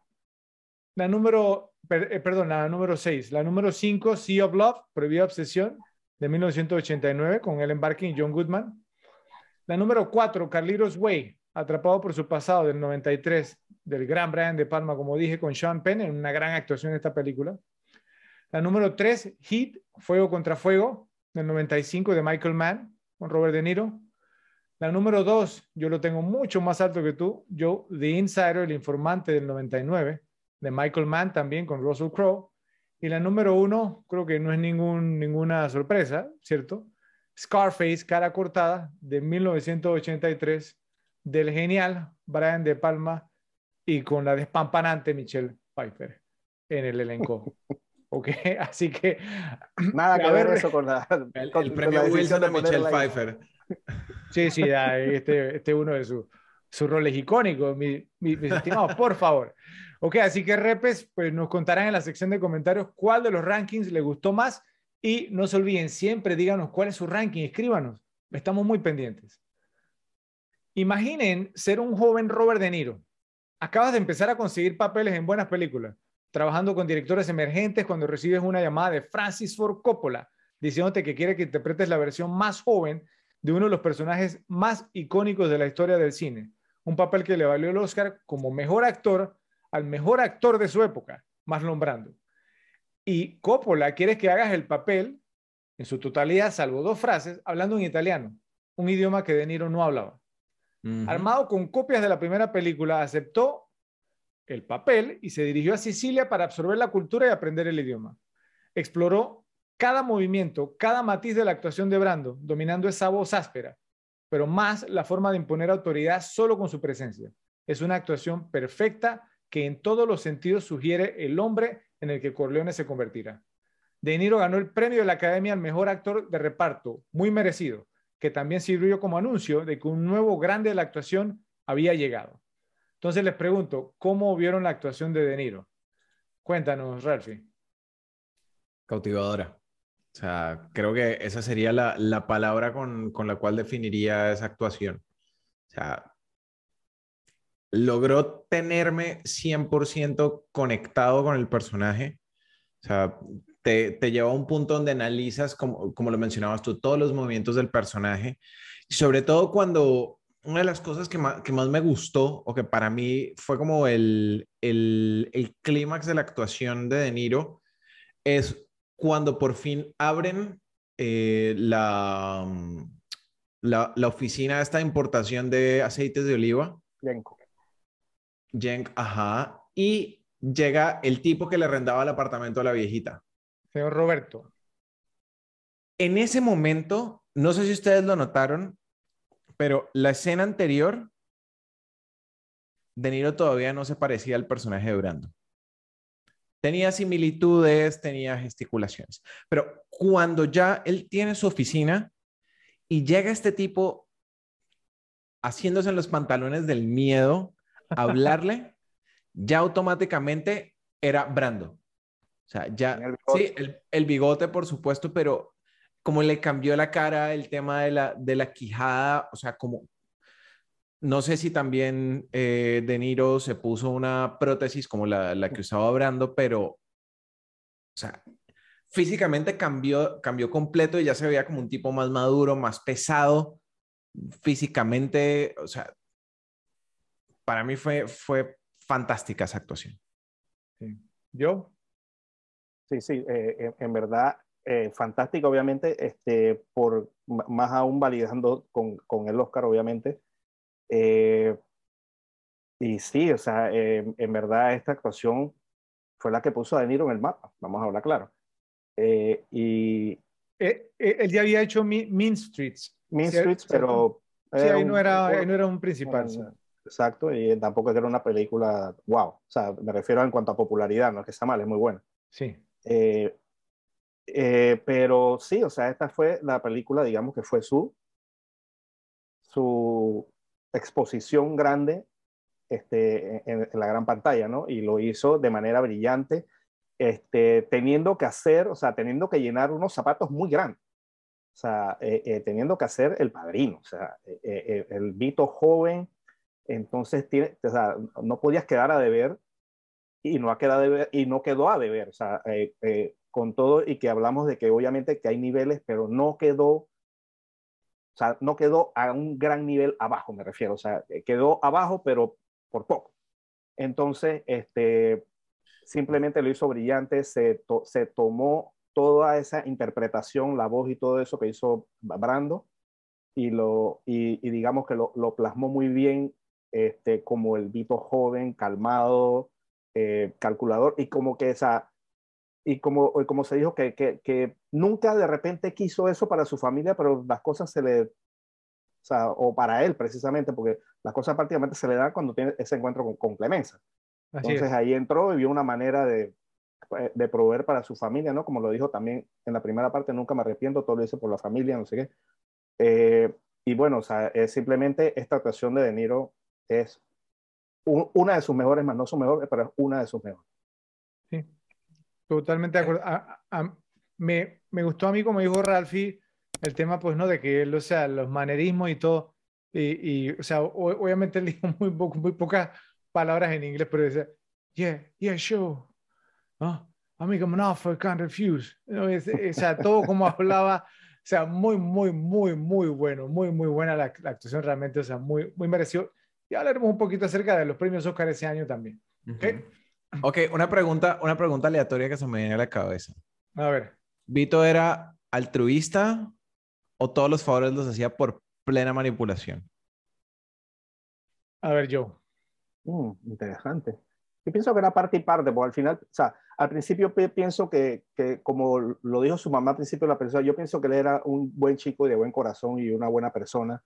S1: La número, eh, perdón, la número 6. La número 5, Sea of Love, Prohibida Obsesión, de 1989, con Ellen Barkin y John Goodman. La número 4, Carlitos Way, Atrapado por su pasado, del 93, del gran Brian De Palma, como dije, con Sean Penn, en una gran actuación en esta película. La número 3, Heat, Fuego contra Fuego, del 95 de Michael Mann, con Robert De Niro. La número 2, yo lo tengo mucho más alto que tú, yo, The Insider, el informante del 99, de Michael Mann también con Russell Crowe. Y la número 1, creo que no es ninguna sorpresa, ¿cierto? Scarface, cara cortada, de 1983, del genial Brian De Palma y con la despampanante Michelle Pfeiffer en el elenco. *laughs* ¿ok? *laughs* Así que...
S2: Nada *laughs* que ver eso con la...
S3: El, premio Wilson de Michelle Pfeiffer.
S1: Sí, sí, este, este uno de sus su roles icónicos, mi, mis estimados, por favor. Ok, así que repes, pues nos contarán en la sección de comentarios cuál de los rankings les gustó más y no se olviden, siempre díganos cuál es su ranking, escríbanos, estamos muy pendientes. Imaginen ser un joven Robert De Niro. Acabas de empezar a conseguir papeles en buenas películas trabajando con directores emergentes cuando recibes una llamada de Francis Ford Coppola diciéndote que quiere que interpretes la versión más joven de uno de los personajes más icónicos de la historia del cine. Un papel que le valió el Oscar como mejor actor al mejor actor de su época, más nombrando. Y Coppola quiere que hagas el papel en su totalidad, salvo dos frases, hablando en italiano, un idioma que De Niro no hablaba. Armado con copias de la primera película, aceptó el papel y se dirigió a Sicilia para absorber la cultura y aprender el idioma. Exploró cada movimiento, cada matiz de la actuación de Brando, dominando esa voz áspera, pero más la forma de imponer autoridad solo con su presencia. Es una actuación perfecta que en todos los sentidos sugiere el hombre en el que Corleone se convertirá. De Niro ganó el premio de la Academia al mejor actor de reparto, muy merecido, que también sirvió como anuncio de que un nuevo grande de la actuación había llegado. Entonces les pregunto, ¿cómo vieron la actuación de De Niro? Cuéntanos, Ralphie.
S3: Cautivadora. O sea, creo que esa sería la, la palabra con, con, la cual definiría esa actuación. O sea, logró tenerme 100% conectado con el personaje. O sea, te, te lleva a un punto donde analizas, como, como lo mencionabas tú, todos los movimientos del personaje. Sobre todo cuando una de las cosas que más, que más me gustó, o que para mí fue como el, el, el clímax de la actuación de De Niro, es cuando por fin abren eh, la, la, la, oficina esta importación de aceites de oliva.
S2: Yenko.
S3: Yenk, ajá. Y llega el tipo que le arrendaba el apartamento a la viejita.
S1: Señor Roberto.
S3: En ese momento, no sé si ustedes lo notaron, pero la escena anterior, De Niro todavía no se parecía al personaje de Brando. Tenía similitudes, tenía gesticulaciones. Pero cuando ya él tiene su oficina y llega este tipo haciéndose en los pantalones del miedo a *laughs* hablarle, ya automáticamente era Brando. O sea, ya, el sí, el, el, bigote, por supuesto, pero como le cambió la cara, el tema de la, de la quijada, o sea, como, no sé si también eh, De Niro se puso una prótesis como la, la, que usaba Brando, pero, o sea, físicamente cambió, cambió completo y ya se veía como un tipo más maduro, más pesado, físicamente, o sea, para mí fue, fue fantástica esa actuación.
S1: Sí. ¿Yo?
S2: Sí, sí, eh, en, en, verdad, eh, fantástico, obviamente, este, por más aún validando con, con el Oscar, obviamente. Eh, y sí, o sea, eh, en verdad esta actuación fue la que puso a De Niro en el mapa, vamos a hablar claro. Eh, y
S1: él ya había hecho Mean Streets.
S2: Mean Streets, pero...
S1: Sí, ahí no, era, ahí no era un principal.
S2: Un, exacto, y tampoco era una película wow. O sea, me refiero en cuanto a popularidad, no es que está mal, es muy buena.
S1: Sí.
S2: Eh, eh, pero sí, o sea, esta fue la película, digamos que fue su, su exposición grande este, en, en, la gran pantalla, ¿no? Y lo hizo de manera brillante, este, teniendo que hacer, o sea, teniendo que llenar unos zapatos muy grandes. O sea, eh, eh, teniendo que hacer el padrino, o sea, eh, el Vito joven, entonces tiene, o sea, no podías quedar a deber y no, ha quedado a deber, y no quedó a deber, o sea, con todo y que hablamos de que obviamente que hay niveles, pero no quedó, o sea, no quedó a un gran nivel abajo, me refiero, o sea, quedó abajo, pero por poco. Entonces, este, simplemente lo hizo brillante, se, to, se tomó toda esa interpretación, la voz y todo eso que hizo Brando, y, lo, y, digamos que lo, lo, plasmó muy bien este, como el Vito joven, calmado, eh, calculador, y como que esa y como, como se dijo, que, que, que, nunca de repente quiso eso para su familia, pero las cosas se le, o, sea, o para él precisamente, porque las cosas prácticamente se le dan cuando tiene ese encuentro con, con Clemenza. Así Entonces es. ahí entró y vio una manera de, de proveer para su familia, ¿no? Como lo dijo también en la primera parte, nunca me arrepiento, todo lo hice por la familia, no sé qué. Eh, y bueno, o sea, es simplemente esta actuación de De Niro es un, una de sus mejores, más no su mejor, pero es una de sus mejores.
S1: Totalmente de acuerdo. A, a, me, me, gustó a mí, como dijo Ralphie, el tema, pues, ¿no? De que él, o sea, los manerismos y todo. Y, y o sea, o, obviamente él dijo *laughs* muy, poco, muy pocas palabras en inglés, pero decía, yeah, yeah, sure. ¿no? Amigo, an offer can't refuse. ¿no? Es, o sea, todo como *laughs* hablaba, o sea, muy, muy, muy, muy bueno, muy, muy buena la, la, actuación realmente, o sea, muy, muy merecido. Y hablaremos un poquito acerca de los premios Oscar ese año también. Uh -huh. ¿Okay?
S3: Ok, una pregunta, una pregunta aleatoria que se me viene a la cabeza.
S1: A ver.
S3: ¿Vito era altruista o todos los favores los hacía por plena manipulación?
S1: A ver, yo.
S2: Mm, interesante. Yo pienso que era parte y parte, porque al final, o sea, al principio pienso que, que, como lo dijo su mamá al principio de la persona, yo pienso que él era un buen chico y de buen corazón y una buena persona,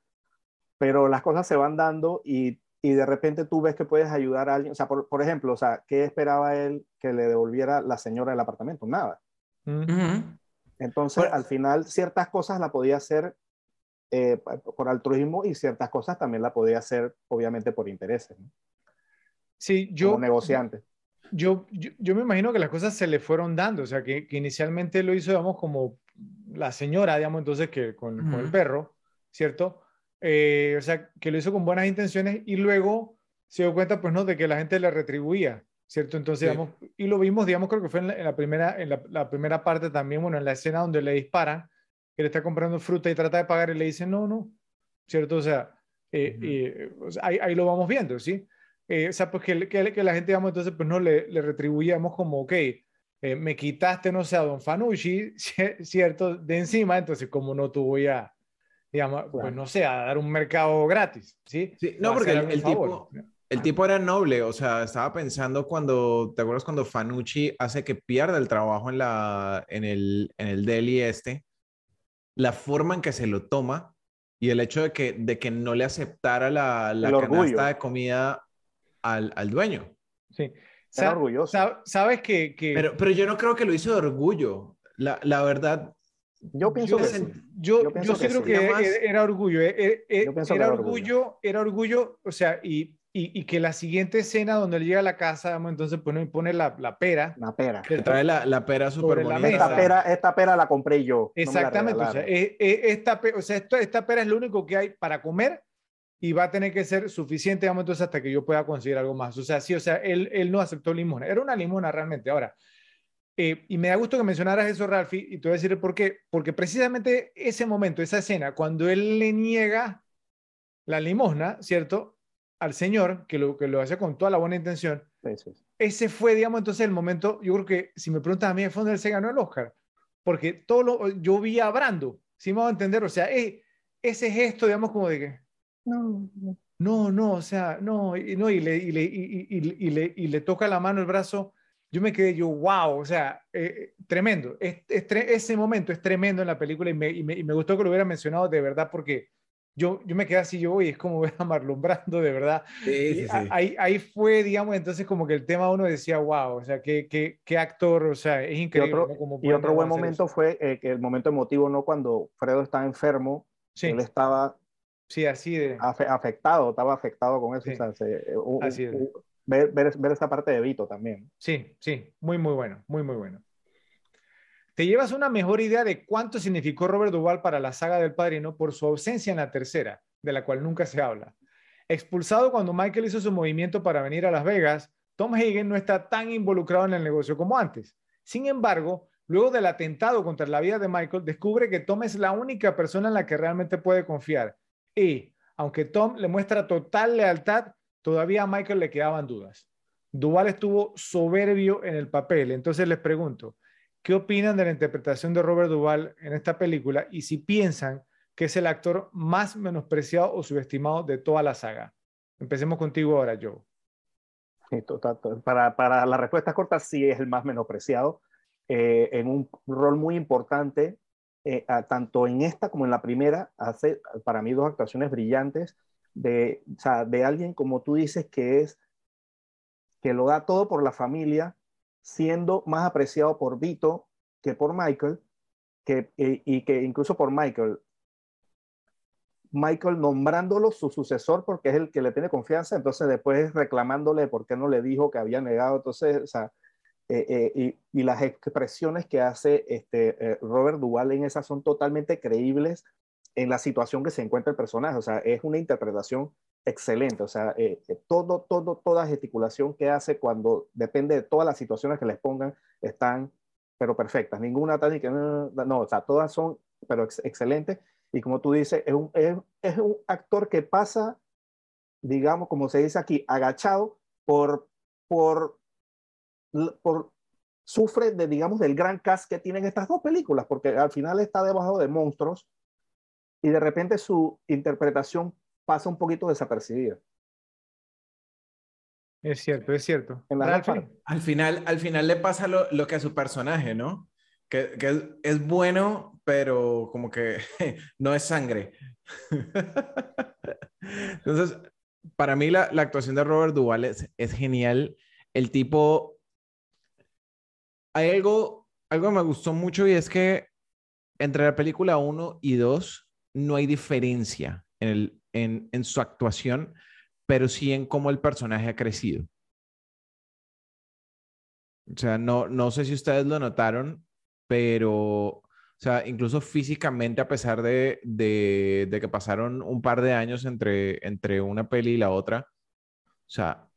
S2: pero las cosas se van dando y y de repente tú ves que puedes ayudar a alguien, o sea, por, por, ejemplo, o sea, ¿qué esperaba él que le devolviera la señora del apartamento? Nada. Uh -huh. Entonces, pues, al final, ciertas cosas la podía hacer eh, por altruismo y ciertas cosas también la podía hacer, obviamente, por intereses. ¿no?
S1: Sí, yo...
S2: Como negociante.
S1: Yo, yo, yo, me imagino que las cosas se le fueron dando, o sea, que, que inicialmente lo hizo, digamos, como la señora, digamos, entonces, que con, con el perro, ¿cierto? Eh, o sea, que lo hizo con buenas intenciones y luego se dio cuenta, pues, ¿no? De que la gente le retribuía, ¿cierto? Entonces,
S3: Sí.
S1: digamos, y lo vimos, digamos, creo que fue en la, en la primera, en la, la primera parte también, bueno, en la escena donde le disparan, que le está comprando fruta y trata de pagar y le dice, no, no, ¿cierto? O sea, eh,
S3: Ujú.
S1: eh, o sea, ahí, ahí lo vamos viendo, ¿sí? Eh, o sea, pues que, que, que la gente, digamos, entonces, pues no le, le retribuíamos como, ok, eh, me quitaste, no sé, a Don Fanucci, *laughs* ci- ¿cierto? De encima, entonces, como no te voy a, digamos, pues no sé, a dar un mercado gratis, ¿sí?
S3: Sí, no, porque el, tipo, el tipo era noble, o sea, estaba pensando cuando, ¿te acuerdas cuando Fanucci hace que pierda el trabajo en, la, en, el, en el deli este? La forma en que se lo toma y el hecho de que, de que no le aceptara la, la
S2: orgullo.
S3: canasta de comida al, al dueño.
S1: Sí.
S2: Era
S1: Sa-
S2: orgulloso.
S1: sa- Sabes que, que
S3: Pero, pero yo no creo que lo hizo de orgullo. La, la verdad,
S2: Yo pienso
S1: yo,
S2: que sí.
S1: yo,
S2: Yo pienso
S1: yo sí
S2: que
S1: creo
S2: sí.
S1: que
S3: Era
S1: orgullo, eh, eh, eh,
S2: Yo pienso que
S1: era orgullo, era orgullo, o sea, y, y, y que la siguiente escena donde él llega a la casa, digamos, entonces pone, pone la, la pera,
S2: Una pera.
S3: le trae la, la pera súper
S1: la
S3: bonita.
S1: mesa.
S2: Esta pera, esta pera la compré yo. no la
S1: Exactamente, o sea, eh, eh, esta, o sea esto- esta pera es lo único que hay para comer y va a tener que ser suficiente, digamos, entonces hasta que yo pueda conseguir algo más. O sea, sí, o sea, él, él no aceptó limona, era una limona realmente. Ahora, eh, y me da gusto que mencionaras eso, Ralphie, y te voy a decir por qué. Porque precisamente ese momento, esa escena, cuando él le niega la limosna, ¿cierto? Al señor, que lo, que lo hace con toda la buena intención,
S2: Sí, sí, sí.
S1: ese fue, digamos, entonces el momento, yo creo que si me preguntas a mí, fue donde él se ganó el Oscar, porque todo lo, yo vi a Brando, si me va a entender, o sea, eh, ese gesto, digamos, como de que,
S2: No, no.
S1: no, no, o sea, no, y, no, y, le, y, le, y, y- y le, y le toca la mano el brazo, yo me quedé yo, wow, o sea, eh, tremendo, es, es ese momento es tremendo en la película y me, y me, y me gustó que lo hubiera mencionado de verdad, porque yo, yo me quedé así, yo, oye, es como ver a Marlon Brando, de verdad,
S3: Sí,
S1: y
S3: sí, sí.
S1: Ahí, ahí fue, digamos, entonces como que el tema uno decía, wow, o sea, qué, qué, qué actor, o sea, es
S2: Y
S1: increíble.
S2: otro,
S1: ¿no? Cómo
S2: y otro buen momento
S1: eso.
S2: fue eh, que el momento emotivo, ¿no? Cuando Fredo estaba enfermo, él estaba
S1: sí, así de...
S2: afe- afectado, estaba afectado con eso. O sea, se- u-
S1: Así es.
S2: u- ver, ver, ver parte de Vito también.
S1: Sí, sí, muy, muy bueno, muy, muy bueno. Te llevas una mejor idea de cuánto significó Robert Duvall para la saga del Padrino por su ausencia en la tercera, de la cual nunca se habla. Expulsado cuando Michael hizo su movimiento para venir a Las Vegas, Tom Hagen no está tan involucrado en el negocio como antes. Sin embargo, luego del atentado contra la vida de Michael, descubre que Tom es la única persona en la que realmente puede confiar. Y, aunque Tom le muestra total lealtad, todavía a Michael le quedaban dudas. Duvall estuvo soberbio en el papel. Entonces les pregunto, ¿qué opinan de la interpretación de Robert Duvall en esta película? Y si piensan que es el actor más menospreciado o subestimado de toda la saga. Empecemos contigo ahora, Joe.
S2: Para, para la respuesta corta, sí es el más menospreciado, eh, en un rol muy importante, eh, tanto en esta como en la primera, hace para mí dos actuaciones brillantes de, o sea, de alguien como tú dices que es, que lo da todo por la familia, siendo más apreciado por Vito que por Michael, que, eh, y que incluso por Michael. Michael nombrándolo su sucesor porque es el que le tiene confianza, entonces después reclamándole por qué no le dijo que había negado, entonces, o sea, eh, eh, y, y, las expresiones que hace este, Robert Duvall en esas son totalmente creíbles en la situación que se encuentra el personaje, o sea, es una interpretación excelente, o sea, eh, todo, todo, toda gesticulación que hace cuando depende de todas las situaciones que les pongan, están, pero perfectas, ninguna tal que no, no, o sea, todas son, pero ex excelentes, y como tú dices, es un, es, es un actor que pasa, digamos, como se dice aquí, agachado por, por, por, sufre de, digamos, del gran cast que tienen estas dos películas, porque al final está debajo de monstruos y de repente su interpretación pasa un poquito desapercibida.
S1: Es cierto, es cierto.
S2: En la
S1: Ralphie.
S3: Al final, al final le pasa lo, lo que a su personaje, ¿no? Que, que es, es, bueno, pero como que *laughs* no es sangre. *laughs* Entonces, para mí la, la, actuación de Robert Duvall es, es, genial. El tipo... Hay algo, algo que me gustó mucho y es que entre la película 1 y 2 no hay diferencia en, su actuación, pero sí en cómo el personaje ha crecido. O sea, no, no sé si ustedes lo notaron, pero O sea, incluso físicamente, a pesar de, que pasaron un par de años entre, entre una peli y la otra, o sea,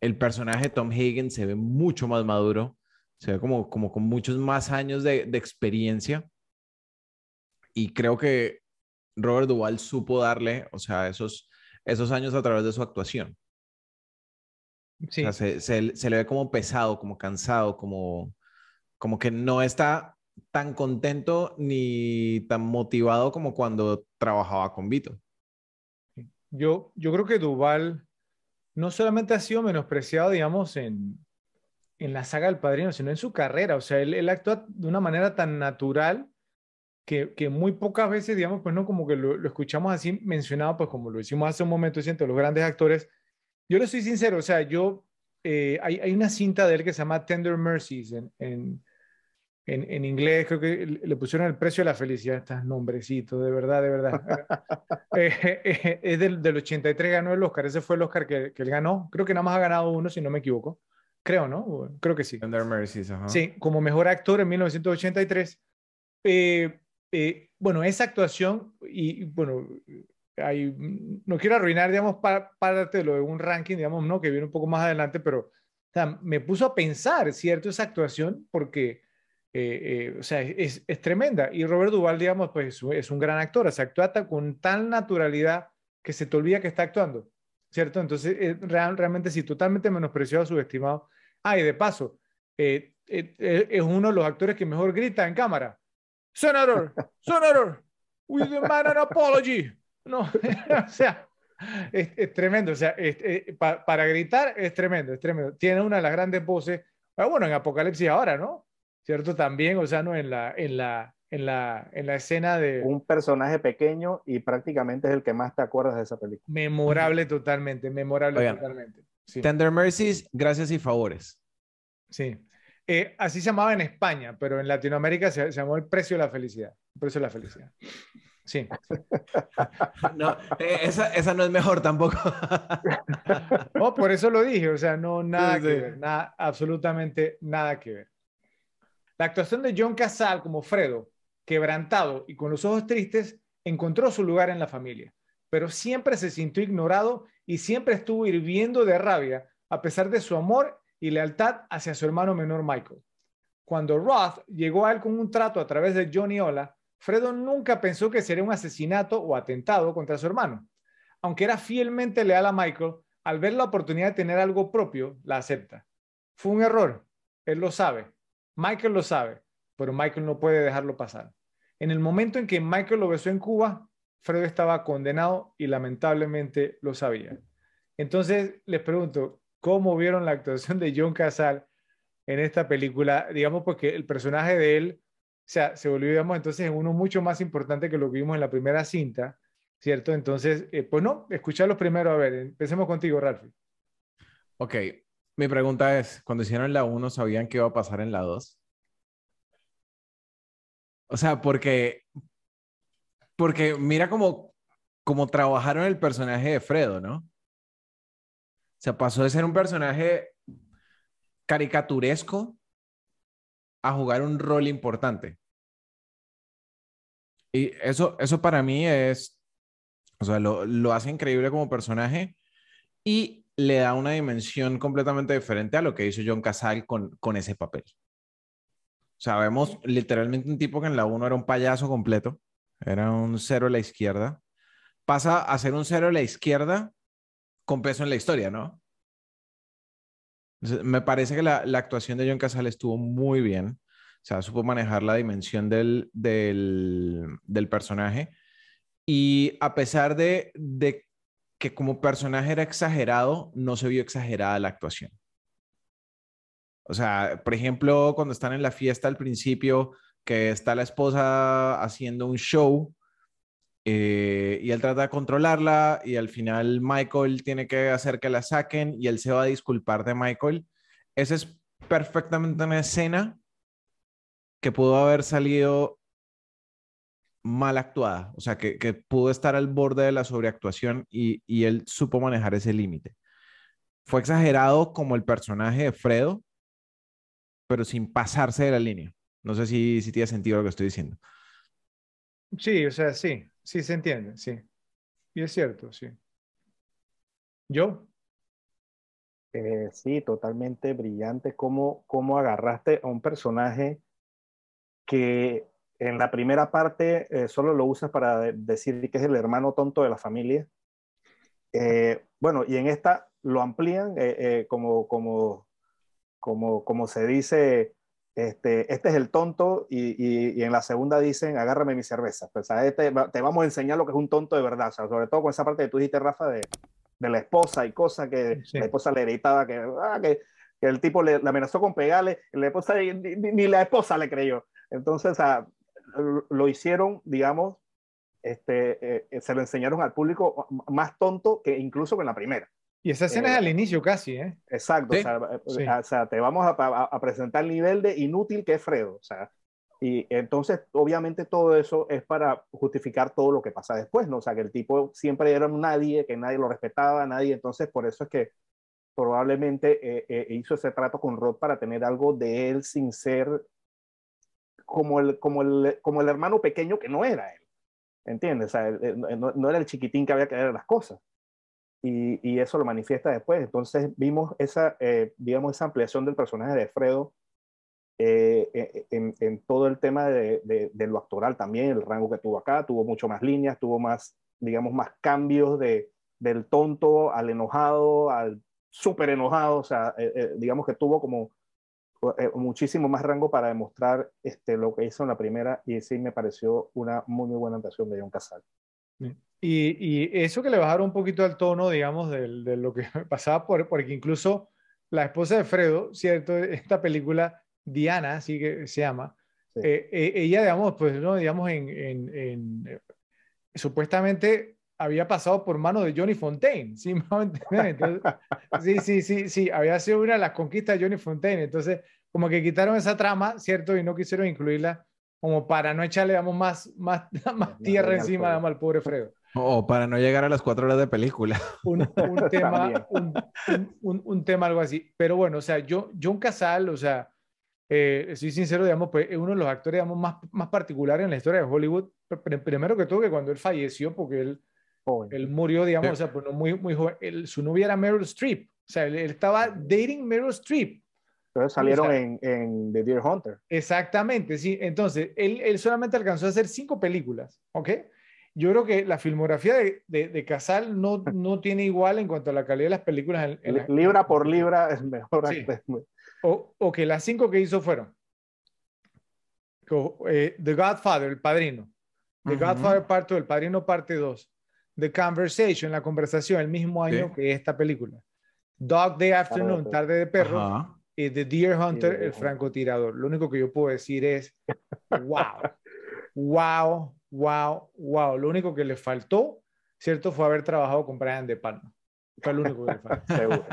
S3: el personaje Tom Higgins se ve mucho más maduro, se ve como, como con muchos más años de experiencia. Y creo que Robert Duvall supo darle, o sea, esos, esos años a través de su actuación.
S1: Sí.
S3: O sea, se, se, se le ve como pesado, como cansado, como, como que no está tan contento ni tan motivado como cuando trabajaba con Vito.
S1: Yo, yo creo que Duval no solamente ha sido menospreciado, digamos, en, en la saga del Padrino, sino en su carrera. O sea, él, él actúa de una manera tan natural que, que, muy pocas veces, digamos, pues no como que lo, lo, escuchamos así mencionado, pues como lo hicimos hace un momento, entre los grandes actores. Yo le soy sincero, o sea, yo, eh, hay, hay, una cinta de él que se llama Tender Mercies en, en en, en, inglés creo que le pusieron el precio de la felicidad, estos nombrecitos, de verdad, de verdad. *laughs* eh, eh, es del, del, 83 ganó el Oscar, ese fue el Oscar que, que, él ganó, creo que nada más ha ganado uno, si no me equivoco, creo, ¿no? Creo que sí.
S3: Under Mercies, -huh.
S1: Sí, como mejor actor en 1983. Eh, eh, bueno, esa actuación, y bueno, hay, no quiero arruinar, digamos, parte de lo de un ranking, digamos, ¿no? Que viene un poco más adelante, pero o me puso a pensar, ¿cierto? Esa actuación, porque eh, eh, o sea, es, es, tremenda. Y Robert Duvall, digamos, pues es un gran actor, se actúa con tal naturalidad que se te olvida que está actuando, ¿cierto? Entonces, real, realmente sí, totalmente menospreciado, subestimado. Ah, y de paso, es uno de los actores que mejor grita en cámara. Senator, Senator, the man an apology. No, *laughs* o sea, es, es, tremendo, o sea, es, pa, para gritar es tremendo, es tremendo. Tiene una de las grandes voces, bueno, en Apocalipsis ahora, ¿no? ¿cierto? También, o sea, ¿no? En la, en la, en la, en la escena de...
S2: Un personaje pequeño y prácticamente es el que más te acuerdas de esa película.
S1: Memorable totalmente, memorable
S3: Oigan,
S1: totalmente.
S3: Sí. Tender Mercies, gracias y favores.
S1: Sí. Eh, así se llamaba en España, pero en Latinoamérica se, se, llamó el precio de la felicidad. El precio de la felicidad. Sí. *laughs*
S3: no, eh, esa, esa, no es mejor tampoco. *laughs*
S1: no, por eso lo dije, o sea, no, nada sí, que sí. ver, nada, absolutamente nada que ver. La actuación de John Casal como Fredo, quebrantado y con los ojos tristes, encontró su lugar en la familia, pero siempre se sintió ignorado y siempre estuvo hirviendo de rabia a pesar de su amor y lealtad hacia su hermano menor Michael. Cuando Roth llegó a él con un trato a través de Johnny Ola, Fredo nunca pensó que sería un asesinato o atentado contra su hermano. Aunque era fielmente leal a Michael, al ver la oportunidad de tener algo propio, la acepta. Fue un error, él lo sabe, Michael lo sabe, pero Michael no puede dejarlo pasar. En el momento en que Michael lo besó en Cuba, Fredo estaba condenado y lamentablemente lo sabía. Entonces, les pregunto, ¿cómo vieron la actuación de John Casal en esta película? Digamos, porque el personaje de él, o sea, se volvió, digamos, entonces uno mucho más importante que lo que vimos en la primera cinta, ¿cierto? Entonces, eh, pues no, escucharlos primero. A ver, empecemos contigo, Ralph.
S3: Ok, mi pregunta es, cuando hicieron la 1, ¿sabían qué iba a pasar en la 2? O sea, porque, porque mira cómo, cómo trabajaron el personaje de Fredo, ¿no? O sea, pasó de ser un personaje caricaturesco a jugar un rol importante. Y eso, eso para mí es, o sea, lo, lo hace increíble como personaje y le da una dimensión completamente diferente a lo que hizo John Casal con, con ese papel. O sea, literalmente un tipo que en la 1 era un payaso completo, era un cero a la izquierda, pasa a ser un cero a la izquierda con peso en la historia, ¿no? Me parece que la, actuación de John Casal estuvo muy bien, o sea, supo manejar la dimensión del, del, del personaje y a pesar de, de que como personaje era exagerado, no se vio exagerada la actuación. O sea, por ejemplo, cuando están en la fiesta al principio, que está la esposa haciendo un show eh, y él trata de controlarla y al final Michael tiene que hacer que la saquen y él se va a disculpar de Michael. Esa es perfectamente una escena que pudo haber salido mal actuada, o sea, que, que, pudo estar al borde de la sobreactuación y, y él supo manejar ese límite. Fue exagerado como el personaje de Fredo, pero sin pasarse de la línea. No sé si, si tiene sentido lo que estoy diciendo.
S1: Sí, o sea, sí, sí se entiende, sí. Y es cierto, sí. ¿Yo?
S2: Eh, sí, totalmente brillante. ¿Cómo, ¿Cómo agarraste a un personaje que en la primera parte eh, solo lo usas para decir que es el hermano tonto de la familia? Eh, bueno, y en esta lo amplían como, como, como, como se dice, este, este es el tonto y, y, en la segunda dicen, agárrame mi cerveza. Pues, este, te vamos a enseñar lo que es un tonto de verdad. O sea, sobre todo con esa parte que tú dijiste, Rafa, de, de la esposa y cosas que la esposa le gritaba que, ah, que, que, el tipo le, amenazó con pegarle, la esposa, ni, la esposa le creyó. Entonces, lo hicieron, digamos, este, eh, se lo enseñaron al público más tonto que incluso con la primera.
S1: Y esa escena es eh, al inicio casi, ¿eh?
S2: Exacto, o, sea, te vamos a, a, presentar el nivel de inútil que es Fredo, o sea, y entonces, obviamente, todo eso es para justificar todo lo que pasa después, ¿no? O sea, que el tipo siempre era un nadie, que nadie lo respetaba, nadie. Entonces, por eso es que probablemente eh, eh, hizo ese trato con Rod para tener algo de él sin ser como el, como el, como el hermano pequeño que no era él. ¿Entiendes? O sea, no, no, era el chiquitín que había que ver las cosas. Y, y, eso lo manifiesta después. Entonces, vimos esa, eh, digamos, esa ampliación del personaje de Fredo eh, eh, en, en, todo el tema de, de, lo actoral también, el rango que tuvo acá, tuvo mucho más líneas, tuvo más, digamos, más cambios de, del tonto al enojado, al súper enojado, o sea, eh, digamos que tuvo como muchísimo más rango para demostrar este, lo que hizo en la primera y sí me pareció una muy, muy buena actuación de John Casal.
S1: Y, y, eso que le bajaron un poquito al tono, digamos, de, de lo que *laughs* pasaba, por, porque incluso la esposa de Fredo, ¿cierto? *laughs* Esta película Diana, así que se llama, eh, eh, ella, digamos, pues, ¿no? digamos, en, en, eh, supuestamente había pasado por mano de Johnny Fontaine, ¿sí? *laughs* Entonces, sí, sí, sí, sí, había sido una de las conquistas de Johnny Fontaine, entonces como que quitaron esa trama, ¿cierto? Y no quisieron incluirla como para no echarle, digamos, más, más, más tierra encima, digamos, al pobre Fredo.
S3: O para no llegar a las cuatro horas de película.
S1: Un, un *laughs* tema, un, un, un, tema algo así. Pero bueno, o sea, yo, John Casal, o sea, eh, soy sincero, digamos, pues es uno de los actores digamos, más, más particulares en la historia de Hollywood. Primero que todo, que cuando él falleció, porque él, él murió, digamos, o sea, pues no muy, muy joven, su novia era Meryl Streep. O sea, él, estaba dating Meryl Streep.
S2: Entonces salieron en, en, The Deer Hunter.
S1: Exactamente, sí. Entonces, él, él solamente alcanzó a hacer cinco películas, ¿ok? Yo creo que la filmografía de, de, Casal no, no tiene igual en cuanto a la calidad de las películas.
S2: libra por libra es mejor. Sí.
S1: O, que las cinco que hizo fueron eh, The Godfather, el padrino. The Godfather parte El padrino parte 2. The Conversation, la conversación, el mismo año que esta película. Dog Day Afternoon, Tarde de Perro. Y The Deer Hunter, el francotirador. Lo único que yo puedo decir es, *laughs* wow, wow, wow, wow. Lo único que le faltó, ¿cierto? Fue haber trabajado con Brian De Palma. Fue lo único que le faltó. *laughs* Seguro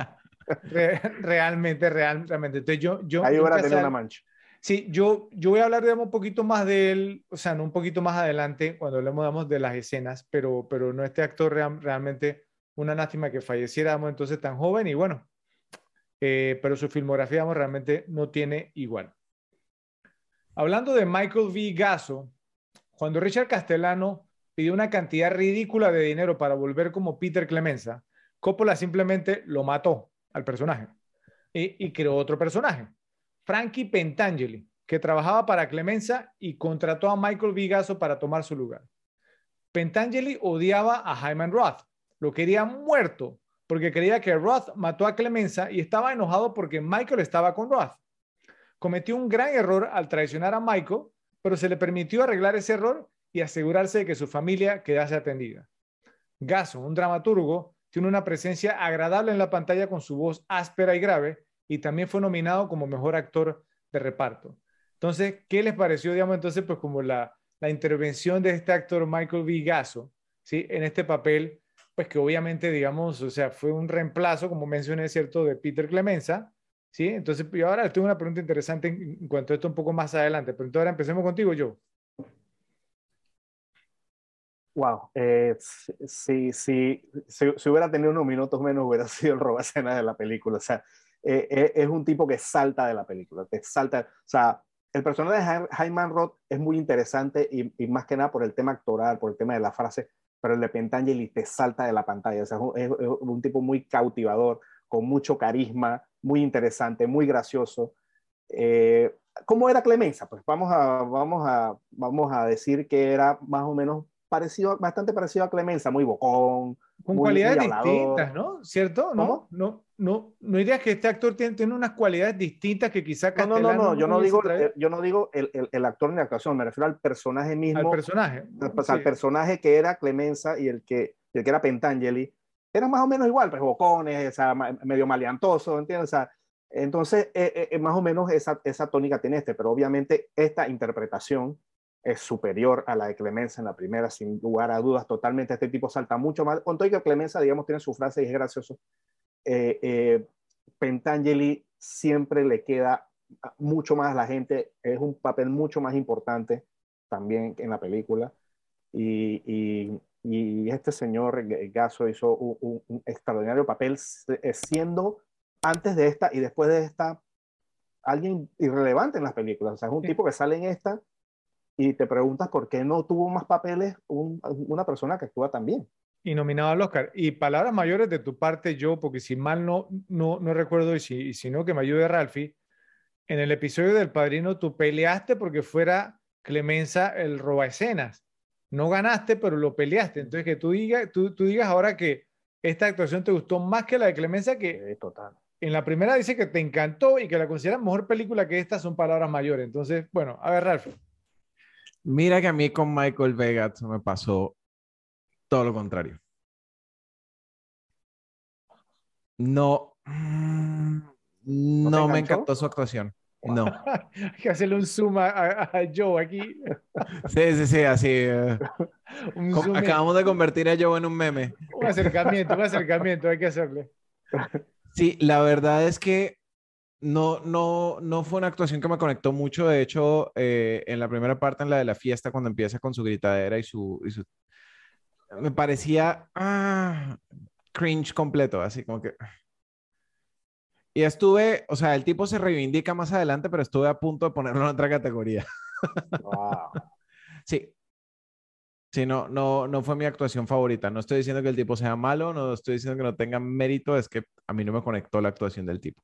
S1: realmente, realmente. Entonces yo... yo
S2: Ahí a tener una mancha.
S1: Sí, yo, yo voy a hablar, digamos, un poquito más de él, o sea, no un poquito más adelante, cuando hablemos, digamos, de las escenas, pero, pero no este actor realmente, una lástima que falleciera, entonces tan joven y bueno, eh, pero su filmografía, digamos, realmente no tiene igual. Hablando de Michael V. Gasso, cuando Richard Castellano pidió una cantidad ridícula de dinero para volver como Peter Clemenza, Coppola simplemente lo mató al personaje. Y, creó otro personaje, Frankie Pentangeli, que trabajaba para Clemenza y contrató a Michael Vigaso para tomar su lugar. Pentangeli odiaba a Hyman Roth, lo quería muerto porque creía que Roth mató a Clemenza y estaba enojado porque Michael estaba con Roth. Cometió un gran error al traicionar a Michael, pero se le permitió arreglar ese error y asegurarse de que su familia quedase atendida. Gaso, un dramaturgo, tiene una presencia agradable en la pantalla con su voz áspera y grave y también fue nominado como mejor actor de reparto. Entonces, ¿qué les pareció, digamos, entonces, pues como la, la intervención de este actor Michael Vigaso, ¿sí? En este papel, pues que obviamente, digamos, o sea, fue un reemplazo, como mencioné, ¿cierto?, de Peter Clemenza, ¿sí? Entonces, yo ahora tengo una pregunta interesante en, cuanto a esto un poco más adelante, pero entonces ahora empecemos contigo, yo.
S2: Wow, eh, si, si, si, hubiera tenido unos minutos menos hubiera sido el robacena de la película. O sea, eh, eh, es un tipo que salta de la película, te salta, o sea, el personaje de Jaime Roth es muy interesante y, y, más que nada por el tema actoral, por el tema de la frase, pero el de Pentangeli te salta de la pantalla. O sea, es un, tipo muy cautivador, con mucho carisma, muy interesante, muy gracioso. Eh, ¿Cómo era Clemenza? Pues vamos a, vamos, a, vamos a decir que era más o menos parecido, bastante parecido a Clemenza, muy bocón.
S1: Con cualidades distintas, ¿no? ¿Cierto? ¿No? No, no, no dirías que este actor tiene, tiene unas cualidades distintas que quizá
S2: No, no, no, no, yo no digo, yo no digo el, el, el, actor ni la actuación, me refiero al personaje mismo.
S1: Al personaje.
S2: Pues, al personaje que era Clemenza y el que, el que era Pentangeli. Eran más o menos igual, pues bocones, medio maleantoso, ¿entiendes? O sea, entonces, eh, eh, más o menos esa, esa tónica tiene este, pero obviamente esta interpretación es superior a la de Clemenza en la primera, sin lugar a dudas, totalmente. Este tipo salta mucho más. Con todo que Clemenza, digamos, tiene su frase y es gracioso. Eh, eh, Pentangeli siempre le queda mucho más a la gente, es un papel mucho más importante también en la película. Y, y, y este señor Gaso hizo un, un, extraordinario papel eh, siendo antes de esta y después de esta alguien irrelevante en las películas. O sea, es un tipo que sale en esta y te preguntas por qué no tuvo más papeles un, una persona que actúa tan bien.
S1: Y nominado al Oscar. Y palabras mayores de tu parte, yo, porque si mal no, no, no recuerdo y si, y si no, que me ayude Ralphie, en el episodio del Padrino tú peleaste porque fuera Clemenza el roba escenas. No ganaste, pero lo peleaste. Entonces, que tú, diga, tú, tú digas ahora que esta actuación te gustó más que la de Clemenza, que
S2: total.
S1: en la primera dice que te encantó y que la consideras mejor película que esta, son palabras mayores. Entonces, bueno, a ver, Ralphie.
S3: Mira que a mí con Michael Vegas me pasó todo lo contrario. No, mm, no, ¿No me encantó su actuación. No. *laughs*
S1: Hay que hacerle un zoom a, a, Joe aquí.
S3: Sí, sí, sí, así. *laughs* Uh, acabamos de convertir a Joe en un meme.
S1: Un acercamiento, un acercamiento, hay que hacerle.
S3: Sí, la verdad es que no, no, no fue una actuación que me conectó mucho. De hecho, eh, en la primera parte, en la de la fiesta, cuando empieza con su gritadera y su. Y su me parecía ah, cringe completo, así como que. Y estuve, o sea, el tipo se reivindica más adelante, pero estuve a punto de ponerlo en otra categoría. Wow. *laughs* sí. Sí, no, no, no fue mi actuación favorita. No estoy diciendo que el tipo sea malo, no estoy diciendo que no tenga mérito, es que a mí no me conectó la actuación del tipo.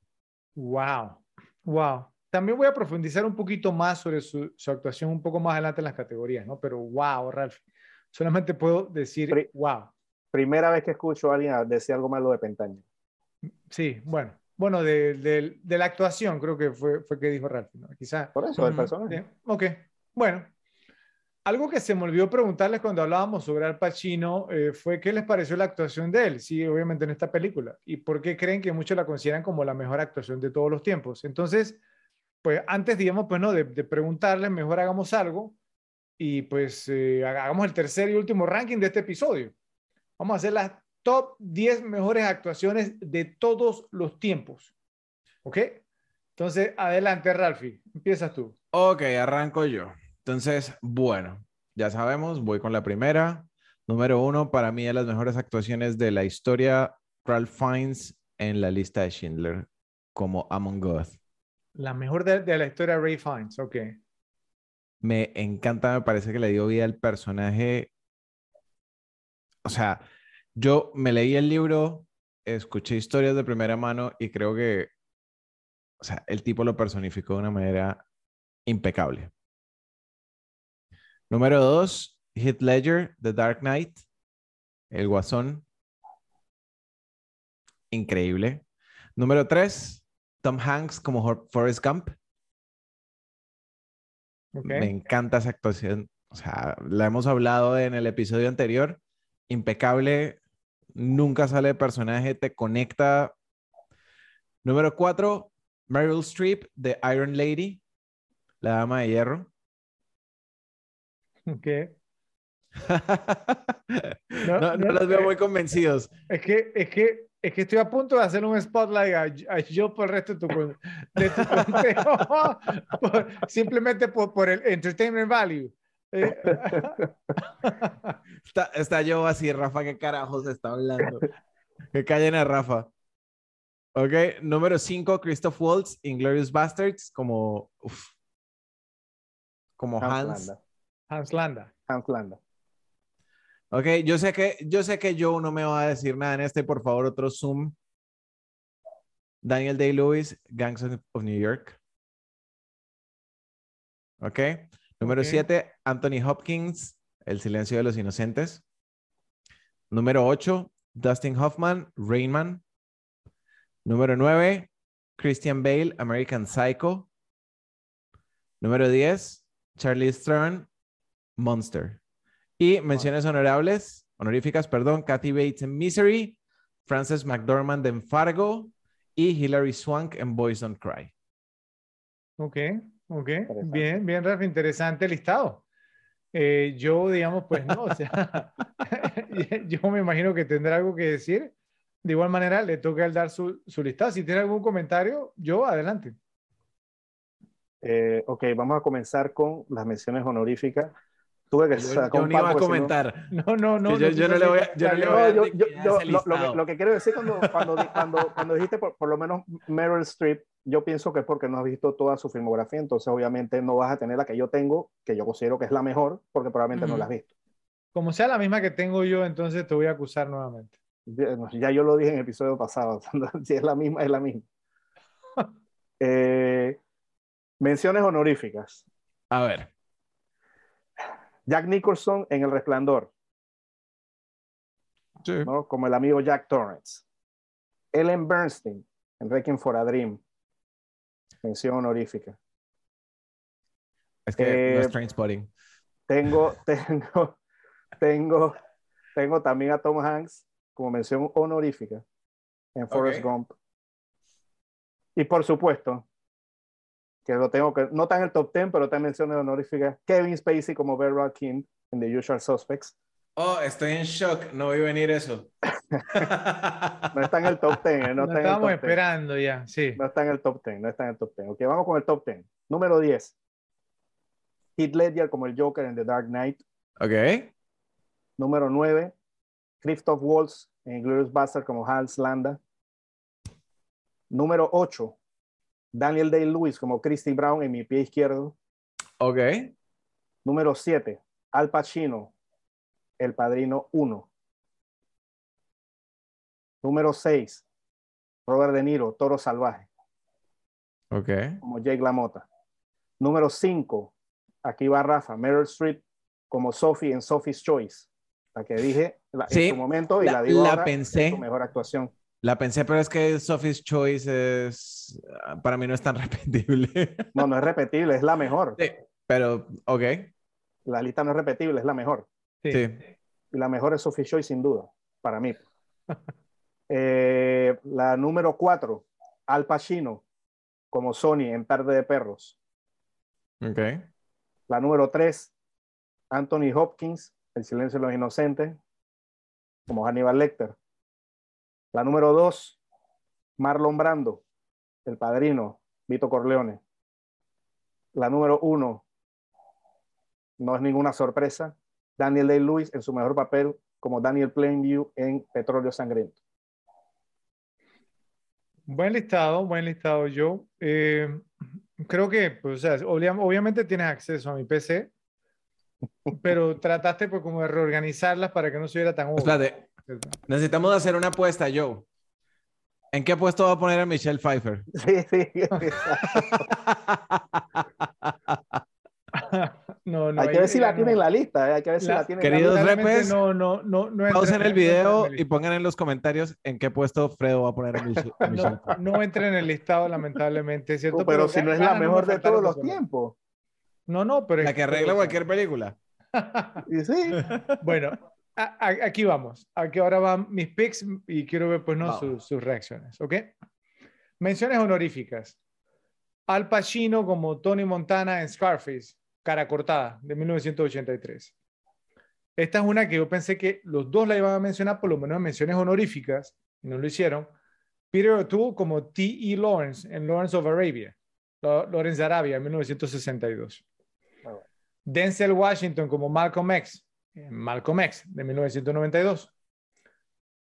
S1: Wow, wow. También voy a profundizar un poquito más sobre su, su, actuación un poco más adelante en las categorías, ¿no? Pero wow, Ralph. Solamente puedo decir Pri wow.
S2: Primera vez que escucho a alguien decir algo malo de Pentaña.
S1: Sí, bueno. Bueno, de, de, de, la actuación creo que fue, fue que dijo Ralph, ¿no? Quizá.
S2: Por eso, del personaje.
S1: Ok, bueno. Algo que se me olvidó preguntarles cuando hablábamos sobre Al Pacino eh, fue qué les pareció la actuación de él, sí, obviamente en esta película, y por qué creen que muchos la consideran como la mejor actuación de todos los tiempos. Entonces, pues antes, digamos, pues no, de, de preguntarles, mejor hagamos algo y pues eh, hagamos el tercer y último ranking de este episodio. Vamos a hacer las top 10 mejores actuaciones de todos los tiempos. ¿Ok? Entonces, adelante, Ralphie, empiezas tú.
S3: Ok, arranco yo. Entonces, bueno, ya sabemos, voy con la primera. Número uno, para mí de las mejores actuaciones de la historia, Ralph Fiennes en la lista de Schindler como Among Us.
S1: La mejor de, de, la historia, Ray Fiennes, ok.
S3: Me encanta, me parece que le dio vida al personaje. O sea, yo me leí el libro, escuché historias de primera mano y creo que, o sea, el tipo lo personificó de una manera impecable. Número dos, Heath Ledger, The Dark Knight, El Guasón. Increíble. Número tres, Tom Hanks como Forrest Gump. Okay. Me encanta esa actuación. O sea, la hemos hablado en el episodio anterior. Impecable. Nunca sale de personaje, te conecta. Número cuatro, Meryl Streep, The Iron Lady, la dama de hierro. *laughs*
S1: ¿Qué? *laughs*
S3: no, no, no, los veo muy convencidos.
S1: Es que, es que, es que estoy a punto de hacer un spotlight a, a yo por el resto de tu, de tu *laughs* conteo, por, simplemente por, por, el entertainment value. Eh. *laughs*
S3: está, está yo así, Rafa, ¿qué carajos está hablando? Que callen a Rafa. Ok, número 5, Christoph Waltz, Inglorious Bastards, como, uf, como
S2: Hans
S3: Hans.
S2: Landa.
S1: Hans Landa.
S2: Hans Landa.
S3: Ok, yo sé que yo sé que Joe no me va a decir nada en este, por favor, otro zoom. Daniel Day-Lewis, Gangs of New York. Ok. Número
S1: Ok.
S3: 7, Anthony Hopkins, El silencio de los inocentes. Número 8, Dustin Hoffman, Rainman. Número 9, Christian Bale, American Psycho. Número 10, Charlize Theron, Monster. Y menciones honorables, honoríficas, perdón, Kathy Bates en Misery, Frances McDormand en Fargo y Hilary Swank en Boys Don't Cry.
S1: Ok, ok. Bien, bien, Rafa, interesante listado. Eh, yo, digamos, pues no, o sea, *laughs* yo me imagino que tendrá algo que decir. De igual manera, le toca el dar su, su listado. Si tiene algún comentario, yo, adelante.
S2: Eh, ok, vamos a comenzar con las menciones honoríficas. Tuve que
S3: Yo,
S2: sacar
S3: yo
S2: un
S3: ni iba a
S2: si no-
S3: comentar.
S1: No, no, no.
S3: Yo- yo no le voy a- yo no le voy
S2: No, yo- yo- yo- lo, lo que,
S3: listado.
S2: lo que quiero decir cuando, cuando, cuando, cuando dijiste por, por lo menos Meryl Streep, yo pienso que es porque no has visto toda su filmografía, entonces obviamente no vas a tener la que yo tengo, que yo considero que es la mejor, porque probablemente no la has visto.
S1: Como sea la misma que tengo yo, entonces te voy a acusar nuevamente.
S2: Ya ya yo lo dije en el episodio pasado, *laughs* si es la misma, es la misma. *laughs* Eh, menciones honoríficas.
S3: A ver.
S2: Jack Nicholson en El Resplandor, ¿no? como el amigo Jack Torrance. Ellen Bernstein en Requiem for a Dream. Mención honorífica.
S3: Es que no
S2: Eh,
S3: es Trainspotting.
S2: Tengo, *laughs* tengo, tengo, tengo también a Tom Hanks como mención honorífica en Forrest. Gump. Y por supuesto, que lo tengo que, no está en el top 10, pero está en menciones honoríficas, Kevin Spacey como Beryl King en The Usual Suspects.
S3: Oh, estoy en shock. No vi venir eso. *laughs*
S2: No está en el top 10, eh, no está en el
S1: estábamos
S2: top 10.
S1: esperando ya, sí.
S2: No está en el top 10, no está en el top 10. Ok, vamos con el top 10. Número 10. Heath Ledger como el Joker en The Dark Knight.
S3: ok.
S2: Número 9. Christoph Waltz en Glorious Bastard como Hans Landa. Número 8. Daniel Day-Lewis como Christy Brown en Mi Pie Izquierdo.
S3: Ok.
S2: Número 7. Al Pacino, El Padrino 1. Número 6. Robert De Niro, Toro Salvaje.
S3: Ok.
S2: como Jake LaMotta. Número 5, aquí va Rafa, Meryl Streep como Sophie en Sophie's Choice, la que dije la-
S3: Sí,
S2: en su momento y la,
S3: la-
S2: digo
S3: la
S2: ahora,
S3: pensé.
S2: es su mejor actuación.
S3: La pensé, pero es que Sophie's Choice es. Para mí no es tan *laughs* repetible.
S2: No, no es repetible, es la mejor.
S3: Sí, pero, ok.
S2: La lista no es repetible, es la mejor.
S1: Sí.
S3: Sí.
S2: Y la mejor es Sophie's Choice, sin duda, para mí. *laughs* Eh, la número 4, Al Pacino como Sony en Tarde de Perros.
S3: Ok.
S2: La número 3, Anthony Hopkins, El silencio de los inocentes, como Hannibal Lecter. La número 2, Marlon Brando, El padrino, Vito Corleone. La número 1, no es ninguna sorpresa, Daniel Day-Lewis en su mejor papel como Daniel Plainview en Petróleo Sangriento.
S1: Buen listado, buen listado, Joe. Eh, creo que, pues, o sea, obvia- obviamente tienes acceso a mi PC, pero trataste pues como de reorganizarlas para que no se viera tan obvio.
S3: Espérate.
S1: ¿Cierto?
S3: Necesitamos hacer una apuesta, Joe. ¿En qué puesto va a poner a Michelle Pfeiffer? *laughs*
S2: Sí, sí. *laughs*
S1: no, no,
S2: hay que
S1: ahí
S2: ver si la tiene
S1: no.
S2: en la lista, eh, hay que ver si
S1: La-
S2: la tiene en la
S3: Queridos repes,
S1: no, no, no, no
S3: Pausen
S1: en-
S3: el
S1: en
S3: video
S1: el
S3: y pongan en los comentarios en qué puesto Fredo va a poner a Mich- a Michelle
S1: No,
S3: Pfeiffer.
S1: no entra en el listado, lamentablemente, ¿cierto?
S2: Oh, pero si no es la mejor
S1: me
S2: de todos los tiempos.
S1: No, no, pero...
S3: La que arregla cualquier película.
S2: Y sí. *laughs*
S1: Bueno, aquí vamos. Aquí ahora van mis picks y quiero ver pues no sus, sus reacciones, ¿ok? Menciones honoríficas. Al Pacino como Tony Montana en Scarface, cara cortada, de 1983. Esta es una que yo pensé que los dos la iban a mencionar, por lo menos en menciones honoríficas, y no lo hicieron. Peter O'Toole como T.E. Lawrence en Lawrence of Arabia, Lawrence de Arabia, en 1962.
S2: Ah.
S1: Denzel Washington como Malcolm X, Malcolm X, de 1992.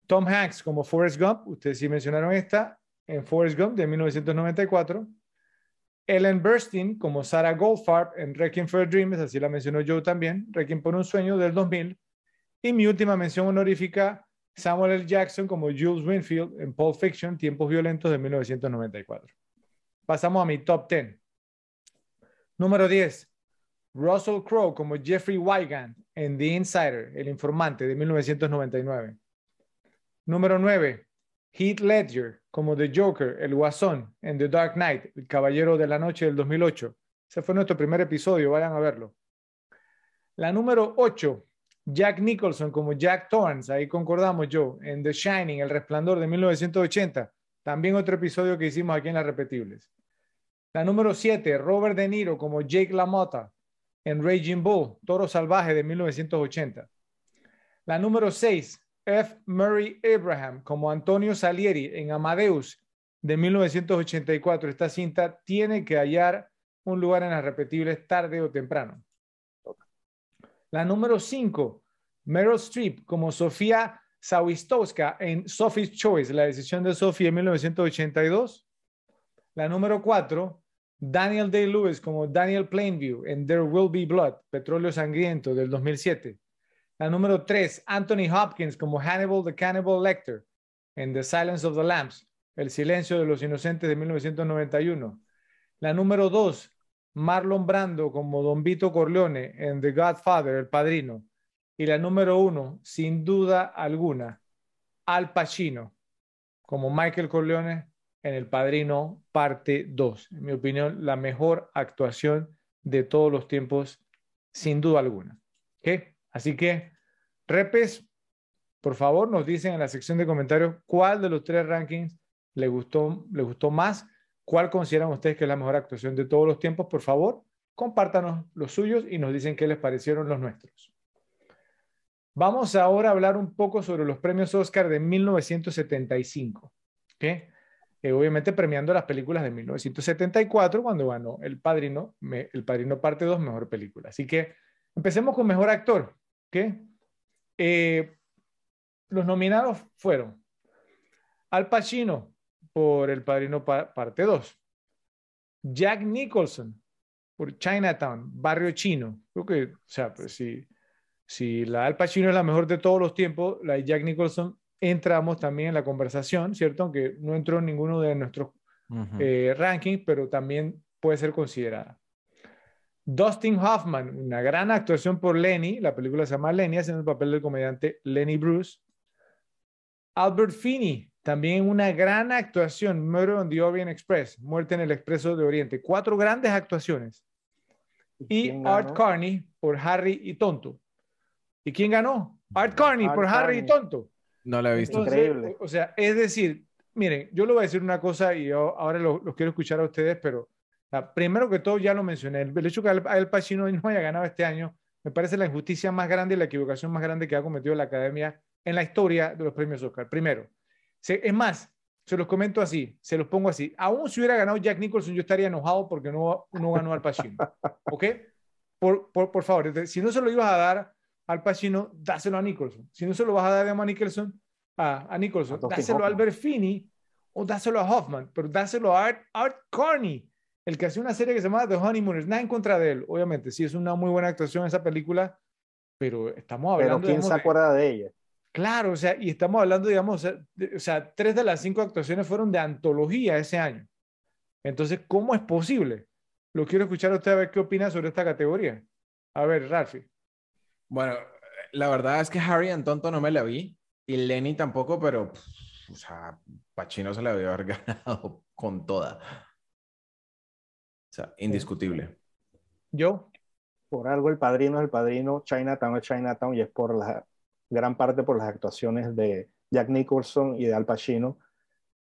S1: Tom Hanks como Forrest Gump, ustedes sí mencionaron esta, en Forrest Gump, de 1994. Ellen Burstyn como Sarah Goldfarb en Requiem for a Dream, así la mencionó yo también, Requiem por un sueño del 2000. Y mi última mención honorífica, Samuel L. Jackson como Jules Winfield en Pulp Fiction, Tiempos Violentos de 1994. Pasamos a mi top 10. Número 10, Russell Crowe como Jeffrey Wygant en The Insider, El Informante de 1999. Número 9, Heath Ledger como The Joker, el Guasón en The Dark Knight, el Caballero de la Noche del 2008. Ese fue nuestro primer episodio, vayan a verlo. La número 8, Jack Nicholson como Jack Torrance, ahí concordamos yo, en The Shining, El Resplandor de 1980. También otro episodio que hicimos aquí en Las Repetibles. La número 7, Robert De Niro como Jake LaMotta en Raging Bull, Toro Salvaje de 1980. La número 6, F. Murray Abraham como Antonio Salieri en Amadeus de 1984. Esta cinta tiene que hallar un lugar en las repetibles tarde o temprano. La número 5, Meryl Streep como Sofía Sawistowska en Sophie's Choice, la decisión de Sophie en 1982. La número 4, Daniel Day-Lewis como Daniel Plainview en There Will Be Blood, Petróleo Sangriento del 2007. La número 3, Anthony Hopkins como Hannibal the Cannibal Lecter en The Silence of the Lambs, El Silencio de los Inocentes de 1991. La número 2, Marlon Brando como Don Vito Corleone en The Godfather, El Padrino. Y la número 1, sin duda alguna, Al Pacino como Michael Corleone en El Padrino, parte 2. En mi opinión, la mejor actuación de todos los tiempos, sin duda alguna. Así que, repes, por favor, nos dicen en la sección de comentarios cuál de los tres rankings le gustó, gustó más, cuál consideran ustedes que es la mejor actuación de todos los tiempos. Por favor, compártanos los suyos y nos dicen qué les parecieron los nuestros. Vamos ahora a hablar un poco sobre los premios Oscar de 1975. ¿okay? Eh, obviamente premiando las películas de 1974 cuando ganó El Padrino, El Padrino Parte 2, Mejor Película. Así que empecemos con Mejor Actor. ¿okay? Eh, los nominados fueron Al Pacino por El Padrino Parte 2, Jack Nicholson por Chinatown, Barrio Chino. Creo que, o sea, pues si, si la Al Pacino es la mejor de todos los tiempos, la de Jack Nicholson entramos también en la conversación, ¿cierto? Aunque no entró en ninguno de nuestros eh, rankings, pero también puede ser considerada. Dustin Hoffman, una gran actuación por Lenny, la película se llama Lenny, haciendo el papel del comediante Lenny Bruce. Albert Finney, también una gran actuación, Murder on the Orient Express, Muerte en el Expreso de Oriente. Cuatro grandes actuaciones. Y Art Carney por Harry y Tonto. ¿Y quién ganó? Art Carney por Harry y Tonto.
S3: No la he visto.
S1: Increíble. O sea, es decir, miren, yo le voy a decir una cosa y yo ahora los lo quiero escuchar a ustedes, pero primero que todo ya lo mencioné, el, hecho que Al Pacino no haya ganado este año me parece la injusticia más grande y la equivocación más grande que ha cometido la Academia en la historia de los premios Oscar. Primero, es más, se los comento así, se los pongo así. Aún si hubiera ganado Jack Nicholson, yo estaría enojado porque no, no ganó Al Pacino. ¿Ok? Por, por, por favor, si no se lo ibas a dar al Pacino, dáselo a Nicholson. Si no se lo vas a dar a Nicholson, a, a Nicholson, dáselo a Albert Finney o dáselo a Hoffman, pero dáselo a Art, Art Carney, el que hace una serie que se llama The Honeymooners. Nada en contra de él, obviamente, sí es una muy buena actuación esa película, pero estamos hablando.
S2: Pero ¿quién se acuerda de, ella?
S1: Claro, o sea, y estamos hablando, digamos, o sea, tres de las cinco actuaciones fueron de antología ese año. Entonces, ¿cómo es posible? Lo quiero escuchar a usted a ver qué opina sobre esta categoría. A ver, Ralphie.
S3: Bueno, la verdad es que Harry en tonto no me la vi y Lenny tampoco, pero o sea, Pachino se la debió haber *laughs* ganado con toda. O sea, indiscutible.
S1: ¿Yo?
S2: Por algo el padrino es el padrino, Chinatown es Chinatown y es por la gran parte por las actuaciones de Jack Nicholson y de Al Pacino.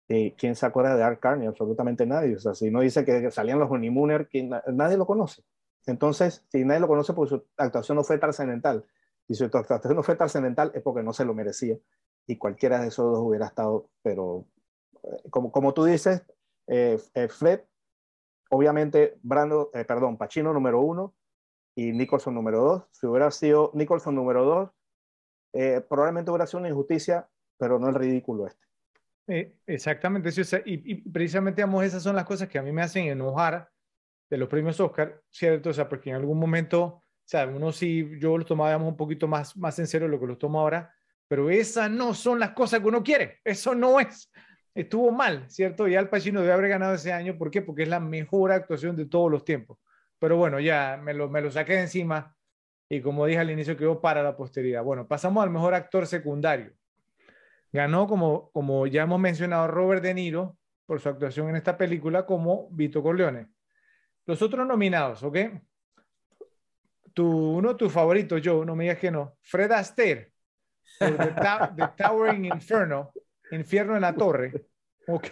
S2: Y ¿Quién se acuerda de Art Carney? Absolutamente nadie. O sea, si no dice que salían los Honeymooners, nadie lo conoce. Entonces, si nadie lo conoce porque su actuación no fue trascendental, y su actuación no fue trascendental es porque no se lo merecía, y cualquiera de esos dos hubiera estado, pero eh, como, como tú dices, eh, eh, Fred, obviamente, Brando, perdón, Pacino número uno y Nicholson número dos. Si hubiera sido Nicholson número dos, probablemente hubiera sido una injusticia, pero no el ridículo este.
S1: exactamente, y, y, precisamente, esas son las cosas que a mí me hacen enojar de los premios Oscar, ¿cierto? O sea, porque en algún momento, o sea, uno sí, yo los tomaba un poquito más, más en serio de lo que los tomo ahora, pero esas no son las cosas que uno quiere, eso no es. Estuvo mal, ¿cierto? Y Al Pacino debe haber ganado ese año, ¿por qué? Porque es la mejor actuación de todos los tiempos. Pero bueno, ya me lo, me lo saqué de encima y como dije al inicio, quedó para la posteridad. Bueno, pasamos al mejor actor secundario. Ganó, como, como ya hemos mencionado, Robert De Niro por su actuación en esta película como Vito Corleone. Los otros nominados, ¿ok? Tu, uno de tus favoritos, yo, no me digas que no. Fred Astaire, por The, *laughs* Towering Inferno, Infierno en la Torre, ¿ok?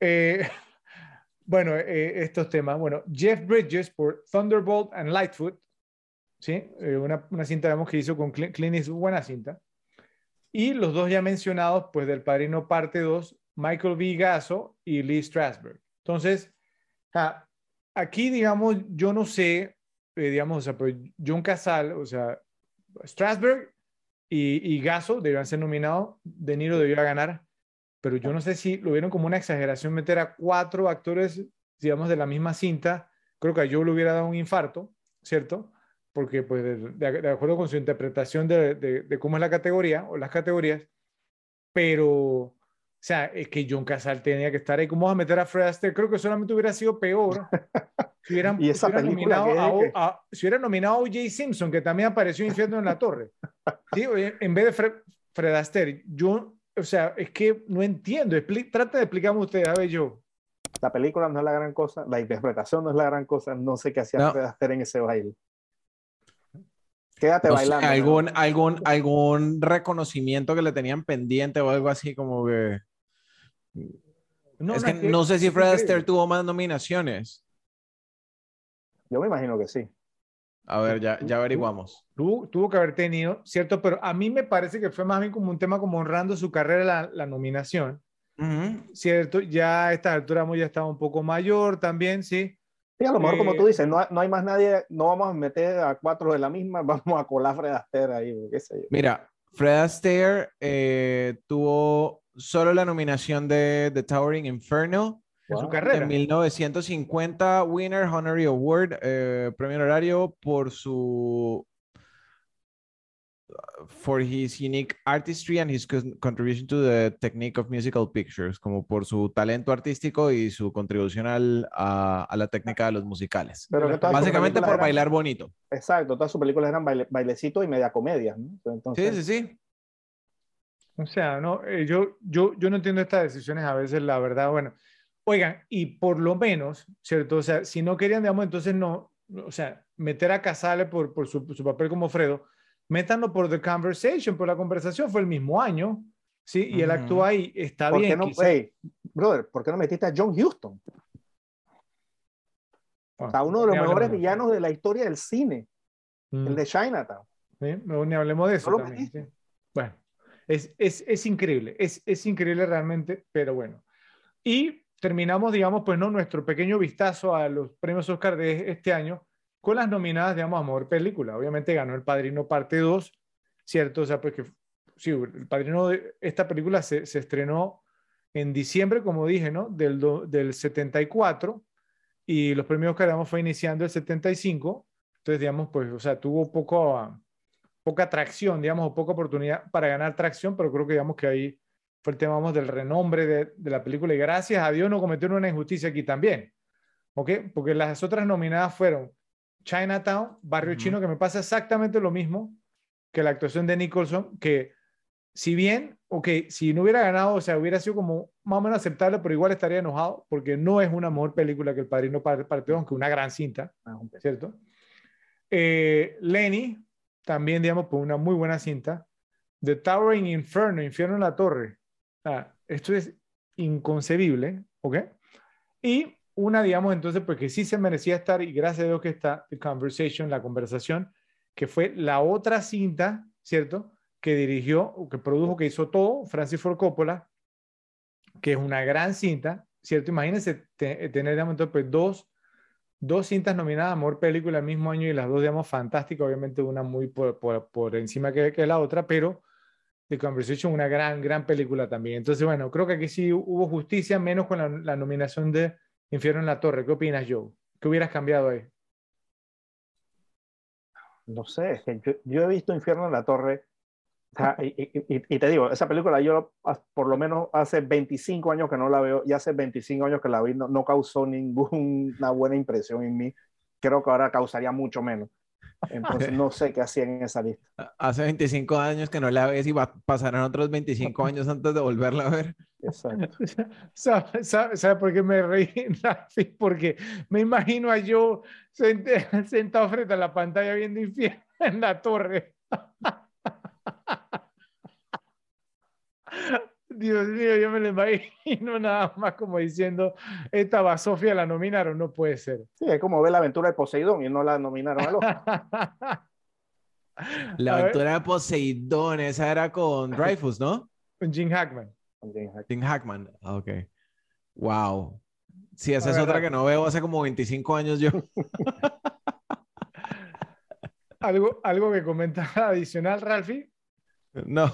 S1: Eh, *laughs* bueno, eh, estos temas. Bueno, Jeff Bridges por Thunderbolt and Lightfoot, ¿sí? Eh, una, una, cinta, digamos, que hizo con Clint Eastwood, buena cinta. Y los dos ya mencionados, pues del Padrino Parte 2, Michael V. Gasso y Lee Strasberg. Entonces, aquí, digamos, yo no sé, eh, digamos, o sea, pues John Casal, o sea, Strasberg y, y Gasso debían ser nominados, De Niro debió ganar, pero yo no sé si lo vieron como una exageración meter a cuatro actores, digamos, de la misma cinta. Creo que a yo le hubiera dado un infarto, ¿cierto? Porque, pues, de, acuerdo con su interpretación de, de, cómo es la categoría o las categorías, pero o sea, es que John Casal tenía que estar ahí. ¿Cómo vas a meter a Fred Astaire? Creo que solamente hubiera sido peor si hubieran, *laughs*
S2: ¿Y esa
S1: nominado a, si hubiera nominado a O.J. Simpson, que también apareció Infierno en la Torre. ¿Sí? En vez de Fred, Astaire. Yo, o sea, es que no entiendo. trata de explicarme usted, a ver, yo.
S2: La película no es la gran cosa, la interpretación no es la gran cosa. No sé qué hacía Fred Astaire en ese baile. Quédate bailando.
S3: algún, algún, algún reconocimiento que le tenían pendiente o algo así como que. No, es que no, sé si Fred Astaire tuvo más nominaciones.
S2: Yo me imagino que sí.
S3: A ver, ya, ya averiguamos.
S1: Tuvo, tuvo que haber tenido, ¿cierto? Pero a mí me parece que fue más bien como un tema como honrando su carrera la, la nominación. ¿Cierto? Ya a esta altura ya estaba un poco mayor también, ¿sí?
S2: Sí, a lo mejor, como tú eh, dices, no, no, hay más nadie, no vamos a meter a cuatro de la misma, *laughs* vamos a colar Fred Astaire ahí, qué sé yo.
S3: Mira, Fred Astaire eh, tuvo solo la nominación de The Towering Inferno.
S1: En su carrera.
S3: En 1950, Winner Honorary Award, eh, premio honorario por su for his unique artistry and his contribution to the technique of musical pictures, como por su talento artístico y su contribución al, a, la técnica de los musicales. Pero Básicamente por bailar bonito.
S2: Exacto, todas sus películas eran baile, bailecitos y media comedia.
S3: Sí, sí, sí.
S1: O sea, no, eh, yo, yo, yo no entiendo estas decisiones a veces, la verdad, bueno. Oigan, y por lo menos, ¿cierto? O sea, si no querían, digamos, entonces no, o sea, meter a Casale por, por su, su papel como Fredo, métanlo por The Conversation, por la conversación, fue el mismo año, ¿sí? Y él actúa ahí, está bien.
S2: no, brother, ¿por qué no metiste a John Huston? Ah, uno de los mejores villanos de la historia del cine, el mm. de Chinatown.
S1: ¿Sí? ni hablemos de eso también. Bueno, es, es, es increíble, es, es, increíble realmente, pero bueno. Y terminamos, digamos, pues no, nuestro pequeño vistazo a los premios Oscar de este año con las nominadas, digamos, a mejor película. Obviamente ganó El Padrino Parte 2, ¿cierto? O sea, pues que sí, El Padrino, de, esta película se, se, estrenó en diciembre, como dije, ¿no? Del, del 74 y los premios que digamos, fue iniciando el 75. Entonces, digamos, pues, o sea, tuvo poco, poca atracción, digamos, o poca oportunidad para ganar tracción, pero creo que, digamos, que ahí fue el tema, vamos, del renombre de, de la película y gracias a Dios no cometieron una injusticia aquí también. ¿Ok? Porque las otras nominadas fueron Chinatown, Barrio Chino, que me pasa exactamente lo mismo que la actuación de Nicholson, que si bien, ok, si no hubiera ganado, o sea, hubiera sido como más o menos aceptable, pero igual estaría enojado porque no es una mejor película que El Padrino Parte aunque una gran cinta, ah, ¿cierto? Eh, Lenny, también, digamos, por una muy buena cinta. The Towering Inferno, Infierno en la Torre. Esto es inconcebible, ¿ok? Y una, digamos, entonces, porque sí se merecía estar, y gracias a Dios que está, The Conversation, la conversación, que fue la otra cinta, ¿cierto? Que dirigió, que produjo, que hizo todo, Francis Ford Coppola, que es una gran cinta, ¿cierto? Imagínense tener, digamos, entonces, pues, dos, dos cintas nominadas Amor Película el mismo año y las dos, digamos, fantásticas, obviamente una muy por, por, encima que, que, la otra, pero The Conversation, una gran, gran película también. Entonces, bueno, creo que aquí sí hubo justicia, menos con la, nominación de Infierno en la Torre. ¿Qué opinas, Joe? ¿Qué hubieras cambiado ahí?
S2: No sé, yo, yo he visto Infierno en la Torre y, te digo, esa película yo por lo menos hace 25 años que no la veo y hace 25 años que la vi, no, no causó ninguna buena impresión en mí. Creo que ahora causaría mucho menos. Entonces no sé qué hacían en esa lista. *laughs*
S3: Hace 25 años que no la ves y va, pasarán otros 25 años antes de volverla a ver.
S2: Exacto. *laughs*
S1: ¿Sabe, sabe, por qué me reí? *laughs* Porque me imagino a yo sentado frente a la pantalla viendo infierno en la torre. *laughs* Dios mío, yo me lo imagino nada más como diciendo, esta Basofia la nominaron, no puede ser.
S2: Sí, es como ver la aventura de Poseidón y no la nominaron *laughs* a los.
S3: La aventura de Poseidón, esa era con Dreyfus, ¿no?
S1: Con Jim Hackman.
S2: Con Jim Hackman.
S3: Jim Hackman, ah, ok. Wow. Sí, esa es otra que no veo hace como 25 años yo. *laughs*
S1: ¿Algo, algo que comentar adicional, Ralphie?
S3: No.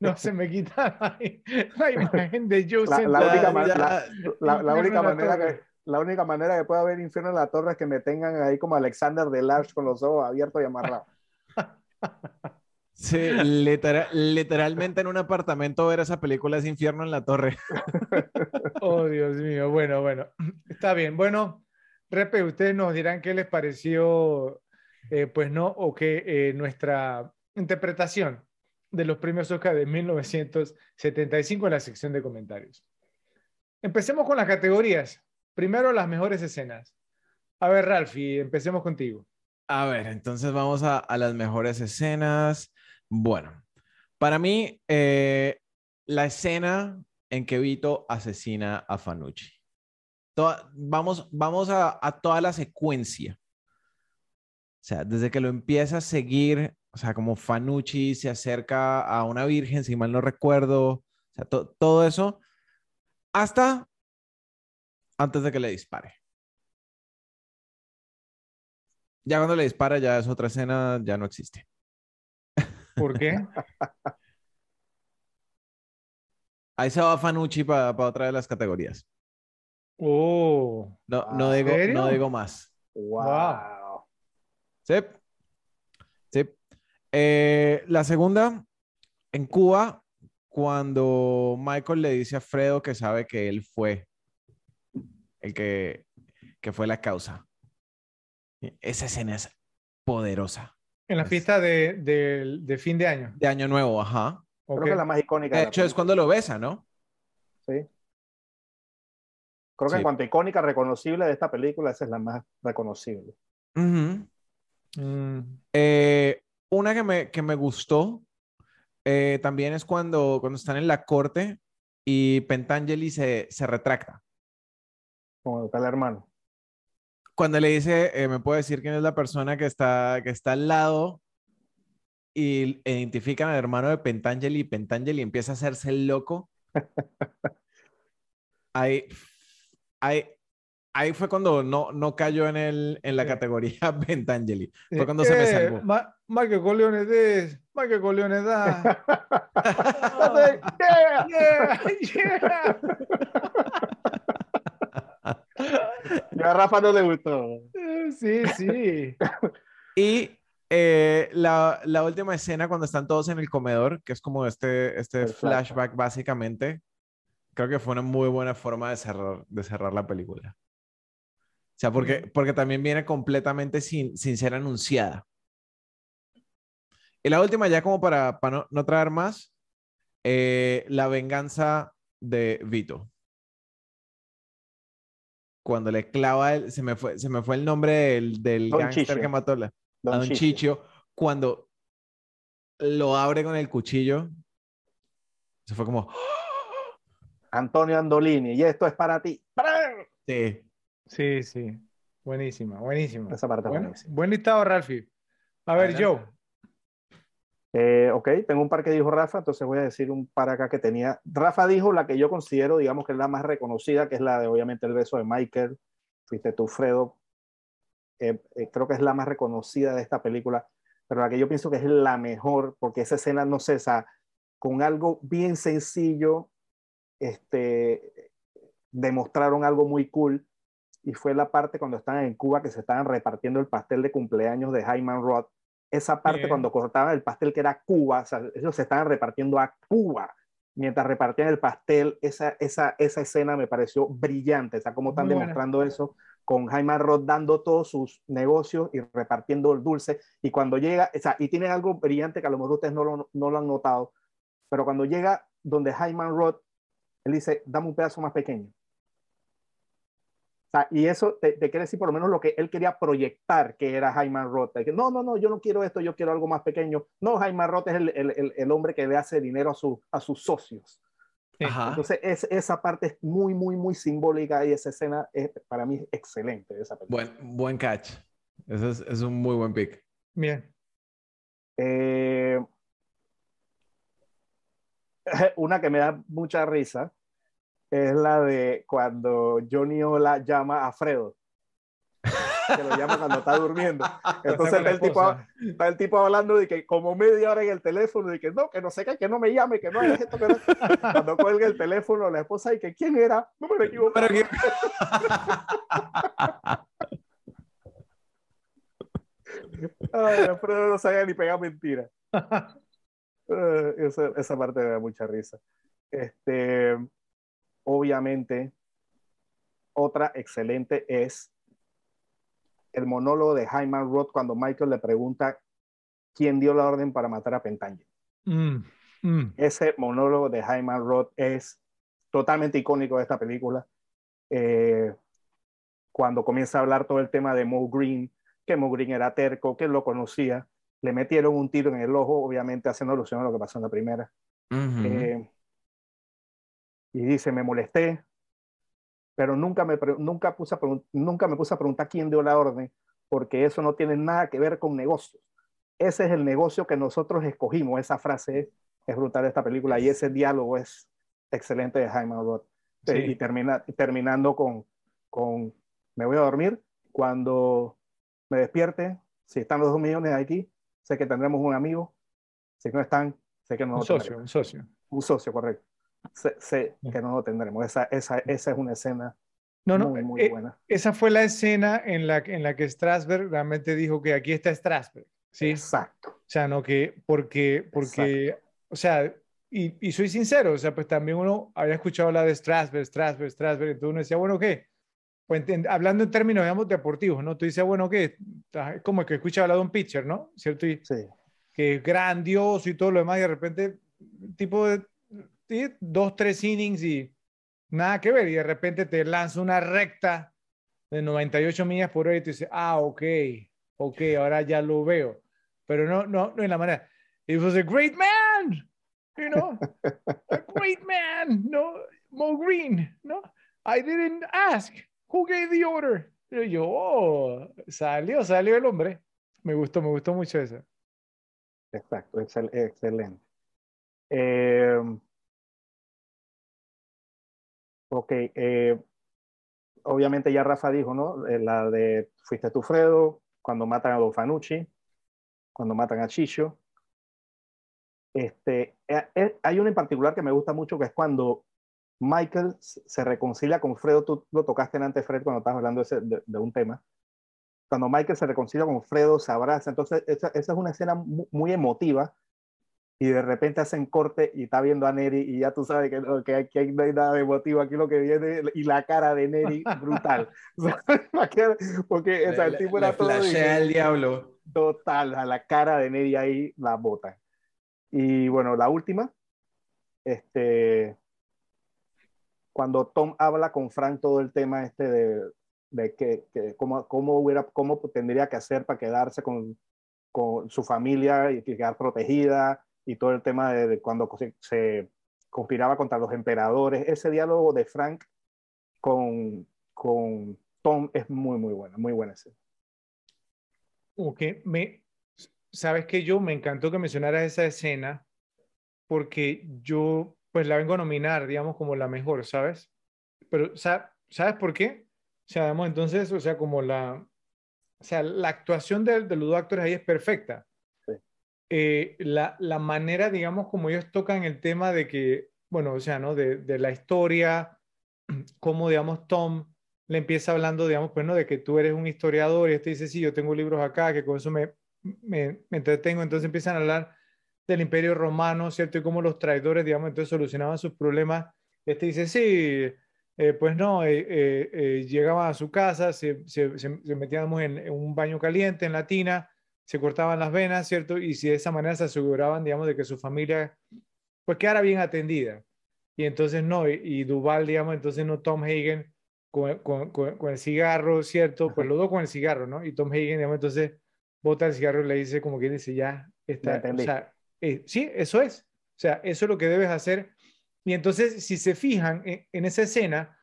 S1: no se me quita la, imagen de Joe
S2: la, la, única, la, única manera que la única manera que pueda haber infierno en la torre es que me tengan ahí como Alexander de Large con los ojos abiertos y amarrados.
S3: Sí, literalmente en un apartamento ver esa película es infierno en la torre.
S1: Oh, Dios mío. Bueno, bueno. Está bien. Bueno, Repe, ustedes nos dirán qué les pareció, eh, pues no, o que eh, nuestra interpretación de los premios Oscar de 1975 en la sección de comentarios. Empecemos con las categorías. Primero, las mejores escenas. A ver, Ralphie, empecemos contigo.
S3: A ver, entonces vamos a, las mejores escenas. Bueno, para mí, eh, la escena en que Vito asesina a Fanucci. vamos vamos a, a toda la secuencia. O sea, desde que lo empieza a seguir o sea, como Fanucci se acerca a una virgen, si mal no recuerdo, o sea, todo eso, hasta antes de que le dispare. Ya cuando le dispara, ya es otra escena, ya no existe.
S1: ¿Por qué? *laughs*
S3: Ahí se va Fanucci para otra de las categorías.
S1: Oh.
S3: No, no, digo, no digo más.
S2: Wow.
S3: Sí. Eh, la segunda, en Cuba, cuando Michael le dice a Fredo que sabe que él fue el que, que fue la causa. Esa escena es poderosa.
S1: En la fiesta de, fin de año.
S3: De año nuevo, ajá.
S2: Creo que es la más icónica.
S3: De, hecho, es cuando lo besa, ¿no?
S2: Sí. Creo que en cuanto a icónica, reconocible de esta película, esa es la más reconocible.
S3: Mm. eh, una que me, que me gustó eh, también es cuando, cuando están en la corte y Pentangeli se, se retracta.
S2: Como el hermano.
S3: Cuando le dice, eh, me puede decir quién es la persona que está, que está al lado y identifican al hermano de Pentangeli y Pentangeli empieza a hacerse el loco. *laughs* ahí, ahí, ahí fue cuando no, no cayó en, el, en la categoría *laughs* Pentangeli. Fue cuando se me salvó.
S1: Ma Michael Corleone de Michael Corleone da.
S2: yeah, yeah, yeah. a Rafa no le gustó.
S1: Sí, sí. *laughs*
S3: y eh, la, la, última escena cuando están todos en el comedor, que es como este, este flashback básicamente, creo que fue una muy buena forma de cerrar, de cerrar la película. O sea, porque, porque también viene completamente sin, sin ser anunciada. Y la última, ya como para, para no, traer más, eh, la venganza de Vito. Cuando le clava, el, se, me fue, se me fue el nombre del, del gángster que mató la, Don a Don Chicho. Cuando lo abre con el cuchillo, se fue como... *gasps*
S2: Antonio Andolini, y esto es para ti.
S3: Sí.
S1: Sí, sí. Buenísima, buenísima.
S2: Esa parte
S1: buen, buen listado, Ralphie. A ver, Joe.
S2: Eh, ok, tengo un par que dijo Rafa, entonces voy a decir un par acá que tenía. Rafa dijo la que yo considero, digamos, que es la más reconocida, que es la de, obviamente, el beso de Michael. Fuiste tú, Fredo. Eh, eh, creo que es la más reconocida de esta película, pero la que yo pienso que es la mejor, porque esa escena, no cesa con algo bien sencillo, este, demostraron algo muy cool y fue la parte cuando estaban en Cuba que se estaban repartiendo el pastel de cumpleaños de Hyman Roth. Esa parte cuando cortaban el pastel que era Cuba, o sea, ellos se estaban repartiendo a Cuba mientras repartían el pastel, esa, esa, esa escena me pareció brillante, o sea, cómo están demostrando eso con Jaime Roth dando todos sus negocios y repartiendo el dulce. Y cuando llega, o sea, y tiene algo brillante que a lo mejor ustedes no lo, no lo han notado, pero cuando llega donde Jaime Roth, él dice, dame un pedazo más pequeño. Sea, y eso te, quiere decir por lo menos lo que él quería proyectar que era Jaime Roth. no, no, no, yo no quiero esto, yo quiero algo más pequeño. No, Jaime Roth es el, el, el, hombre que le hace dinero a, su, a sus socios. Entonces, es, esa parte es muy, muy, muy simbólica y esa escena es, para mí es excelente. Esa
S3: buen, buen catch. Ese es, es, un muy buen pick.
S1: Bien.
S2: Eh, *laughs* una que me da mucha risa es la de cuando Johnny Ola llama a Fredo que lo llama cuando está durmiendo. *laughs* Entonces está el, tipo, está el tipo hablando de que como media hora en el teléfono y que no, que no sé qué, que no me llame, que no hay esto, que no. Cuando cuelga el teléfono la esposa y que quién era, no me lo equivoco. *laughs* Ay, Alfredo no sabía ni pegar mentira. *laughs* esa, esa parte me da mucha risa. Este, obviamente, otra excelente es el monólogo de Jaime Roth cuando Michael le pregunta quién dio la orden para matar a Pentangelo. Mm, mm. Ese monólogo de Jaime Roth es totalmente icónico de esta película. Eh, cuando comienza a hablar todo el tema de Mo Green, que Mo Green era terco, que lo conocía, le metieron un tiro en el ojo, obviamente haciendo alusión a lo que pasó en la primera. Eh, y dice, me molesté, pero nunca me, nunca, puse a nunca me puse a preguntar quién dio la orden, porque eso no tiene nada que ver con negocios. Ese es el negocio que nosotros escogimos. Esa frase es brutal de esta película y ese diálogo es excelente de Jaime Roth. Y termina, terminando con, con, me voy a dormir, cuando me despierte, si están los dos millones aquí, sé que tendremos un amigo, si no están, sé que no.
S1: Un socio, un socio.
S2: Un socio, correcto sé, que no lo tendremos. Esa, esa, esa es una escena no, no, muy, muy eh, buena.
S1: Esa fue la escena en la, en la que Strasberg realmente dijo que aquí está Strasberg. ¿sí?
S2: Exacto. O
S1: sea, no que, porque, porque o sea, y, y, soy sincero, o sea, pues también uno había escuchado la de Strasberg, Strasberg, Strasberg, entonces uno decía, bueno, ¿qué? Pues, hablando en términos, digamos, deportivos, ¿no? Tú dices, bueno, ¿qué? Como que escucha hablar de un pitcher, ¿no? ¿Cierto? Y,
S2: sí.
S1: Que es grandioso y todo lo demás, y de repente, tipo de dos, tres innings y nada que ver. Y de repente te lanza una recta de 98 millas por hora y te dice, ah, ok, ok, ahora ya lo veo. Pero no, no, no en la manera. It was a great man, you know, a *laughs* great man, no, Mo Green, no, I didn't ask, who gave the order? Y yo, oh, salió, salió el hombre. Me gustó, me gustó mucho eso.
S2: Exacto, excelente. Eh, Ok, eh, obviamente ya Rafa dijo, ¿no? Eh, la de Fuiste tu Fredo, cuando matan a Don Fanucci, cuando matan a Chicho. Este, eh, hay una en particular que me gusta mucho, que es cuando Michael se reconcilia con Fredo, tú lo tocaste antes, Fred, cuando estabas hablando de, de, un tema. Cuando Michael se reconcilia con Fredo, se abraza. Entonces, esa, esa es una escena muy emotiva y de repente hacen corte y está viendo a Neri y ya tú sabes que, que aquí no hay nada de motivo, aquí lo que viene y la cara de Neri brutal. *laughs* *laughs* porque el tipo era todo...
S3: el diablo.
S2: Total, a la cara de Neri ahí la bota. Y bueno, la última, este, cuando Tom habla con Frank todo el tema este de, de que, que cómo, cómo, hubiera, cómo tendría que hacer para quedarse con, con su familia y quedar protegida, y todo el tema de, cuando se, conspiraba contra los emperadores. Ese diálogo de Frank con, con Tom es muy, muy bueno, muy buena escena.
S1: Ok, me, sabes que yo me encantó que mencionaras esa escena porque yo pues la vengo a nominar, digamos, como la mejor, ¿sabes? Pero, ¿sabes por qué? O sea, entonces, o sea, como la, o sea, la actuación de, de los dos actores ahí es perfecta. Eh, la, la, manera, digamos, como ellos tocan el tema de que, bueno, o sea, ¿no? De, de la historia, *clears throat* cómo, digamos, Tom le empieza hablando, digamos, pues, ¿no? De que tú eres un historiador y este dice, sí, yo tengo libros acá, que con eso me, me, entretengo. Entonces empiezan a hablar del imperio romano, ¿cierto? Y cómo los traidores, digamos, entonces solucionaban sus problemas. Este dice, sí, eh, pues no, eh, llegaban a su casa, se, se, se metían en, en, un baño caliente en la tina, se cortaban las venas, ¿cierto? Y si de esa manera se aseguraban, digamos, de que su familia, pues quedara bien atendida. Y entonces no, y, y Duval, digamos, entonces no, Tom Hagen con, con, con, el cigarro, ¿cierto? Pues los dos con el cigarro, ¿no? Y Tom Hagen, digamos, entonces bota el cigarro y le dice como que dice, ya, está, o sea, eh, sí, eso es. O sea, eso es lo que debes hacer. Y entonces, si se fijan en, en esa escena,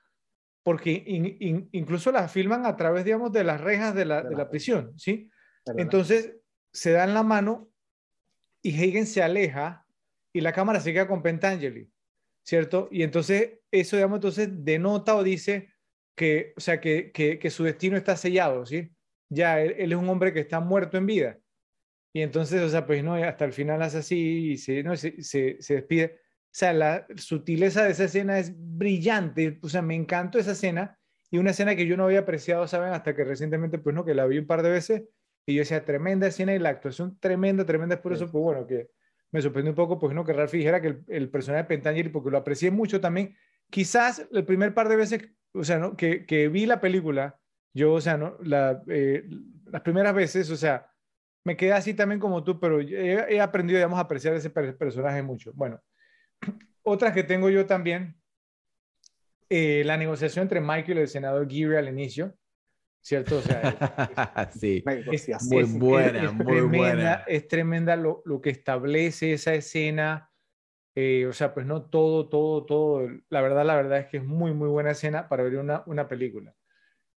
S1: porque in, in, incluso la filman a través, digamos, de las rejas de la, de la prisión, ¿sí? Entonces, se dan la mano y Hagen se aleja y la cámara se queda con Pentangeli, ¿cierto? Y entonces, eso, digamos, entonces denota o dice que, o sea, que, que, que su destino está sellado, ¿sí? Ya, él, él, es un hombre que está muerto en vida. Y entonces, o sea, pues no, hasta el final hace así y se, no, se, se, se despide. O sea, la sutileza de esa escena es brillante. O sea, me encantó esa escena y una escena que yo no había apreciado, ¿saben? Hasta que recientemente, pues no, que la vi un par de veces y yo decía, tremenda escena y la actuación tremenda, tremenda. Es por eso, pues bueno, que me sorprendió un poco, pues no, que Ralph dijera que el, el personaje de Pentangeli, porque lo aprecié mucho también. Quizás el primer par de veces, o sea, ¿no? que, que vi la película, yo, o sea, ¿no? La, eh, las primeras veces, o sea, me quedé así también como tú, pero he, he aprendido, digamos, a apreciar ese personaje mucho. Bueno, *clears throat* otras que tengo yo también, eh, la negociación entre Michael y el senador Geary al inicio, ¿cierto? O
S3: sea, es, *laughs* sí, es, muy buena,
S1: es,
S3: muy
S1: tremenda,
S3: buena.
S1: Es tremenda lo, lo, que establece esa escena. Eh, o sea, pues no todo, todo, todo. La verdad, la verdad es que es muy, muy buena escena para ver una, una película.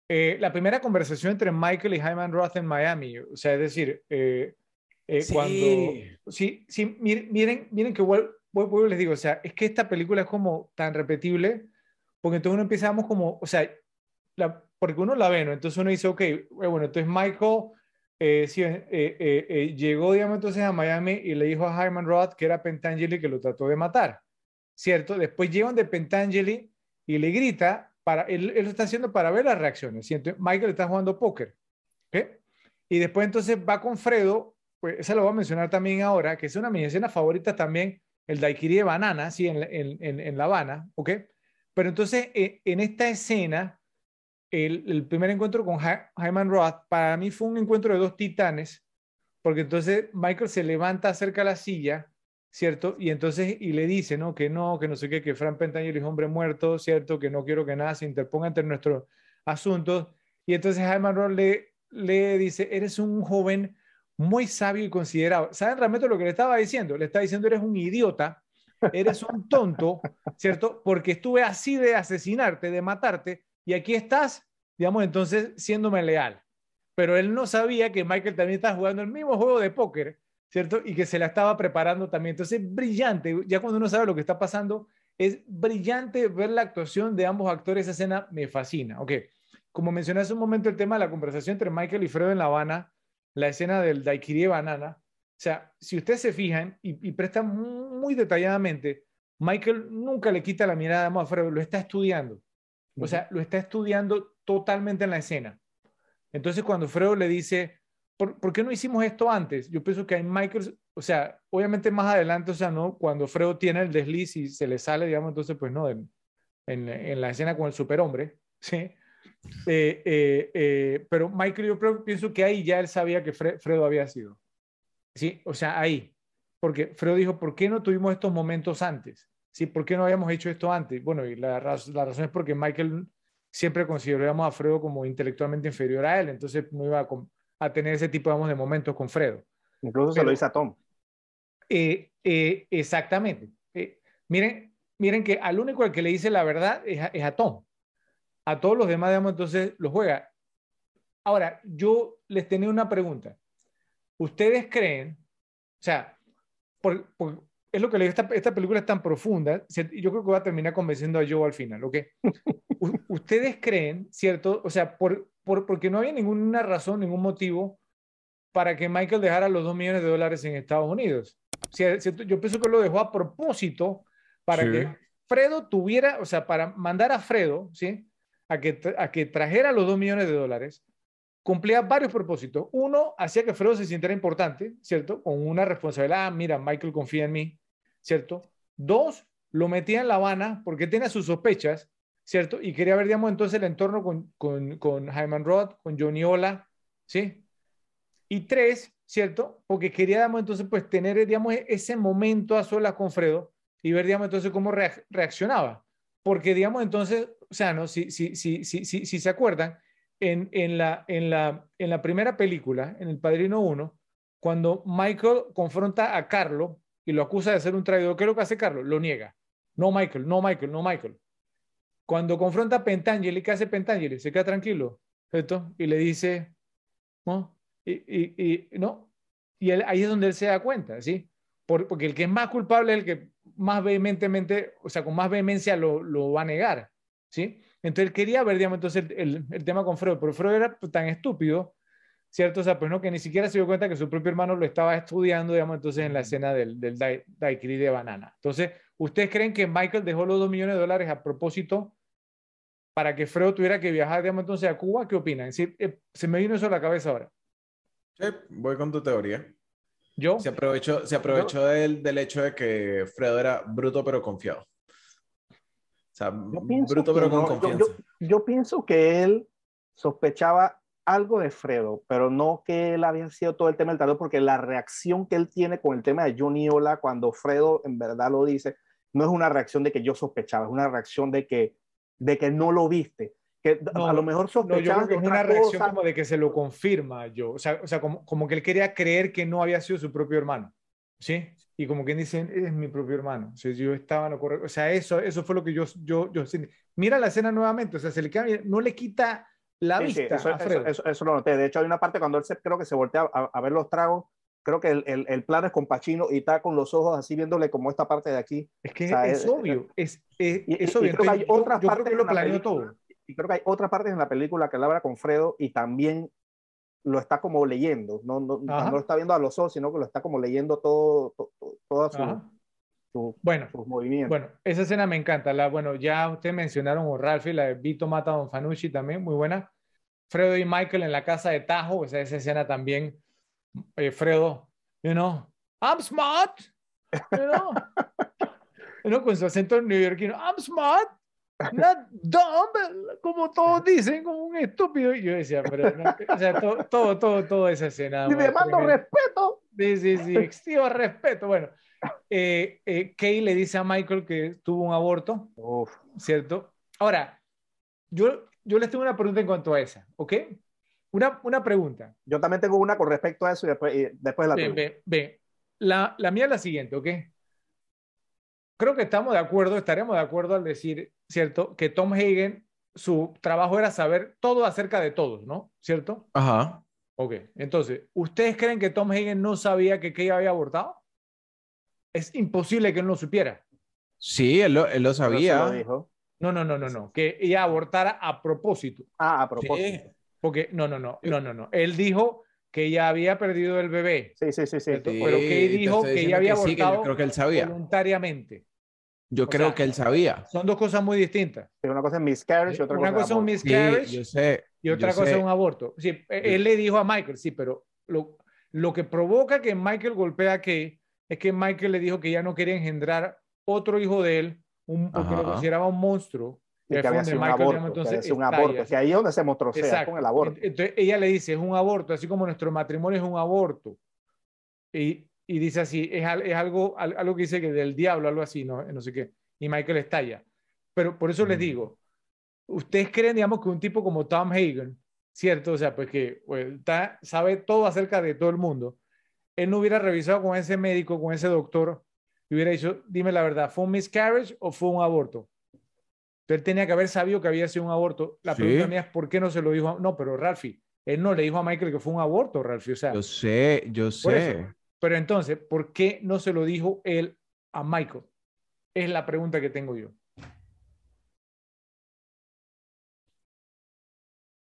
S1: Eh, la primera conversación entre Michael y Hyman Roth en Miami, o sea, es decir, eh, eh, sí. cuando... Sí, sí, miren, miren, miren que vuelvo, vuelvo, les digo, o sea, es que esta película es como tan repetible, porque entonces uno empezamos como, o sea, la, porque uno la ve, ¿no? Entonces uno dice, ok, bueno, entonces Michael sí, llegó, digamos, entonces a Miami y le dijo a Hyman Roth que era Pentangeli que lo trató de matar, ¿cierto? Después llegan de Pentangeli y le grita para, él, él, lo está haciendo para ver las reacciones. ¿sí? Entonces, Michael está jugando póker. ¿okay? Y después entonces va con Fredo, pues esa lo voy a mencionar también ahora, que es una de mis escenas favoritas también, el daiquiri de banana, ¿sí? en, en, en, La Habana. ¿ok? Pero entonces, eh, en esta escena, el, primer encuentro con Hyman Roth, para mí fue un encuentro de dos titanes, porque entonces Michael se levanta acerca de la silla ¿cierto? Y entonces, y le dice, ¿no? Que no, que no sé qué, que Frank Pentangeli es hombre muerto, ¿cierto? Que no quiero que nada se interponga entre nuestros asuntos. Y entonces Jaime Roth le, le dice, eres un joven muy sabio y considerado. ¿Saben realmente lo que le estaba diciendo? Le está diciendo, eres un idiota, eres un tonto, ¿cierto? Porque estuve así de asesinarte, de matarte, y aquí estás, digamos, entonces, siéndome leal. Pero él no sabía que Michael también está jugando el mismo juego de póker ¿cierto? Y que se la estaba preparando también. Entonces, brillante, ya cuando uno sabe lo que está pasando, es brillante ver la actuación de ambos actores. Esa escena me fascina, ¿ok? Como mencioné hace un momento el tema de la conversación entre Michael y Fredo en La Habana, la escena del daiquiri de banana, o sea, si ustedes se fijan y, y prestan muy detalladamente, Michael nunca le quita la mirada a Fredo, lo está estudiando. O sea, lo está estudiando totalmente en la escena. Entonces, cuando Fredo le dice, ¿por, ¿por, qué no hicimos esto antes? Yo pienso que hay Michael, o sea, obviamente más adelante, o sea, ¿no? Cuando Fredo tiene el desliz y se le sale, digamos, entonces, pues no, en, en, en la escena con el superhombre, *laughs* ¿sí? Eh, eh, eh, pero Michael, yo pienso que ahí ya él sabía que Fre Fredo había sido. ¿Sí? O sea, ahí. Porque Fredo dijo, ¿por qué no tuvimos estos momentos antes? ¿Sí? ¿Por qué no habíamos hecho esto antes? Bueno, y la, raz la razón es porque Michael siempre consideramos a Fredo como intelectualmente inferior a él, entonces no iba a a tener ese tipo digamos, de momentos con Fredo.
S2: Incluso Pero, se lo dice a Tom.
S1: Eh, eh, exactamente. Eh, miren, miren que al único al que le dice la verdad es a, es a, Tom. A todos los demás, digamos, entonces lo juega. Ahora, yo les tenía una pregunta. ¿Ustedes creen, o sea, por, por, es lo que le digo, esta, esta, película es tan profunda, yo creo que va a terminar convenciendo a Joe al final, ¿ok? ¿Ustedes creen, cierto? O sea, por, por, porque no había ninguna razón, ningún motivo para que Michael dejara los dos millones de dólares en Estados Unidos. ¿cierto? Yo pienso que lo dejó a propósito para sí. que Fredo tuviera, o sea, para mandar a Fredo, ¿sí? a que, a que trajera los dos millones de dólares, cumplía varios propósitos. Uno, hacía que Fredo se sintiera importante, ¿cierto? Con una responsabilidad, ah, mira, Michael confía en mí, ¿cierto? Dos, lo metía en La Habana porque tenía sus sospechas, ¿cierto? Y quería ver, digamos, entonces el entorno con, con, con Hyman Roth, con Johnny Ola, ¿sí? Y tres, ¿cierto? Porque quería, digamos, entonces, pues tener, digamos, ese momento a solas con Fredo y ver, digamos, entonces cómo reaccionaba. Porque, digamos, entonces, o sea, ¿no? Si, si, si, si, si, si se acuerdan, en, en, la, en, la, en la primera película, en El Padrino 1, cuando Michael confronta a Carlo y lo acusa de ser un traidor, ¿qué es lo que hace Carlo? Lo niega. No, Michael, no, Michael, no, Michael. Cuando confronta a Pentangeli, ¿qué hace Pentangeli? Se queda tranquilo, ¿cierto? Y le dice, ¿no? Y, y, y ¿no? Y ahí es donde él se da cuenta, ¿sí? porque el que es más culpable es el que más vehementemente, o sea, con más vehemencia lo, lo va a negar, ¿sí? Entonces él quería ver, digamos, entonces el, el, tema con Freud, pero Freud era tan estúpido, ¿cierto? O sea, pues no, que ni siquiera se dio cuenta que su propio hermano lo estaba estudiando, digamos, entonces en la escena del, del daiquiri de banana. Entonces, ¿ustedes creen que Michael dejó los dos millones de dólares a propósito para que Freud tuviera que viajar, digamos, entonces a Cuba? ¿Qué opinan? Es decir, eh, se me vino eso a la cabeza ahora.
S3: Sí, voy con tu teoría.
S1: ¿Yo?
S3: Se aprovechó, se aprovechó del, del, hecho de que Fredo era bruto pero confiado. O sea, bruto pero con confianza.
S2: Yo, yo, yo, pienso que él sospechaba algo de Fredo, pero no que él había sido todo el tema del tarot, porque la reacción que él tiene con el tema de Johnny Ola cuando Fredo en verdad lo dice, no es una reacción de que yo sospechaba, es una reacción de que, de que no lo viste que no, a lo mejor sospechaba
S1: no, que es una reacción cosa. como de que se lo confirma yo, o sea, o sea como, como, que él quería creer que no había sido su propio hermano, ¿sí? Y como quien dice, es mi propio hermano, o sea, yo estaba en lo correcto, o sea, eso, eso fue lo que yo, yo, yo, mira la escena nuevamente, o sea, se le queda, no le quita la sí, vista
S2: sí, eso,
S1: Fredo.
S2: Eso, eso, lo noté, de hecho hay una parte cuando él se, creo que se voltea a, a ver los tragos, creo que el, el, el, plano es con Pachino y está con los ojos así viéndole como esta parte de aquí.
S1: Es que o sea, es, es, obvio, es, es, y, es obvio.
S2: Y creo que hay otra
S1: yo,
S2: parte
S1: yo creo que lo planeó todo
S2: y creo que hay otra parte en la película que él habla con Fredo y también lo está como leyendo, no, no, no, lo está viendo a los ojos, sino que lo está como leyendo todo, todo, todo su, su,
S1: bueno,
S2: sus movimientos.
S1: Bueno, esa escena me encanta. La, bueno, ya ustedes mencionaron a Ralphie, la de Vito mata a Don Fanucci también, muy buena. Fredo y Michael en la casa de Tajo, o sea, esa escena también. Eh, Fredo, you know, I'm smart, you know, *laughs* you know con su acento neoyorquino, I'm smart, not dumb, como todos *laughs* dicen, como un estúpido. Y yo decía, pero no, o sea, todo, todo, todo, toda esa escena.
S2: Y demando respeto.
S1: Sí, sí, sí, exijo respeto. Bueno, eh, eh, Kay le dice a Michael que tuvo un aborto,
S2: Uf.
S1: ¿cierto? Ahora, yo, yo les tengo una pregunta en cuanto a esa, ¿ok? Una, una pregunta.
S2: Yo también tengo una con respecto a eso y después, y después la
S1: Ve, ve, ve. La, la mía es la siguiente, ¿ok? Creo que estamos de acuerdo, estaremos de acuerdo al decir, ¿cierto? Que Tom Hagen, su trabajo era saber todo acerca de todos, ¿no? ¿Cierto?
S3: Ajá.
S1: Ok, entonces, ¿ustedes creen que Tom Hagen no sabía que Kay había abortado? Es imposible que él no supiera.
S3: Sí, él lo, él lo sabía.
S2: Lo dijo.
S1: No, no, no, no, no, que ella abortara a propósito.
S2: Ah, a propósito.
S1: Sí. Porque, no, no, no, no, no, no. Él dijo que ella había perdido el bebé.
S2: Sí, sí, sí, sí.
S1: Pero Kay dijo que ella había
S3: que sí, que
S1: abortado
S3: yo creo que él sabía.
S1: voluntariamente.
S3: Yo
S1: O
S3: creo
S1: sea,
S3: que él sabía.
S1: Son dos cosas muy distintas.
S2: Una cosa es miscarriage y otra
S1: Una
S2: cosa
S1: es un miscarriage
S3: Sí, yo sé.
S1: y otra
S3: yo
S1: cosa
S3: sé.
S1: es un aborto. Sí, él le dijo a Michael, sí, pero lo, lo que provoca que Michael golpea a Kay es que Michael le dijo que ya no quería engendrar otro hijo de él, un, porque lo consideraba un monstruo.
S2: Y que había sido un
S1: Michael,
S2: aborto.
S1: digamos,
S2: que
S1: entonces
S2: sido un aborto. Que ahí es donde se mostró sea
S1: Exacto.
S2: con el aborto.
S1: Entonces ella le dice, es un aborto, así como nuestro matrimonio es un aborto. Y, y dice así, es, es algo, al- algo que dice que del diablo, algo así, no, no sé qué. Y Michael estalla. Pero por eso les
S3: Mm.
S1: digo, ¿ustedes creen, digamos, que un tipo como Tom Hagen, ¿cierto? O sea, pues que pues, está- sabe todo acerca de todo el mundo, él no hubiera revisado con ese médico, con ese doctor, y hubiera dicho, dime la verdad, ¿fue un miscarriage o fue un aborto? Entonces, él tenía que haber sabido que había sido un aborto. La
S3: Sí.
S1: pregunta mía es, ¿por qué no se lo dijo? A... No, pero Ralphie, él no le dijo a Michael que fue un aborto, Ralphie. O sea,
S3: Yo sé, yo sé.
S1: pero entonces, ¿por qué no se lo dijo él a Michael? Es la pregunta que tengo yo.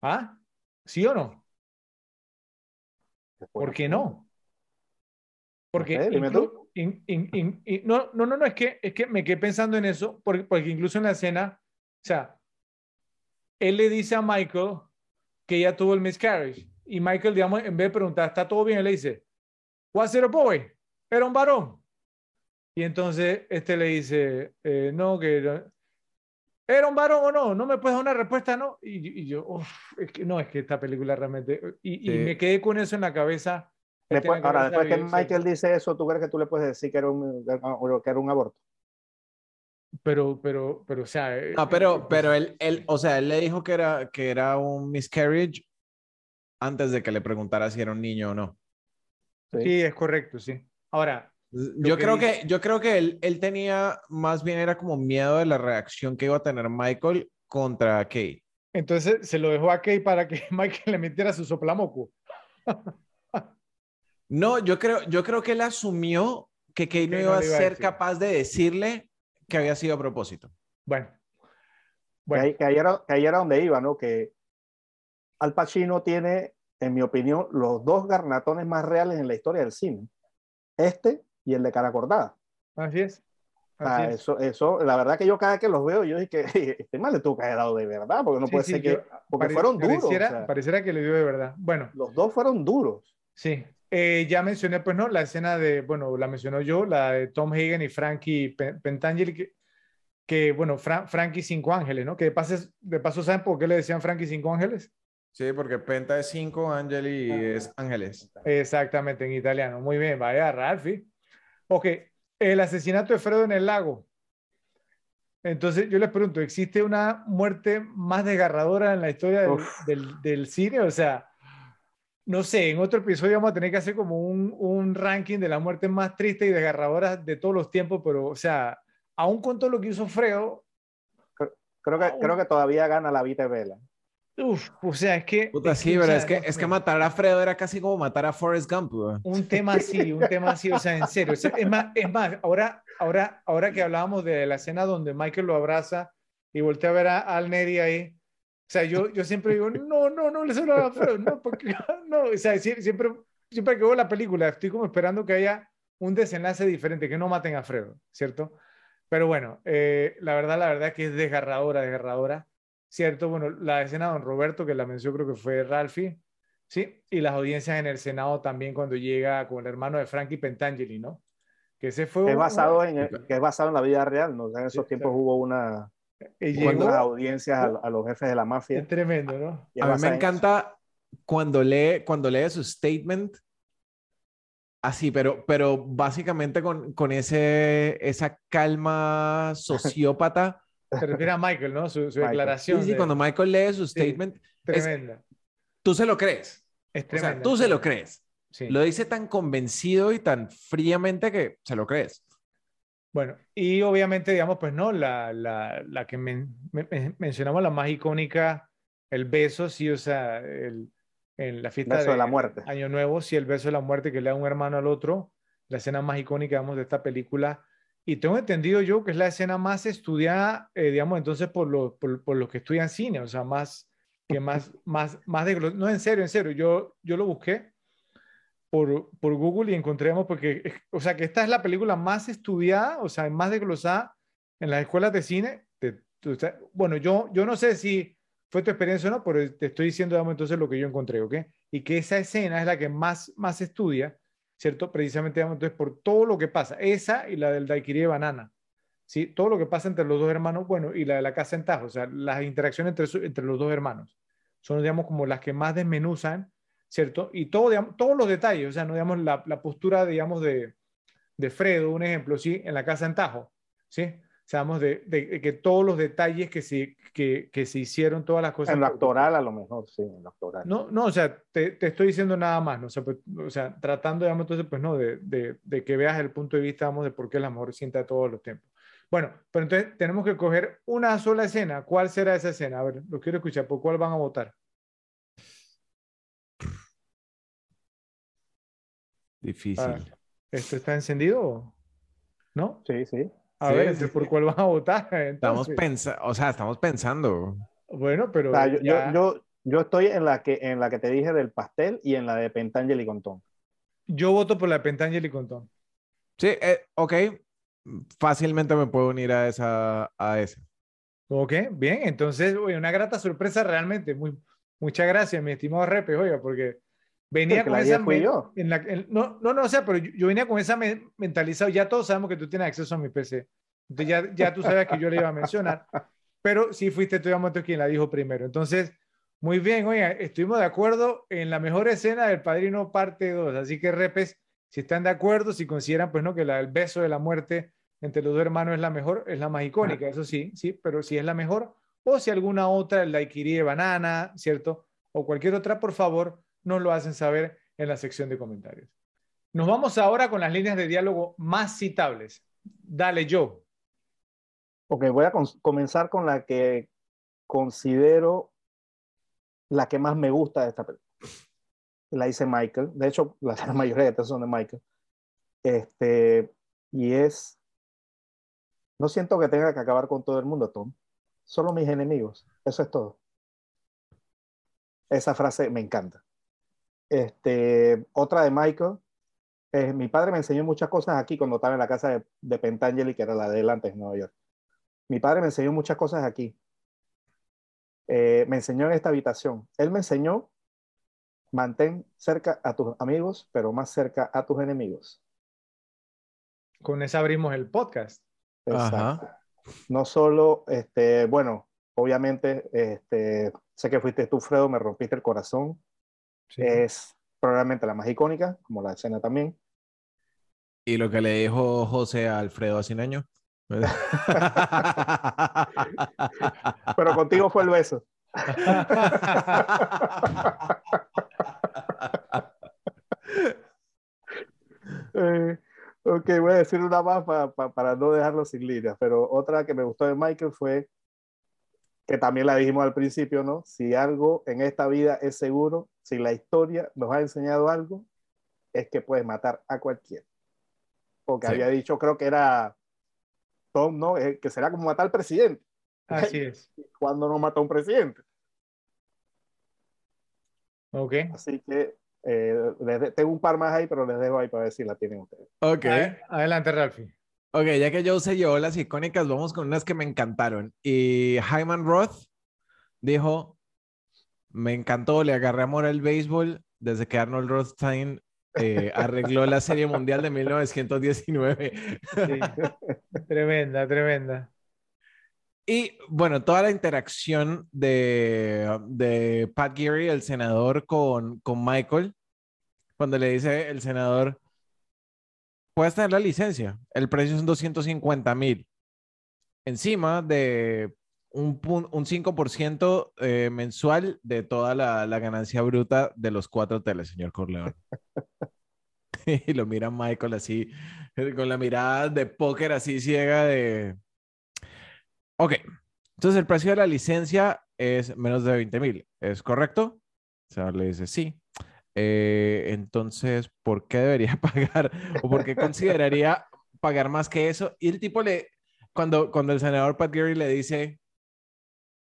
S1: ¿Ah? ¿Sí o no? ¿Por qué no? Porque
S2: dime
S1: inclu-. In- in- in- no, no, no, no, es que, es que me quedé pensando en eso, porque, porque incluso en la escena, o sea, él le dice a Michael que ella tuvo el miscarriage. Y Michael, digamos, en vez de preguntar, ¿está todo bien? Él le dice, ¿Was it a boy? Era un varón. Y entonces este le dice, eh, no, que era un varón o no, no me puedes dar una respuesta, no. Y, yo, es que no, es que esta película realmente. Y, me quedé con eso en la cabeza.
S2: Ahora, después que Michael dice eso, ¿tú crees que tú le puedes decir que era un, que era un aborto?
S1: Pero, pero, pero, o sea.
S3: Eh, no, pero, eh, pero él, él, o sea, él le dijo que era, que era un miscarriage antes de que le preguntara si era un niño o no.
S1: Sí, es correcto, sí. Ahora.
S3: Yo creo, que, yo creo que él, él tenía, más bien era como miedo de la reacción que iba a tener Michael contra Kay.
S1: Entonces se lo dejó a Kay para que *laughs* Michael le metiera su soplamoco.
S3: No, yo creo, yo creo que él asumió que Kay no, iba, a ser capaz de decirle que había sido a propósito.
S1: Bueno.
S2: bueno. Que, ahí, era, que ahí era donde iba, ¿no? Que Al Pacino tiene en mi opinión, los dos garnatones más reales en la historia del cine. Este y el de cara acordada.
S1: Así es.
S2: Eso, eso, la verdad que yo cada que los veo, yo dije que *laughs* este mal le tuvo que haber dado de verdad, porque no puede ser que. Porque fueron duros.
S1: Pareciera, que le dio de verdad. Bueno.
S2: Los dos fueron duros.
S1: Sí. Eh, ya mencioné, pues no, la escena de, bueno, la mencionó yo, la de Tom Hagen y Frankie Pentangeli, que, que bueno, Frankie Cinco Ángeles, ¿no? Que de, pases, de paso, ¿saben por qué le decían Frankie Cinco Ángeles?
S3: Sí, porque Penta es 5, Angeli ah, es Ángeles.
S1: Exactamente, en italiano. Muy bien, vaya, Ralfi. Ok, el asesinato de Fredo en el lago. Entonces yo les pregunto, ¿existe una muerte más desgarradora en la historia del, del, cine? O sea, no sé, en otro episodio vamos a tener que hacer como un, un ranking de las muertes más tristes y desgarradoras de todos los tiempos, pero, o sea, aún con todo lo que hizo Fredo.
S2: Creo que, creo que todavía gana la Vita Vela.
S1: Uf, o sea, es que.
S3: Puta, sí, pero es que, es que matar a Fredo era casi como matar a Forrest Gump,
S1: Un tema así, un tema así, o sea, en serio. Es más, es más ahora, ahora, ahora que hablábamos de la escena donde Michael lo abraza y voltea a ver a Al Neri ahí. O sea, yo, yo siempre digo, no, no, no a Fredo, no, porque, *laughs* no, o sea, siempre, siempre que veo la película, estoy como esperando que haya un desenlace diferente, que no maten a Fredo, ¿cierto? Pero bueno, eh, la verdad, la verdad que es desgarradora, desgarradora. ¿cierto? Bueno, la escena de Don Roberto, que la mencionó creo que fue Ralphie, ¿sí? Y las audiencias en el Senado también cuando llega con el hermano de Frankie Pentangeli, ¿no?
S2: Que ese fue... Es basado, en, que es basado en la vida real, ¿no? En esos tiempos hubo una... Llegó, las audiencias a, los jefes de la mafia.
S1: Es tremendo, ¿no?
S3: A mí me encanta cuando lee, cuando lee su statement, así, pero, pero básicamente con, con ese, esa calma sociópata *laughs*
S1: se refiere a Michael, ¿no? Su, declaración.
S3: Sí, sí, cuando Michael lee su statement. tremenda. tú se lo crees. Es tremenda. O sea, tú se lo crees. Sí. Lo dice tan convencido y tan fríamente que se lo crees.
S1: Bueno, y obviamente, digamos, pues no, la, la, la que mencionamos, la más icónica, el beso, sí, o sea, el, en la fiesta
S2: de, la muerte.
S1: Año Nuevo, sí, el beso de la muerte que le da un hermano al otro, la escena más icónica, digamos, de esta película y tengo entendido yo que es la escena más estudiada, eh, digamos, entonces por, lo, por, los que estudian cine, o sea, más que más, más, más de... No, en serio, en serio, yo, yo lo busqué por, Google y encontremos, porque, o sea, que esta es la película más estudiada, o sea, más desglosada en las escuelas de cine. bueno, yo, yo no sé si fue tu experiencia o no, pero te estoy diciendo, digamos, entonces lo que yo encontré, ¿ok? Y que esa escena es la que más, más estudia ¿cierto? Precisamente, entonces, por todo lo que pasa, esa y la del daiquiri de banana, ¿sí? Todo lo que pasa entre los dos hermanos, bueno, y la de la casa en Tajo, o sea, las interacciones entre, entre los dos hermanos, son, digamos, como las que más desmenuzan, ¿cierto? Y todo, digamos, todos los detalles, o sea, no digamos la, la postura, digamos, de, de Fredo, un ejemplo, ¿sí? En la casa en Tajo, ¿sí? sabemos de, de, que todos los detalles que se, que, que, se hicieron, todas las cosas.
S2: En lo actoral, a lo mejor, sí, en lo actoral.
S1: No, no, o sea, te, te estoy diciendo nada más, ¿no? o, sea, pues, o sea, tratando, digamos, entonces, pues no, de, de, de, que veas el punto de vista, vamos, de por qué es la mejor cinta de todos los tiempos. Bueno, pero entonces tenemos que coger una sola escena. ¿Cuál será esa escena? A ver, lo quiero escuchar. ¿Por cuál van a votar?
S3: Difícil.
S1: ¿Esto está encendido? ¿No?
S2: Sí, sí.
S1: A ver, ¿por cuál vas a votar? *laughs*
S3: Estamos pensando, o sea, estamos pensando.
S1: Bueno, pero.
S2: yo, yo, estoy en la, que, en la que te dije del pastel y en la de Pentangeli con Tom.
S1: Yo voto por la de Pentangeli con Tom.
S3: Sí, eh, ok. Fácilmente me puedo unir a esa. A esa.
S1: Ok, bien, entonces, oye, una grata sorpresa realmente. Muy, muchas gracias, mi estimado Repe, oiga, porque venía con esa...
S2: Fui yo.
S1: En la, no, no, no, o sea, pero yo, venía con esa mentalizado, ya todos sabemos que tú tienes acceso a mi PC. Entonces ya, ya tú sabes que yo le iba a mencionar, *laughs* pero sí fuiste tú, quien la dijo primero. Entonces, muy bien, oiga, estuvimos de acuerdo en la mejor escena del Padrino parte 2, así que Repes, si están de acuerdo, si consideran, pues no, que la, el beso de la muerte entre los dos hermanos es la mejor, es la más icónica, eso sí, sí, pero si es la mejor, o si alguna otra, el daiquiri de banana, ¿cierto? O cualquier otra, por favor, nos lo hacen saber en la sección de comentarios. Nos vamos ahora con las líneas de diálogo más citables. Dale, yo.
S2: Ok, voy a comenzar con la que considero la que más me gusta de esta película. La dice Michael. De hecho, *laughs* la, mayoría de estas son de Michael. Este, y es no siento que tenga que acabar con todo el mundo, Tom. Solo mis enemigos. Eso es todo. Esa frase me encanta. Este, otra de Michael. mi padre me enseñó muchas cosas aquí cuando estaba en la casa de, de Pentangeli, que era la de delante en Nueva York. Mi padre me enseñó muchas cosas aquí. Eh, me enseñó en esta habitación. Él me enseñó, mantén cerca a tus amigos, pero más cerca a tus enemigos.
S1: Con eso abrimos el podcast.
S2: Exacto. No solo, este, bueno, obviamente, este, sé que fuiste tú, Fredo, me rompiste el corazón. Es probablemente la más icónica, como la escena también.
S3: Y lo que le dijo José a Alfredo hace un año. *laughs*
S2: Pero contigo fue el beso. *laughs* eh, Ok, voy a decir una más para no dejarlo sin líneas, pero otra que me gustó de Michael fue que también la dijimos al principio, ¿no? Si algo en esta vida es seguro, si la historia nos ha enseñado algo, es que puedes matar a cualquiera. Porque había dicho, creo que era Tom, ¿no? Eh, que será como matar al presidente.
S1: Así *laughs* es.
S2: Cuando no mata a un presidente.
S1: Ok.
S2: Así que eh, tengo un par más ahí, pero les dejo ahí para ver si la tienen ustedes.
S3: Ok.
S1: Adelante, Ralphie.
S3: Ok, ya que yo se llevó las icónicas, vamos con unas que me encantaron. Y Hyman Roth dijo, me encantó, le agarré amor al béisbol desde que Arnold Rothstein eh, arregló la Serie Mundial de 1919.
S1: Tremenda, tremenda.
S3: Y bueno, toda la interacción de, de Pat Geary, el senador, con, con Michael, cuando le dice el senador, puedes tener la licencia, el precio es 250 mil, encima de un, un 5% eh, mensual de toda la, la, ganancia bruta de los cuatro hoteles, señor Corleone. *laughs* *laughs* y lo mira Michael así, con la mirada de póker así ciega de Ok, entonces el precio de la licencia es menos de 20 mil, ¿es correcto? O sea, le dice sí. Eh, entonces, ¿por qué debería *laughs* pagar o por qué consideraría pagar más que eso? Y el tipo le, cuando, cuando el senador Pat Gary le dice,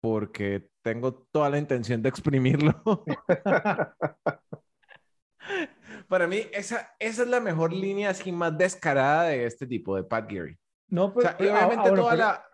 S3: porque tengo toda la intención de exprimirlo. *laughs* Para mí, esa, esa es la mejor línea así más descarada de este tipo, de Pat Gary.
S1: No, pues, y obviamente toda la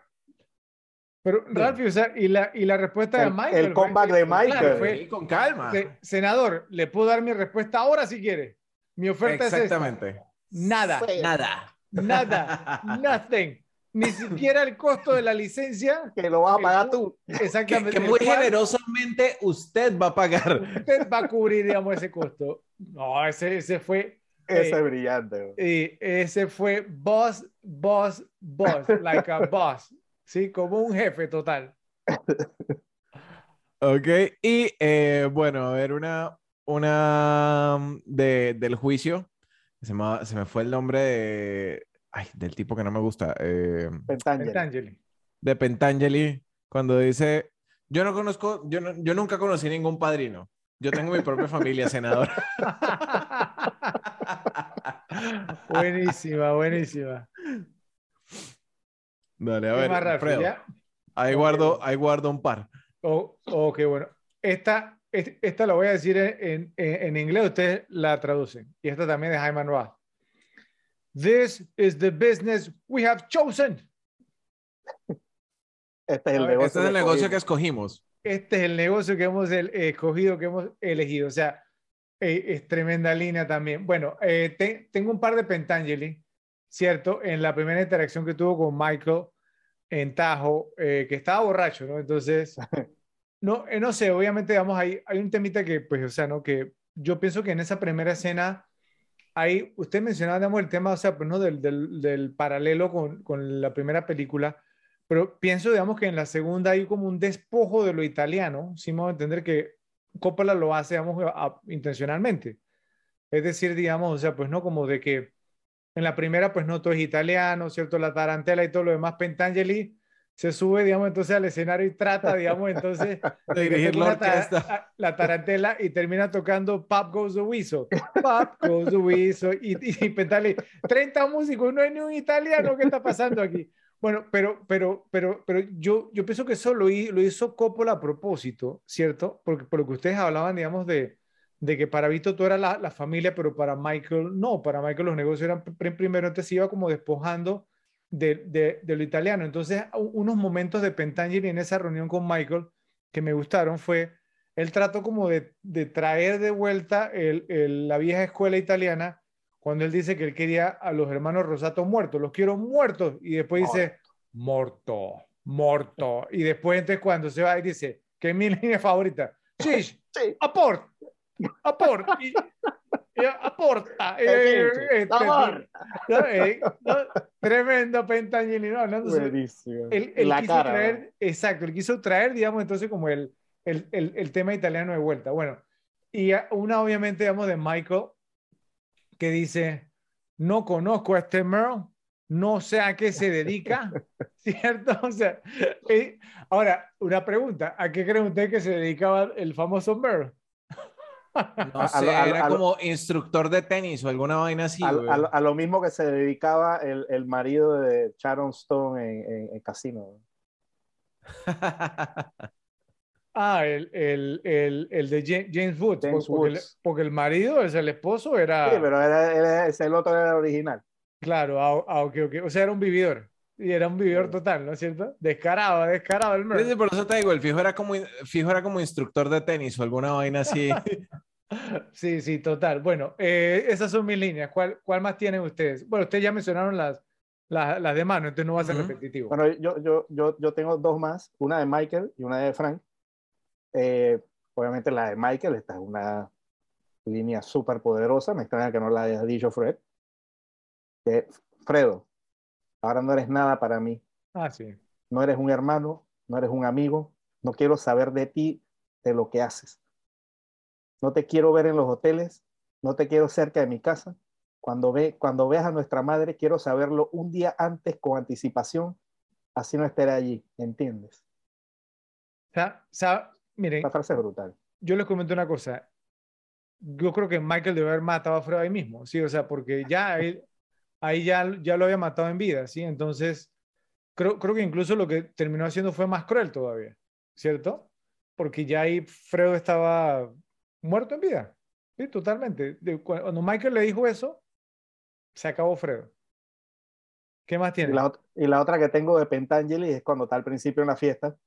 S1: pero, Ralphie, o sea, y la, y la respuesta de Michael.
S2: El comeback de Michael. fue,
S3: con calma.
S1: senador, le puedo dar mi respuesta ahora si quiere. Mi oferta es
S3: Exactamente.
S1: Nada.
S3: Nada.
S1: Nada. *laughs* Nothing. Ni siquiera el costo de la licencia. *laughs*
S2: Que lo vas a pagar tú.
S1: Exactamente.
S3: Que, muy generosamente usted va a pagar.
S1: Usted va a cubrir, digamos, ese costo. No, ese, ese fue.
S2: Ese es eh, brillante.
S1: Y ese fue boss, boss, boss, like a *laughs* boss. Sí, como un jefe total.
S3: ok, y eh, bueno, a ver, una, una mm, de, del juicio. Se me, se me fue el nombre de, ay, del tipo que no me gusta. Eh,
S1: Pentangeli.
S3: De Pentangeli, cuando dice, yo no conozco, yo, yo nunca conocí ningún padrino. Yo tengo mi propia familia, senador. *laughs* *laughs*
S1: buenísima, buenísima.
S3: Dale, a ver, Ahí guardo, ahí guardo un par.
S1: Oh, ok, bueno. Esta, esta la voy a decir en, en, inglés, ustedes la traducen. Y esta también es Jaime Roth. This is the business we have chosen.
S2: Este es el
S1: ver,
S2: negocio,
S3: Este es el
S2: que
S3: negocio que
S2: escogimos.
S1: Este es el negocio que hemos el- escogido, que hemos elegido. O sea, eh, es tremenda línea también. Bueno, eh, te- tengo un par de Pentangeli, ¿cierto? En la primera interacción que tuvo con Michael en Tajo, eh, que estaba borracho, ¿no? Entonces, *laughs* no, eh, no sé, obviamente, digamos, hay, hay un temita que, pues, o sea, ¿no? Que yo pienso que en esa primera escena, ahí, usted mencionaba, digamos, el tema, o sea, pues, ¿no? Del, del, del paralelo con, con la primera película, pero pienso, digamos, que en la segunda hay como un despojo de lo italiano, si me voy a entender que Coppola lo hace, digamos, a- a- intencionalmente. Es decir, digamos, o sea, pues no como de que en la primera, pues no todo es italiano, ¿cierto? La tarantela y todo lo demás, Pentangeli se sube, digamos, entonces al escenario y trata, digamos, entonces *laughs*
S3: De dirigir la
S1: ta- la tarantela y termina tocando Pop Goes the Whistle. Pop Goes the Whistle. Y, y, y Pentangeli, 30 músicos, no hay ni un italiano, ¿qué está pasando aquí? Bueno, pero, pero, pero, pero yo, yo pienso que eso lo, lo hizo Coppola a propósito, ¿cierto? Porque por lo que ustedes hablaban, digamos, de, de que para Vito todo era la, la familia, pero para Michael no, para Michael los negocios eran pr- primero, entonces iba como despojando de, de, de lo italiano. Entonces, unos momentos de Pentangeli en esa reunión con Michael que me gustaron fue el trato como de, de traer de vuelta el, el- la vieja escuela italiana cuando él dice que él quería a los hermanos Rosato muertos, los quiero muertos, y después dice, morto, morto, y después entonces cuando se va y dice, que es mi *laughs* línea favorita, sí,
S2: Sí.
S1: aport, aport, y aporta, *laughs* eh, este, no, eh, no, tremendo Pentagnini, no, hablando
S2: Buenísimo.
S1: él, él
S2: la
S1: quiso
S2: cara.
S1: traer, exacto, él quiso traer, digamos, entonces como el, el, el, el tema italiano de vuelta. Bueno, y una obviamente, digamos, de Michael, que dice, no conozco a este Merle, no sé a qué se dedica, *laughs* ¿cierto? O sea, eh, ahora, una pregunta, ¿a qué creen ustedes que se dedicaba el famoso Merle?
S3: No
S2: a
S3: sé,
S2: a
S3: era
S2: a
S3: como instructor de tenis o alguna vaina así.
S2: a, lo- mismo que se dedicaba el, el marido de Sharon Stone en, en, en Casino. *laughs*
S1: Ah, el, el, el, el de Ja- James Woods,
S2: James
S1: porque, el-
S2: Woods.
S1: porque el marido es el esposo, era...
S2: Sí, pero era, era- ese el otro era el original.
S1: Claro, ah, ah. O sea, era un vividor. Y era un vividor total, ¿no es cierto? Descarado, descarado el
S3: sí, por eso te digo, el fijo era como, fijo era como instructor de tenis o alguna vaina así. *laughs*
S1: Sí, sí, total. Bueno, eh, esas son mis líneas. ¿Cuál, cuál más tienen ustedes? Bueno, ustedes ya mencionaron las, las, las de mano, entonces no va a ser
S3: Ujú.
S1: repetitivo.
S2: Bueno, yo, yo, yo, yo tengo dos más, una de Michael y una de Frank. Eh, obviamente la de Michael, esta es una línea súper poderosa, me extraña que no la haya dicho Fred. Que, Fredo, ahora no eres nada para mí,
S1: Ah, sí.
S2: no eres un hermano, no eres un amigo, no quiero saber de ti, de lo que haces. No te quiero ver en los hoteles, no te quiero cerca de mi casa. Cuando, ve, cuando veas a nuestra madre, quiero saberlo un día antes con anticipación, así no estaré allí, ¿entiendes?
S1: O sea, o sea, miren,
S2: La frase es brutal.
S1: yo les comento una cosa. Yo creo que Michael debe haber matado a Fred ahí mismo, ¿sí? O sea, porque ya *laughs* él, ahí ya, ya lo había matado en vida, ¿sí? Entonces, creo, creo que incluso lo que terminó haciendo fue más cruel todavía, ¿cierto? Porque ya ahí Fredo estaba muerto en vida, ¿sí? Totalmente. De- cuando Michael le dijo eso, se acabó Fredo. ¿Qué más
S2: Y
S1: tiene?
S2: la, ot- y la otra que tengo de Pentangeli es cuando está al principio en la fiesta,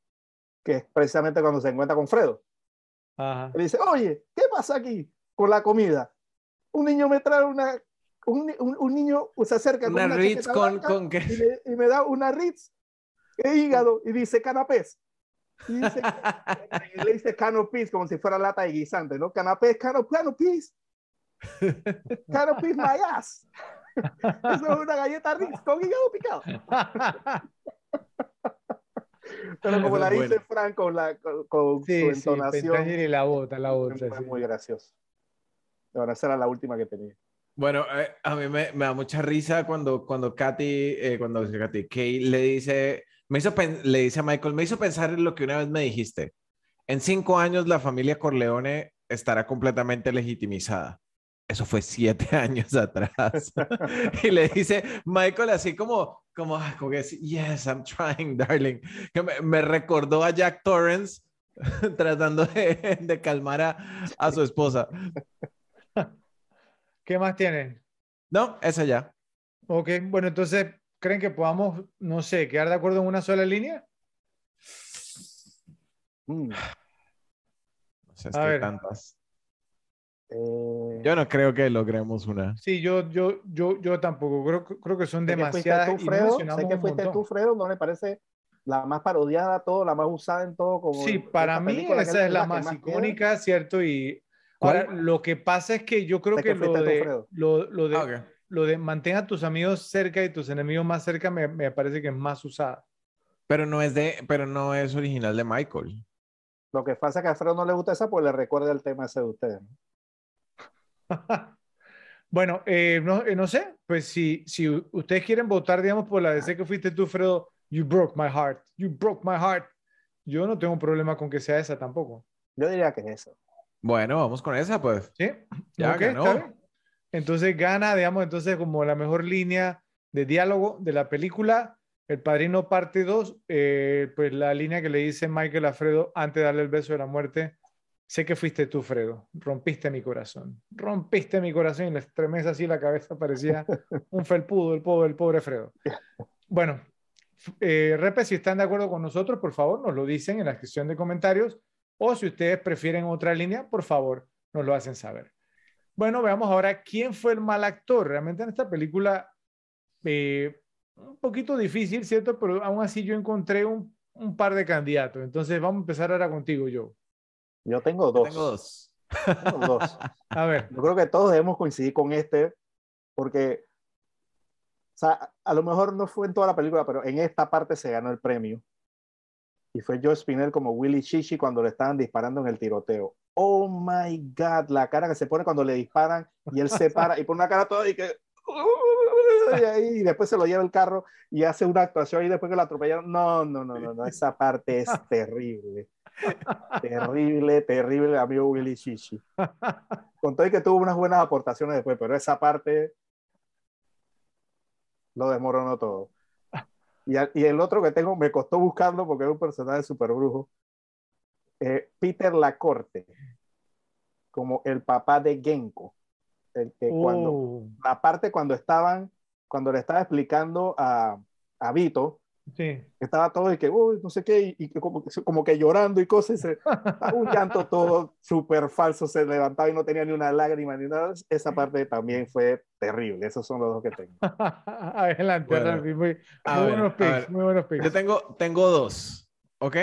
S2: que es precisamente cuando se encuentra con Fredo.
S1: Ajá.
S2: Él dice, oye, ¿qué pasa aquí con la comida? Un niño me trae una, un, un- un niño se acerca con
S3: Una
S2: una
S3: Ritz con,
S2: blanca
S3: con
S2: y, le- y me da una Ritz de hígado y dice canapés. Y dice, y *laughs* le dice canapés como si fuera lata de guisante, ¿no? Canapés, canapés, canapés. Canapés my ass. *laughs* Eso es una galleta Ritz con hígado picado. *laughs* Pero como
S3: Eso
S2: la dice
S3: bueno.
S2: Frank con, la, con, con su
S1: Sí, sí,
S2: entonación,
S1: Pentangeli la bota, la bota.
S2: fue
S1: sí.
S2: muy gracioso. Bueno, esa era la última que tenía.
S3: Bueno, eh, a mí me, me da mucha risa cuando, cuando Katy, eh, cuando dice Katy, Kay le dice, me hizo le dice a Michael, me hizo pensar en lo que una vez me dijiste. En cinco años la familia Corleone estará completamente legitimizada. Eso fue siete *laughs* años atrás. y le dice Michael así como, como, ah, como que, sí, yes, I'm trying, darling. Que me, me recordó a Jack Torrance *laughs* tratando de, de calmar a, a su esposa.
S1: ¿Qué más tienen?
S3: No, esa ya.
S1: Ok, bueno, entonces, ¿creen que podamos, no sé, quedar de acuerdo en una sola línea?
S2: Mm,
S3: No sé, es
S1: A
S3: que tantas.
S2: eh,
S3: Yo no creo que logremos una.
S1: Sí, yo, yo, yo, yo tampoco. Creo, que- creo que son
S2: sé que fuiste
S1: demasiadas.
S2: tú,
S1: y no
S2: Fredo. Sé que fuiste tú, Fredo. ¿No le parece la más parodiada todo, la más usada en todo? Como
S1: Sí, para mí
S2: que
S1: esa es la
S2: que
S1: más
S2: queda?
S1: icónica, ¿cierto? Y. ahora lo que pasa es que yo creo que,
S2: que
S1: lo, de, lo, lo de,
S3: Ah,
S1: lo de mantén a tus amigos cerca y tus enemigos más cerca me, me parece que es más usada.
S3: Pero no es de, pero no es original de Michael.
S2: Lo que pasa es que a Fredo no le gusta esa, pues le recuerda el tema ese de ustedes. ¿no? *laughs*
S1: bueno, eh, no, eh, no sé, pues si, si ustedes quieren votar, digamos, por la de sé que fuiste tú, Fredo, you broke my heart, you broke my heart. Yo no tengo un problema con que sea esa tampoco.
S2: Yo diría que es eso.
S3: Bueno, vamos con esa, pues.
S1: ¿Sí?
S3: Ya
S1: Ok,
S3: ganó.
S1: está bien. Entonces gana, digamos, entonces como la mejor línea de diálogo de la película. El Padrino parte 2, pues la línea que le dice Michael a Fredo antes de darle el beso de la muerte. Sé que fuiste tú, Fredo. Rompiste mi corazón. Rompiste mi corazón y le estremece así la cabeza. Parecía un felpudo el pobre, el pobre Fredo. Bueno, eh, Repe, si están de acuerdo con nosotros, por favor, nos lo dicen en la sección de comentarios. O si ustedes prefieren otra línea, por favor, nos lo hacen saber. Bueno, veamos ahora quién fue el mal actor. Realmente en esta película, eh, un poquito difícil, ¿cierto? Pero aún así yo encontré un, un par de candidatos. Entonces vamos a empezar ahora contigo, yo.
S2: Yo tengo
S3: Yo
S2: dos.
S3: tengo dos.
S2: Tengo dos. *laughs*
S1: A ver,
S2: Yo creo que todos debemos coincidir con este, porque, o sea, a lo mejor no fue en toda la película, pero en esta parte se ganó el premio. Y fue Joe Spinell como Willy Chichi cuando le estaban disparando en el tiroteo. Oh my God, la cara que se pone cuando le disparan y él se para y pone una cara toda y que. Y, después se lo lleva el carro y hace una actuación y después que lo atropellaron. No, no, no, no, no, esa parte es terrible. Terrible, terrible, amigo Willy Chichi. Con todo y que tuvo unas buenas aportaciones después, pero esa parte lo desmoronó todo. Y, el otro que tengo me costó buscarlo porque es un personaje súper brujo. Eh, Peter Lacorte, como el papá de Genko. El que cuando,
S1: Oh,
S2: la parte cuando estaban, cuando le estaba explicando a, a Vito,
S1: sí.
S2: estaba todo y que, uy, no sé qué, y, como, como que llorando y cosas, y se- un llanto todo *laughs* súper falso, se levantaba y no tenía ni una lágrima ni nada. Esa parte también fue terrible. Esos son los dos que tengo. *laughs*
S1: Adelante,
S3: Bueno,
S1: Rafi, Muy,
S3: a
S1: muy
S3: ver,
S1: buenos picks, muy buenos picks.
S3: Yo tengo, tengo dos, ¿ok?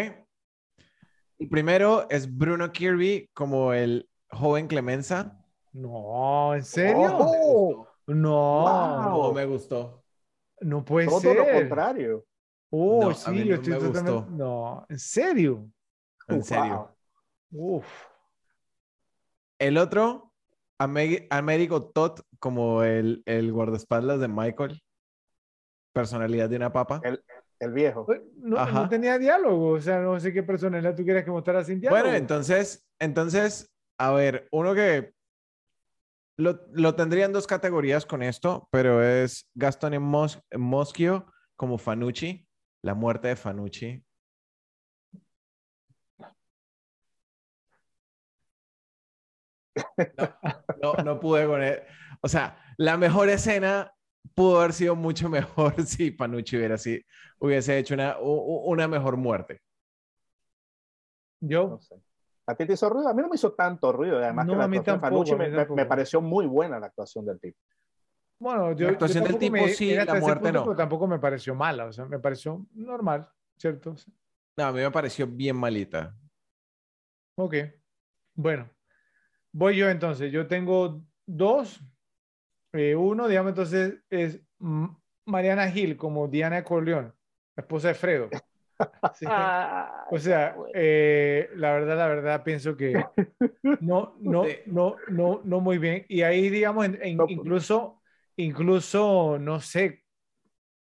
S3: El primero es Bruno Kirby como el joven Clemenza.
S1: No, ¿en serio?
S2: ¡Oh!
S1: No,
S2: Wow.
S3: No me gustó.
S1: no puede
S2: Todo
S1: ser.
S2: lo contrario.
S1: Oh,
S3: No, a
S1: sí, yo
S3: no
S1: estoy
S3: me
S1: totalmente-
S3: gustó.
S1: No, ¿en serio?
S3: En serio.
S2: Wow.
S1: Uf.
S3: El otro, Américo Todd como el, el guardaespaldas de Michael. Personalidad de una papa.
S2: El viejo.
S1: No,
S3: Ajá.
S1: no tenía diálogo, o sea, no sé qué personalidad tú quieres que mostrara sin diálogo.
S3: Bueno, entonces, entonces, a ver, uno que lo, lo tendría en dos categorías con esto, pero es Gastón Mos Moschio como Fanucci, la muerte de Fanucci. No, no, no pude con él. O sea, la mejor escena pudo haber sido mucho mejor *laughs* si Fanucci hubiera así, hubiese hecho una, una mejor muerte.
S1: Yo,
S2: No sé. ¿A ti te hizo ruido? A mí no me hizo tanto ruido. Además,
S1: No,
S2: que la
S1: a mí tampoco,
S2: me, me pareció muy buena la actuación del tipo.
S1: Bueno, yo.
S3: La actuación
S1: yo
S3: del
S1: tampoco
S3: tipo
S1: me-
S3: sí, la muerte
S1: punto,
S3: no.
S1: pero tampoco me pareció mala, o sea, me pareció normal, ¿cierto?
S3: No, a mí me pareció bien malita.
S1: Ok. Bueno, voy yo entonces. Yo tengo dos. Eh, uno, digamos, entonces es Mariana Gil como Diana Corleón, la esposa de Fredo. *laughs* Sí. O sea, eh, la verdad, la verdad, pienso que *laughs* no, no, no, no, no muy bien. Y ahí, digamos, en- en-
S2: pues.
S1: incluso, incluso, no sé,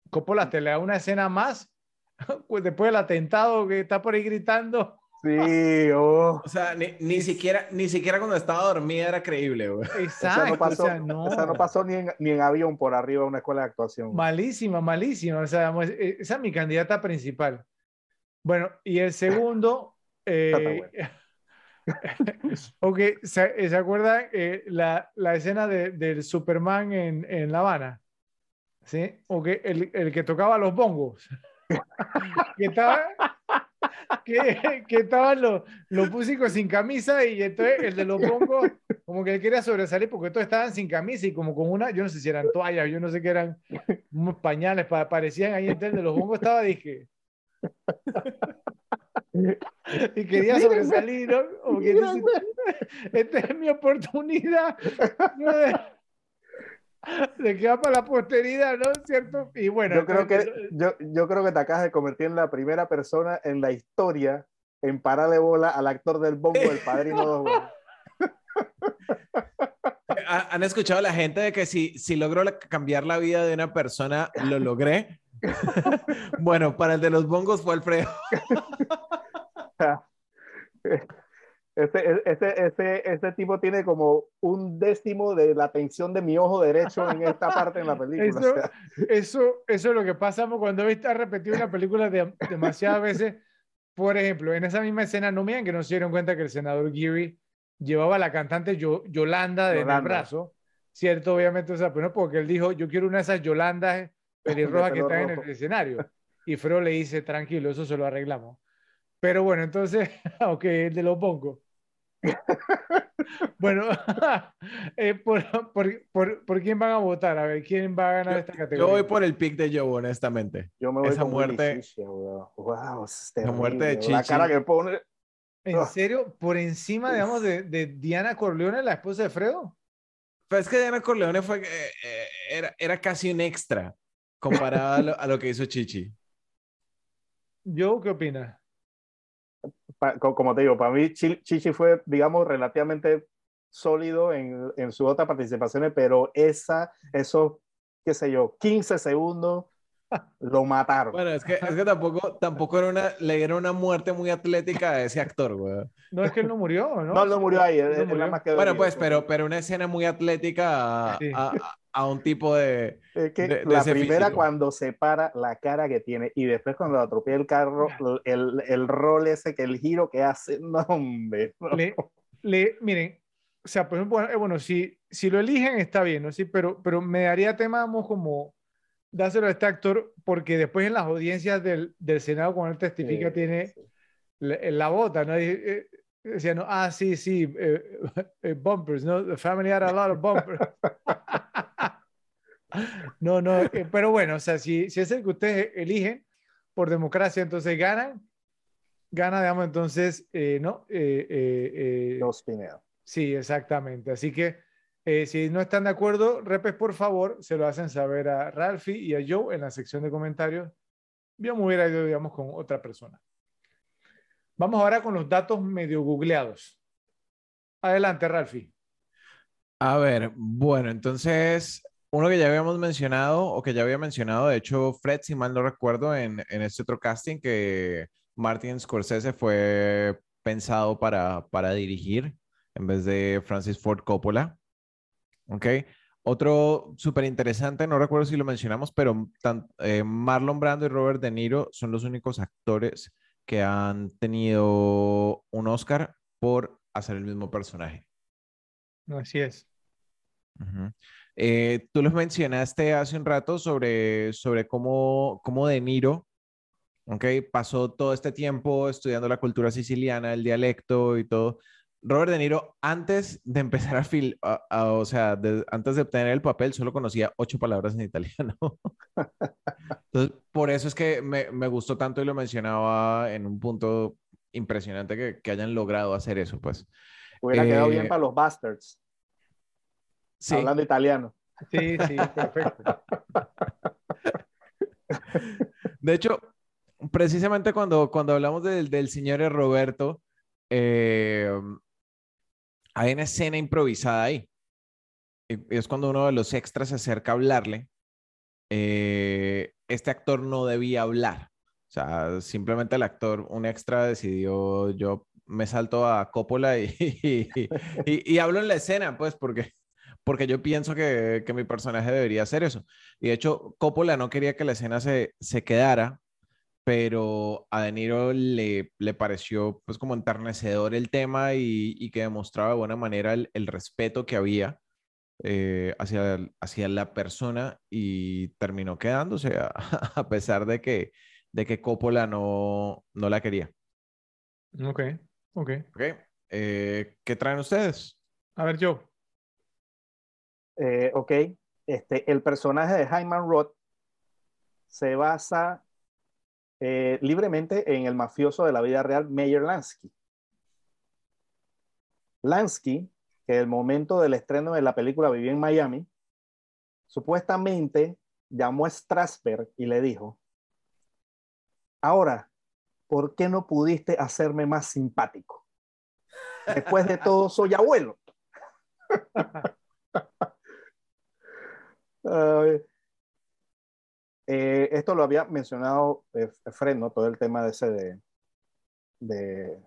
S1: Coppola te le da una escena más *laughs* pues después del atentado que está por ahí gritando.
S2: Sí, *laughs* oh.
S3: O sea, ni, ni siquiera, ni siquiera cuando estaba dormida era creíble, güey.
S2: Esa
S1: Exacto,
S2: no pasó,
S1: o sea, no.
S2: esa no pasó ni, en, ni en avión por arriba de una escuela de actuación.
S1: Malísima, malísima. O sea, eh, esa es mi candidata principal. Bueno, y el segundo, *laughs* eh, *laughs* ok, ¿se, ¿se acuerdan eh, la, la escena de- del Superman en, en La Habana? ¿Sí? Ok, el, el que tocaba los bongos. *laughs* que estaba, que, que estaban los, los músicos sin camisa y entonces el de los bongos como que él quería sobresalir porque todos estaban sin camisa y como con una, yo no sé si eran toallas, yo no sé qué eran, unos pañales, parecían ahí, entonces el de los bongos estaba, dije... y quería sobresalir, ¿no? Como que esta es mi oportunidad *laughs* de, que va para la posteridad, ¿no? ¿Cierto? Y bueno.
S2: Yo creo, que, yo, yo creo que te acabas de convertir en la primera persona en la historia en pararle bola al actor del bombo del padrino. *laughs*
S3: ¿Han escuchado a la gente de que si, si logro cambiar la vida de una persona, lo logré? *laughs* bueno, para el de los bongos fue Alfredo. *laughs*
S2: Este, este, este, este, tipo tiene como un décimo de la tensión de mi ojo derecho en esta parte en la película.
S1: Eso, eso, es lo que pasa cuando viste repetir una película de, demasiadas veces. Por ejemplo, en esa misma escena, no miren que no se dieron cuenta que el senador Geary llevaba a la cantante Yolanda de el brazo, ¿cierto? Obviamente, o sea, pero no porque él dijo, yo quiero una de esas Yolandas *laughs* pelirrojas que están en el escenario. Y Fro le dice, tranquilo, eso se lo arreglamos. Pero bueno, entonces, *laughs* ok, el de los bongos. *laughs* bueno, *laughs* eh, por, por, por, por, quién van a votar? A ver, ¿quién va a ganar esta categoría?
S3: Yo voy por el pick de Joe, honestamente.
S2: Yo me voy
S3: Esa muerte.
S2: wow,
S3: la muerte de Chichi.
S2: La cara que pone.
S1: ¿En serio? ¿Por encima, digamos, de, de, Diana Corleone, la esposa de Fredo?
S3: Pues es que Diana Corleone fue, eh, eh, era, era casi un extra comparado a, lo, a lo que hizo Chichi.
S1: ¿Yo qué opinas?
S2: Como te digo, para mí Chichi fue, digamos, relativamente sólido en, en sus otras participaciones, pero esa, esos, qué sé yo, 15 segundos lo mataron.
S3: Bueno, es que, es que tampoco, tampoco era una, le dieron una muerte muy atlética a ese actor, güey.
S1: No, es que él no murió, ¿no?
S2: No, no murió ahí. No murió.
S3: Más que bueno, pues, pero, pero una escena muy atlética a, a, a un tipo de...
S2: que la primera cuando se para la cara que tiene y después cuando atropella el carro, el, el rol ese, que el giro que hace, *laughs* no, hombre.
S1: Le, le, miren, o sea, pues, bueno, bueno si, si lo eligen está bien, ¿no? Sí, pero, pero me daría tema, vamos, como dáselo a este actor, porque después en las audiencias del, del Senado, cuando él testifica, tiene La, la, bota, ¿no? Eh, decía, no, ah, sí, sí, eh, *laughs* eh, bumpers, ¿no? The family had a lot of bumpers. *laughs* no, no, eh, pero bueno, o sea, si, si es el que ustedes eligen por democracia, entonces ganan, gana, digamos, entonces, eh, ¿no? Eh,
S2: Los Pineda.
S1: Sí, exactamente. Así que eh, si no están de acuerdo, repes, por favor, se lo hacen saber a Ralphie y a Joe en la sección de comentarios. Yo me hubiera ido, digamos, con otra persona. Vamos ahora con los datos medio googleados. Adelante, Ralphie.
S3: A ver, bueno, entonces, uno que ya habíamos mencionado, o que ya había mencionado, de hecho, Fred, si mal no recuerdo, en, en este otro casting, que Martin Scorsese fue pensado para, para dirigir en vez de Francis Ford Coppola. ¿Ok? Otro súper interesante, no recuerdo si lo mencionamos, pero eh, Marlon Brando y Robert De Niro son los únicos actores que han tenido un Oscar por hacer el mismo personaje.
S1: Así es.
S3: Eh, tú los mencionaste hace un rato sobre, sobre cómo, cómo De Niro okay, pasó todo este tiempo estudiando la cultura siciliana, el dialecto y todo. Robert De Niro, antes de empezar a film, o sea, antes de obtener el papel, solo conocía ocho palabras en italiano. *laughs* Entonces, por eso es que me, me, gustó tanto y lo mencionaba en un punto impresionante que, que hayan logrado hacer eso, pues.
S2: Hubiera eh, quedado bien para los bastards. Sí. Hablando italiano.
S1: Sí, sí, perfecto. *laughs*
S3: De hecho, precisamente cuando, cuando hablamos del, del señor Roberto, eh, hay una escena improvisada ahí. Es cuando uno de los extras se acerca a hablarle. Eh, este actor no debía hablar. O sea, simplemente el actor, un extra decidió, yo me salto a Coppola y, *laughs* y, hablo en la escena, pues, porque, porque yo pienso que, que, mi personaje debería hacer eso. Y de hecho, Coppola no quería que la escena se, se quedara pero a De Niro le, le pareció pues como enternecedor el tema y, que demostraba de buena manera el, respeto que había eh, hacia, hacia la persona y terminó quedándose a, *laughs* a, pesar de que, de que Coppola no, no la quería.
S1: Ok, ok.
S3: Ok. Eh, ¿Qué traen ustedes?
S1: A ver, yo.
S2: Eh, ok, este, el personaje de Hyman Roth se basa eh, libremente en el mafioso de la vida real, Meyer Lansky. Lansky, que en el momento del estreno de la película vivía en Miami, supuestamente llamó a Strasberg y le dijo, ahora, ¿por qué no pudiste hacerme más simpático? Después de todo, soy abuelo. *laughs* Uh, eh, esto lo había mencionado eh, Fred, ¿no? Todo el tema de ese de, de,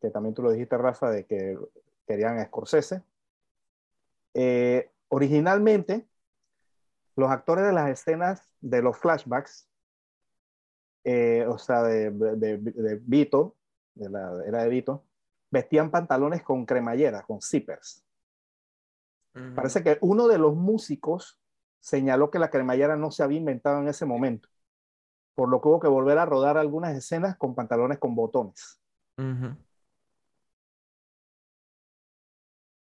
S2: que también tú lo dijiste, Rafa, de que querían a Scorsese. Eh, originalmente, los actores de las escenas de los flashbacks, eh, o sea, de, de, de, Vito, de la era de Vito, vestían pantalones con cremallera, con zippers. Uh -huh. Parece que uno de los músicos señaló que la cremallera no se había inventado en ese momento, por lo que hubo que volver a rodar algunas escenas con pantalones con botones. Uh -huh.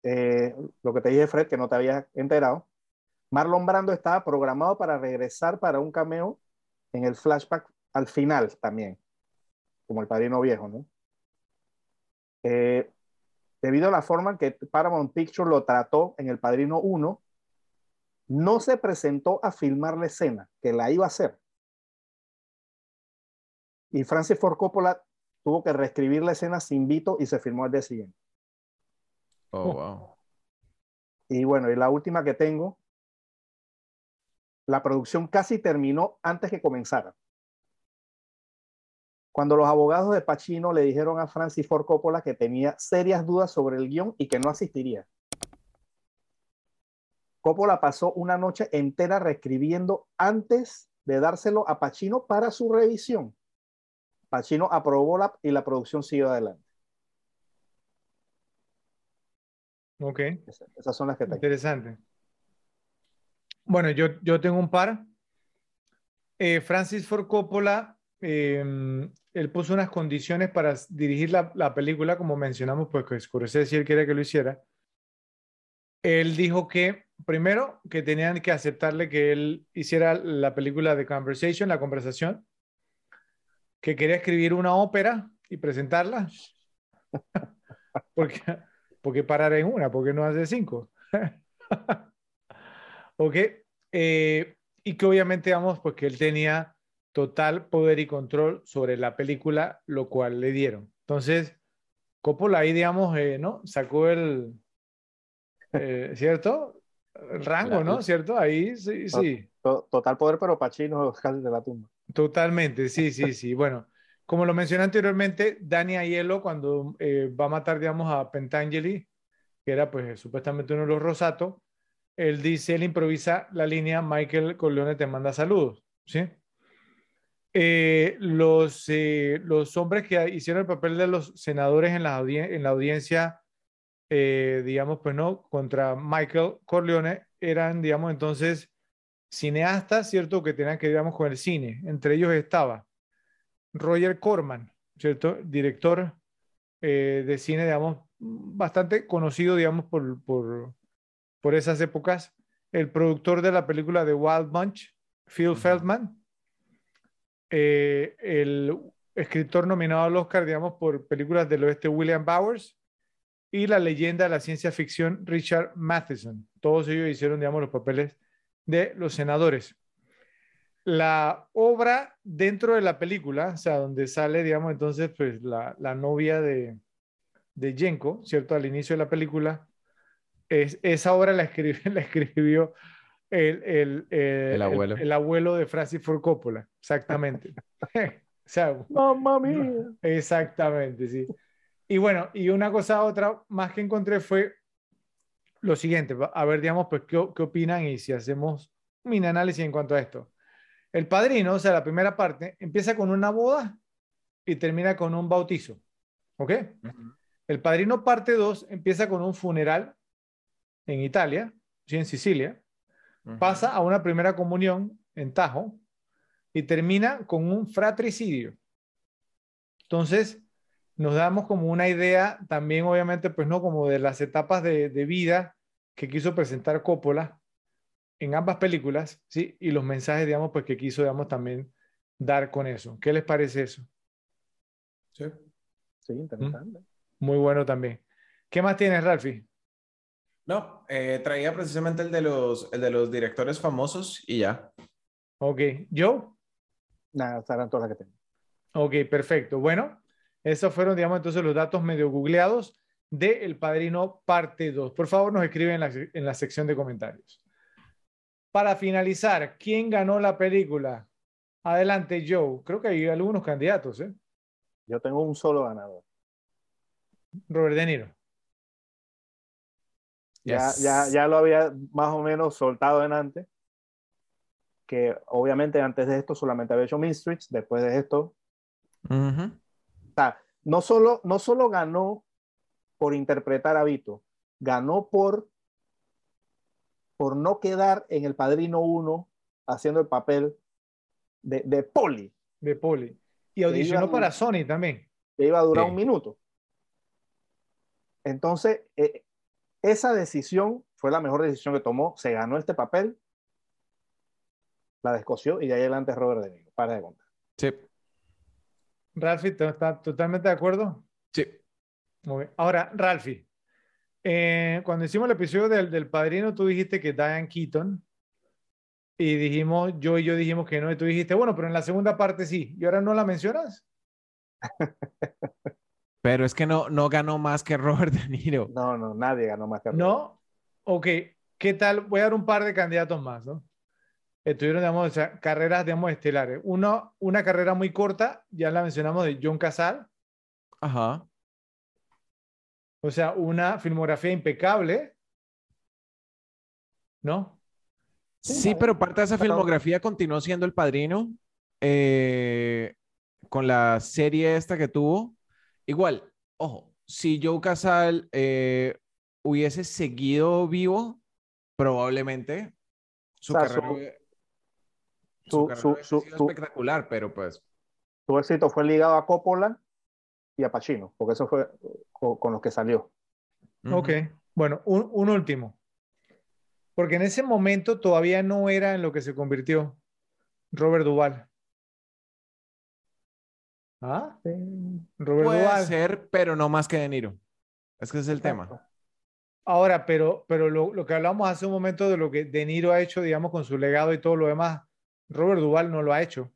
S2: eh, lo que te dije, Fred, que no te había enterado, Marlon Brando estaba programado para regresar para un cameo en el flashback al final también, como el padrino viejo, ¿no? Eh, debido a la forma en que Paramount Pictures lo trató en El Padrino 1, no se presentó a filmar la escena, que la iba a hacer. Y Francis Ford Coppola tuvo que reescribir la escena sin Vito y se filmó al día siguiente.
S3: Oh, wow.
S2: Y bueno, y la última que tengo, la producción casi terminó antes que comenzara. Cuando los abogados de Pacino le dijeron a Francis Ford Coppola que tenía serias dudas sobre el guion y que no asistiría. Coppola pasó una noche entera reescribiendo antes de dárselo a Pacino para su revisión. Pacino aprobó la, y la producción siguió adelante.
S1: Ok.
S2: Esas, esas son las que tengo.
S1: Interesante. Bueno, yo, yo tengo un par. Eh, Francis Ford Coppola, eh, él puso unas condiciones para dirigir la, la película, como mencionamos, pues que Scorsese si él quería que lo hiciera. Él dijo que, primero, que tenían que aceptarle que él hiciera la película de Conversation, la conversación, que quería escribir una ópera y presentarla. *laughs* porque, porque parar en una, porque no hace cinco. *laughs* ok. Eh, y que obviamente, digamos, pues que él tenía total poder y control sobre la película, lo cual le dieron. Entonces, Coppola ahí, digamos, eh, ¿no? Sacó el, eh, ¿cierto? Rango, ¿no? ¿Cierto? Ahí sí, sí.
S2: Total poder, pero Pachino *laughs* casi de la tumba.
S1: Totalmente, sí, sí, *laughs* sí. Bueno, como lo mencioné anteriormente, Dani Aiello, cuando eh, va a matar, digamos, a Pentangeli, que era pues supuestamente uno de los Rosato, él dice, él improvisa la línea, Michael Corleone te manda saludos, ¿sí? Eh, los, eh, los hombres que hicieron el papel de los senadores en la, audien en la audiencia, eh, digamos, pues no, contra Michael Corleone, eran, digamos, entonces cineastas, ¿cierto? Que tenían que, digamos, con el cine. Entre ellos estaba Roger Corman, ¿cierto? Director eh, de cine, digamos, bastante conocido, digamos, por, por, por esas épocas. El productor de la película de Wild Bunch, Phil. Feldman. Eh, el escritor nominado al Oscar, digamos, por películas del oeste, William Bowers. Y la leyenda de la ciencia ficción, Richard Matheson. Todos ellos hicieron, digamos, los papeles de los senadores. La obra dentro de la película, o sea, donde sale, digamos, entonces, pues la, la novia de, de Jenko, ¿cierto? Al inicio de la película, es, esa obra la, escribió, *laughs* la escribió el, el, el,
S3: el, abuelo.
S1: el, abuelo de Francis Ford Coppola, exactamente. *laughs*
S2: o sea, ¡Mamma mía!
S1: Exactamente, sí. Y bueno, y una cosa otra más que encontré fue lo siguiente, a ver, digamos, pues, ¿qué, qué opinan y si hacemos un mini análisis en cuanto a esto? El padrino, o sea, la primera parte, empieza con una boda y termina con un bautizo, ¿ok? Uh -huh. El padrino parte 2 empieza con un funeral en Italia, ¿sí? en Sicilia, uh -huh. pasa a una primera comunión en Tajo y termina con un fratricidio. Entonces, nos damos como una idea también, obviamente, pues no, como de las etapas de, de vida que quiso presentar Coppola en ambas películas, ¿sí? Y los mensajes, digamos, pues que quiso, digamos, también dar con eso. ¿Qué les parece eso?
S2: Sí, sí interesante.
S1: Muy bueno también. ¿Qué más tienes, Ralfi?
S3: No, eh, traía precisamente el de, los, el de los directores famosos y ya.
S1: Ok. ¿Yo?
S2: Nada, estarán todas las que tengo.
S1: Ok, perfecto. Bueno, esos fueron, digamos, entonces los datos medio googleados de El Padrino parte 2. Por favor, nos escriben en la, en la sección de comentarios. Para finalizar, ¿quién ganó la película? Adelante, Joe. Creo que hay algunos candidatos, ¿eh?
S2: Yo tengo un solo ganador.
S1: Robert De Niro.
S2: Ya, ya, ya lo había más o menos soltado en antes. Que obviamente antes de esto solamente había hecho Streets, después de esto. o sea, no solo, no solo ganó por interpretar a Vito, ganó por, por no quedar en el Padrino 1 haciendo el papel de, de Poli.
S1: De Poli. Y audicionó para Sony también.
S2: Que iba a durar un minuto. Entonces, eh, esa decisión fue la mejor decisión que tomó. Se ganó este papel, la descoció y de ahí adelante Robert De Niro. Para de contar.
S3: Sí.
S1: Ralphie, ¿estás totalmente de acuerdo?
S3: Sí.
S1: Muy bien. Ahora, Ralphie, eh, cuando hicimos el episodio del, del, Padrino, tú dijiste que Diane Keaton y dijimos, yo y yo dijimos que no, y tú dijiste, bueno, pero en la segunda parte sí, y ahora no la mencionas. *laughs*
S3: Pero es que no, no ganó más que Robert De Niro.
S2: No, no, nadie ganó más que Robert.
S1: No, ok, ¿qué tal? Voy a dar un par de candidatos más, ¿no? Estuvieron, digamos, carreras, digamos, estelares. Uno, una carrera muy corta, ya la mencionamos, de John Casal.
S3: Ajá.
S1: O sea, una filmografía impecable. ¿No?
S3: Sí, pero parte de esa filmografía continuó siendo El Padrino eh, con la serie esta que tuvo. Igual, ojo, si Joe Casal eh, hubiese seguido vivo, probablemente su carrera, su, su, sido espectacular, pero pues...
S2: Su éxito fue ligado a Coppola y a Pacino, porque eso fue con, los que salió.
S1: Ok, bueno, un, un, último. Porque en ese momento todavía no era en lo que se convirtió Robert Duvall. ¿Ah?
S3: Robert Puede ser, pero no más que De Niro. Es que ese es el tema.
S1: Ahora, pero, pero lo, lo, que hablamos hace un momento de lo que De Niro ha hecho, digamos, con su legado y todo lo demás, Robert Duvall no lo ha hecho.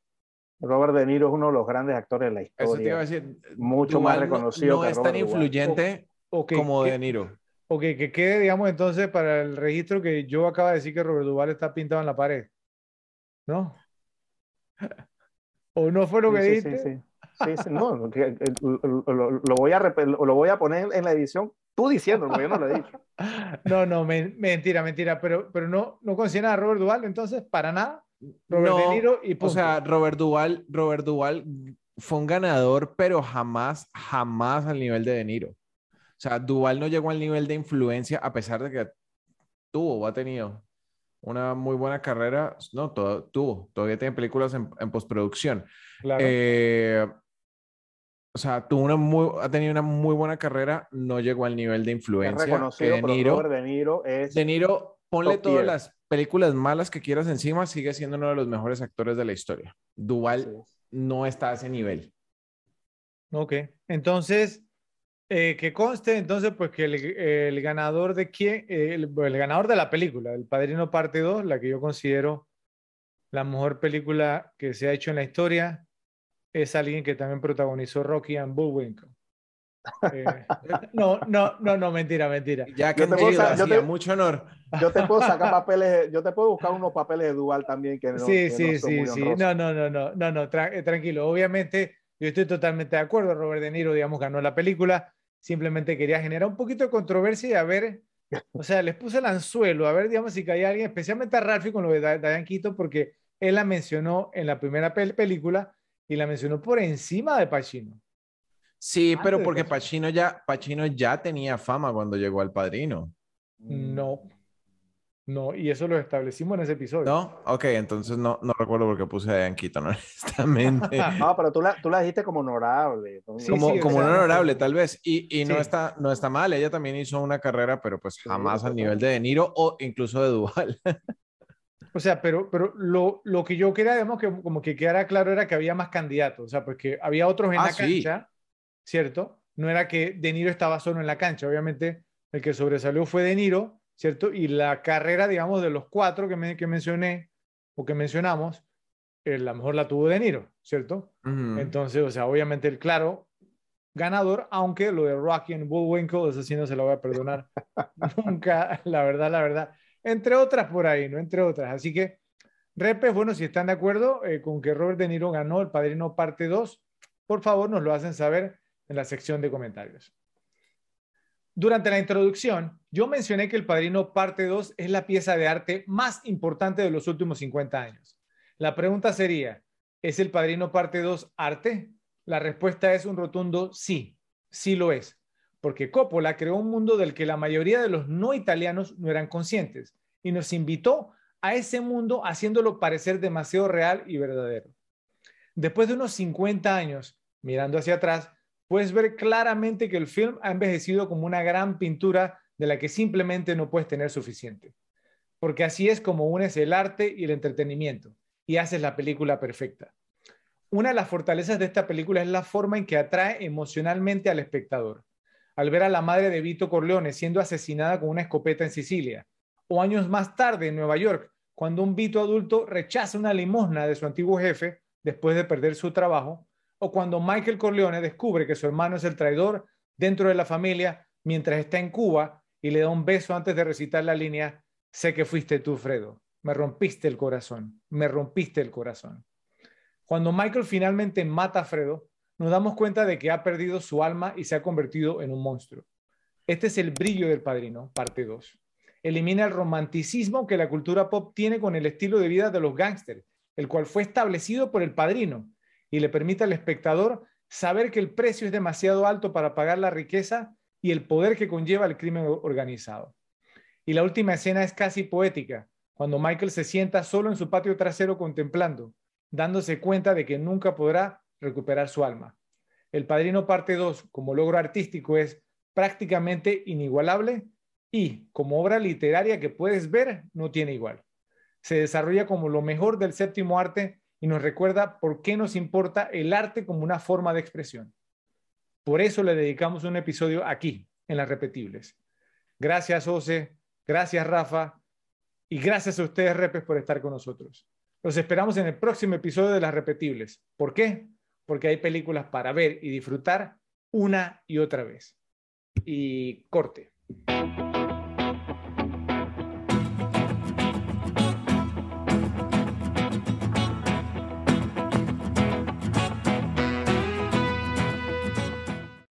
S2: Robert De Niro es uno de los grandes actores de la historia. Eso te iba a decir. Mucho más reconocido.
S3: No, no es tan influyente como De Niro.
S1: Ok, que quede, digamos, entonces para el registro que yo acaba de decir que Robert Duvall está pintado en la pared. ¿No? ¿O no fue lo que
S2: sí,
S1: dijiste?
S2: Sí, sí. Sí, sí, no, lo, lo, voy a, lo voy a poner en la edición tú diciendo, porque yo no lo he dicho. *laughs*
S1: No, no, mentira, mentira, pero, pero no, no considera a Robert Duvall entonces para nada. Robert De Niro y
S3: O sea, Robert Duvall, Robert Duvall fue un ganador, pero jamás, jamás al nivel de De Niro. O sea, Duvall no llegó al nivel de influencia a pesar de que tuvo o ha tenido una muy buena carrera. No, todo, tuvo, todavía tiene películas en, en postproducción. Claro. Eh, o sea, tuvo una muy, ha tenido una muy buena carrera, no llegó al nivel de influencia. Es
S2: reconocido, de Niro, De Niro es.
S3: De Niro, ponle todas las películas malas que quieras encima, sigue siendo uno de los mejores actores de la historia. Duval no está a ese nivel.
S1: Ok, entonces, eh, que conste entonces, pues que el, ganador de quién, el, el, ganador de la película, El Padrino Parte 2, la que yo considero la mejor película que se ha hecho en la historia, es alguien que también protagonizó Rocky and Bullwinkle. Eh, no, no, no, no, mentira, mentira.
S3: Ya que te puedo, mucho honor.
S2: Yo te puedo sacar *laughs* papeles, yo te puedo buscar unos papeles de Dual también que no.
S1: Sí, sí, sí, sí. No, no, no, no, no, no, eh, tranquilo. Obviamente, yo estoy totalmente de acuerdo. Robert De Niro, digamos, ganó la película. Simplemente quería generar un poquito de controversia y a ver, o sea, les puse el anzuelo, a ver, digamos, si caía alguien, especialmente a Ralphie con lo de Diane Quito, porque él la mencionó en la primera película y la mencionó por encima de Pacino.
S3: Sí, pero porque Pacino ya, Pacino ya tenía fama cuando llegó al Padrino.
S1: No. No, y eso lo establecimos en ese episodio.
S3: No, ok, entonces no, no recuerdo por qué puse a Keaton, *laughs* honestamente. *laughs*
S2: no, pero tú la, tú la dijiste como honorable.
S3: como como honorable, tal vez. Y, y no, está, no está mal. Ella también hizo una carrera, pero pues jamás al nivel de De Niro o incluso de Duval. *laughs*
S1: O sea, pero, pero lo, lo que yo quería, digamos, que como que quedara claro era que había más candidatos, o sea, porque había otros en ah, la cancha, ¿cierto? No era que De Niro estaba solo en la cancha, obviamente el que sobresalió fue De Niro, ¿cierto? Y la carrera, digamos, de los cuatro que, me, que mencioné o que mencionamos, eh, la mejor la tuvo De Niro, ¿cierto? Entonces, o sea, obviamente el claro ganador, aunque lo de Rocky and Bullwinkle, eso sí no se lo voy a perdonar *laughs* nunca, la verdad, la verdad entre otras por ahí, ¿no? Entre otras. Así que, repes, bueno, si están de acuerdo eh, con que Robert De Niro ganó El Padrino Parte 2, por favor nos lo hacen saber en la sección de comentarios. Durante la introducción, yo mencioné que El Padrino Parte 2 es la pieza de arte más importante de los últimos 50 años. La pregunta sería, ¿es El Padrino Parte 2 arte? La respuesta es un rotundo sí, sí lo es porque Coppola creó un mundo del que la mayoría de los no italianos no eran conscientes y nos invitó a ese mundo haciéndolo parecer demasiado real y verdadero. Después de unos 50 años, mirando hacia atrás, puedes ver claramente que el film ha envejecido como una gran pintura de la que simplemente no puedes tener suficiente. Porque así es como unes el arte y el entretenimiento y haces la película perfecta. Una de las fortalezas de esta película es la forma en que atrae emocionalmente al espectador al ver a la madre de Vito Corleone siendo asesinada con una escopeta en Sicilia, o años más tarde en Nueva York, cuando un Vito adulto rechaza una limosna de su antiguo jefe después de perder su trabajo, o cuando Michael Corleone descubre que su hermano es el traidor dentro de la familia mientras está en Cuba y le da un beso antes de recitar la línea, sé que fuiste tú, Fredo, me rompiste el corazón, me rompiste el corazón. Cuando Michael finalmente mata a Fredo, nos damos cuenta de que ha perdido su alma y se ha convertido en un monstruo. Este es el brillo del padrino, parte 2. Elimina el romanticismo que la cultura pop tiene con el estilo de vida de los gángsters, el cual fue establecido por el padrino, y le permite al espectador saber que el precio es demasiado alto para pagar la riqueza y el poder que conlleva el crimen organizado. Y la última escena es casi poética, cuando Michael se sienta solo en su patio trasero contemplando, dándose cuenta de que nunca podrá recuperar su alma. El Padrino parte 2 como logro artístico es prácticamente inigualable y como obra literaria que puedes ver no tiene igual. Se desarrolla como lo mejor del séptimo arte y nos recuerda por qué nos importa el arte como una forma de expresión. Por eso le dedicamos un episodio aquí, en las repetibles. Gracias, Ose, gracias, Rafa, y gracias a ustedes, Repes, por estar con nosotros. Los esperamos en el próximo episodio de las repetibles. ¿Por qué? porque hay películas para ver y disfrutar una y otra vez. Y corte.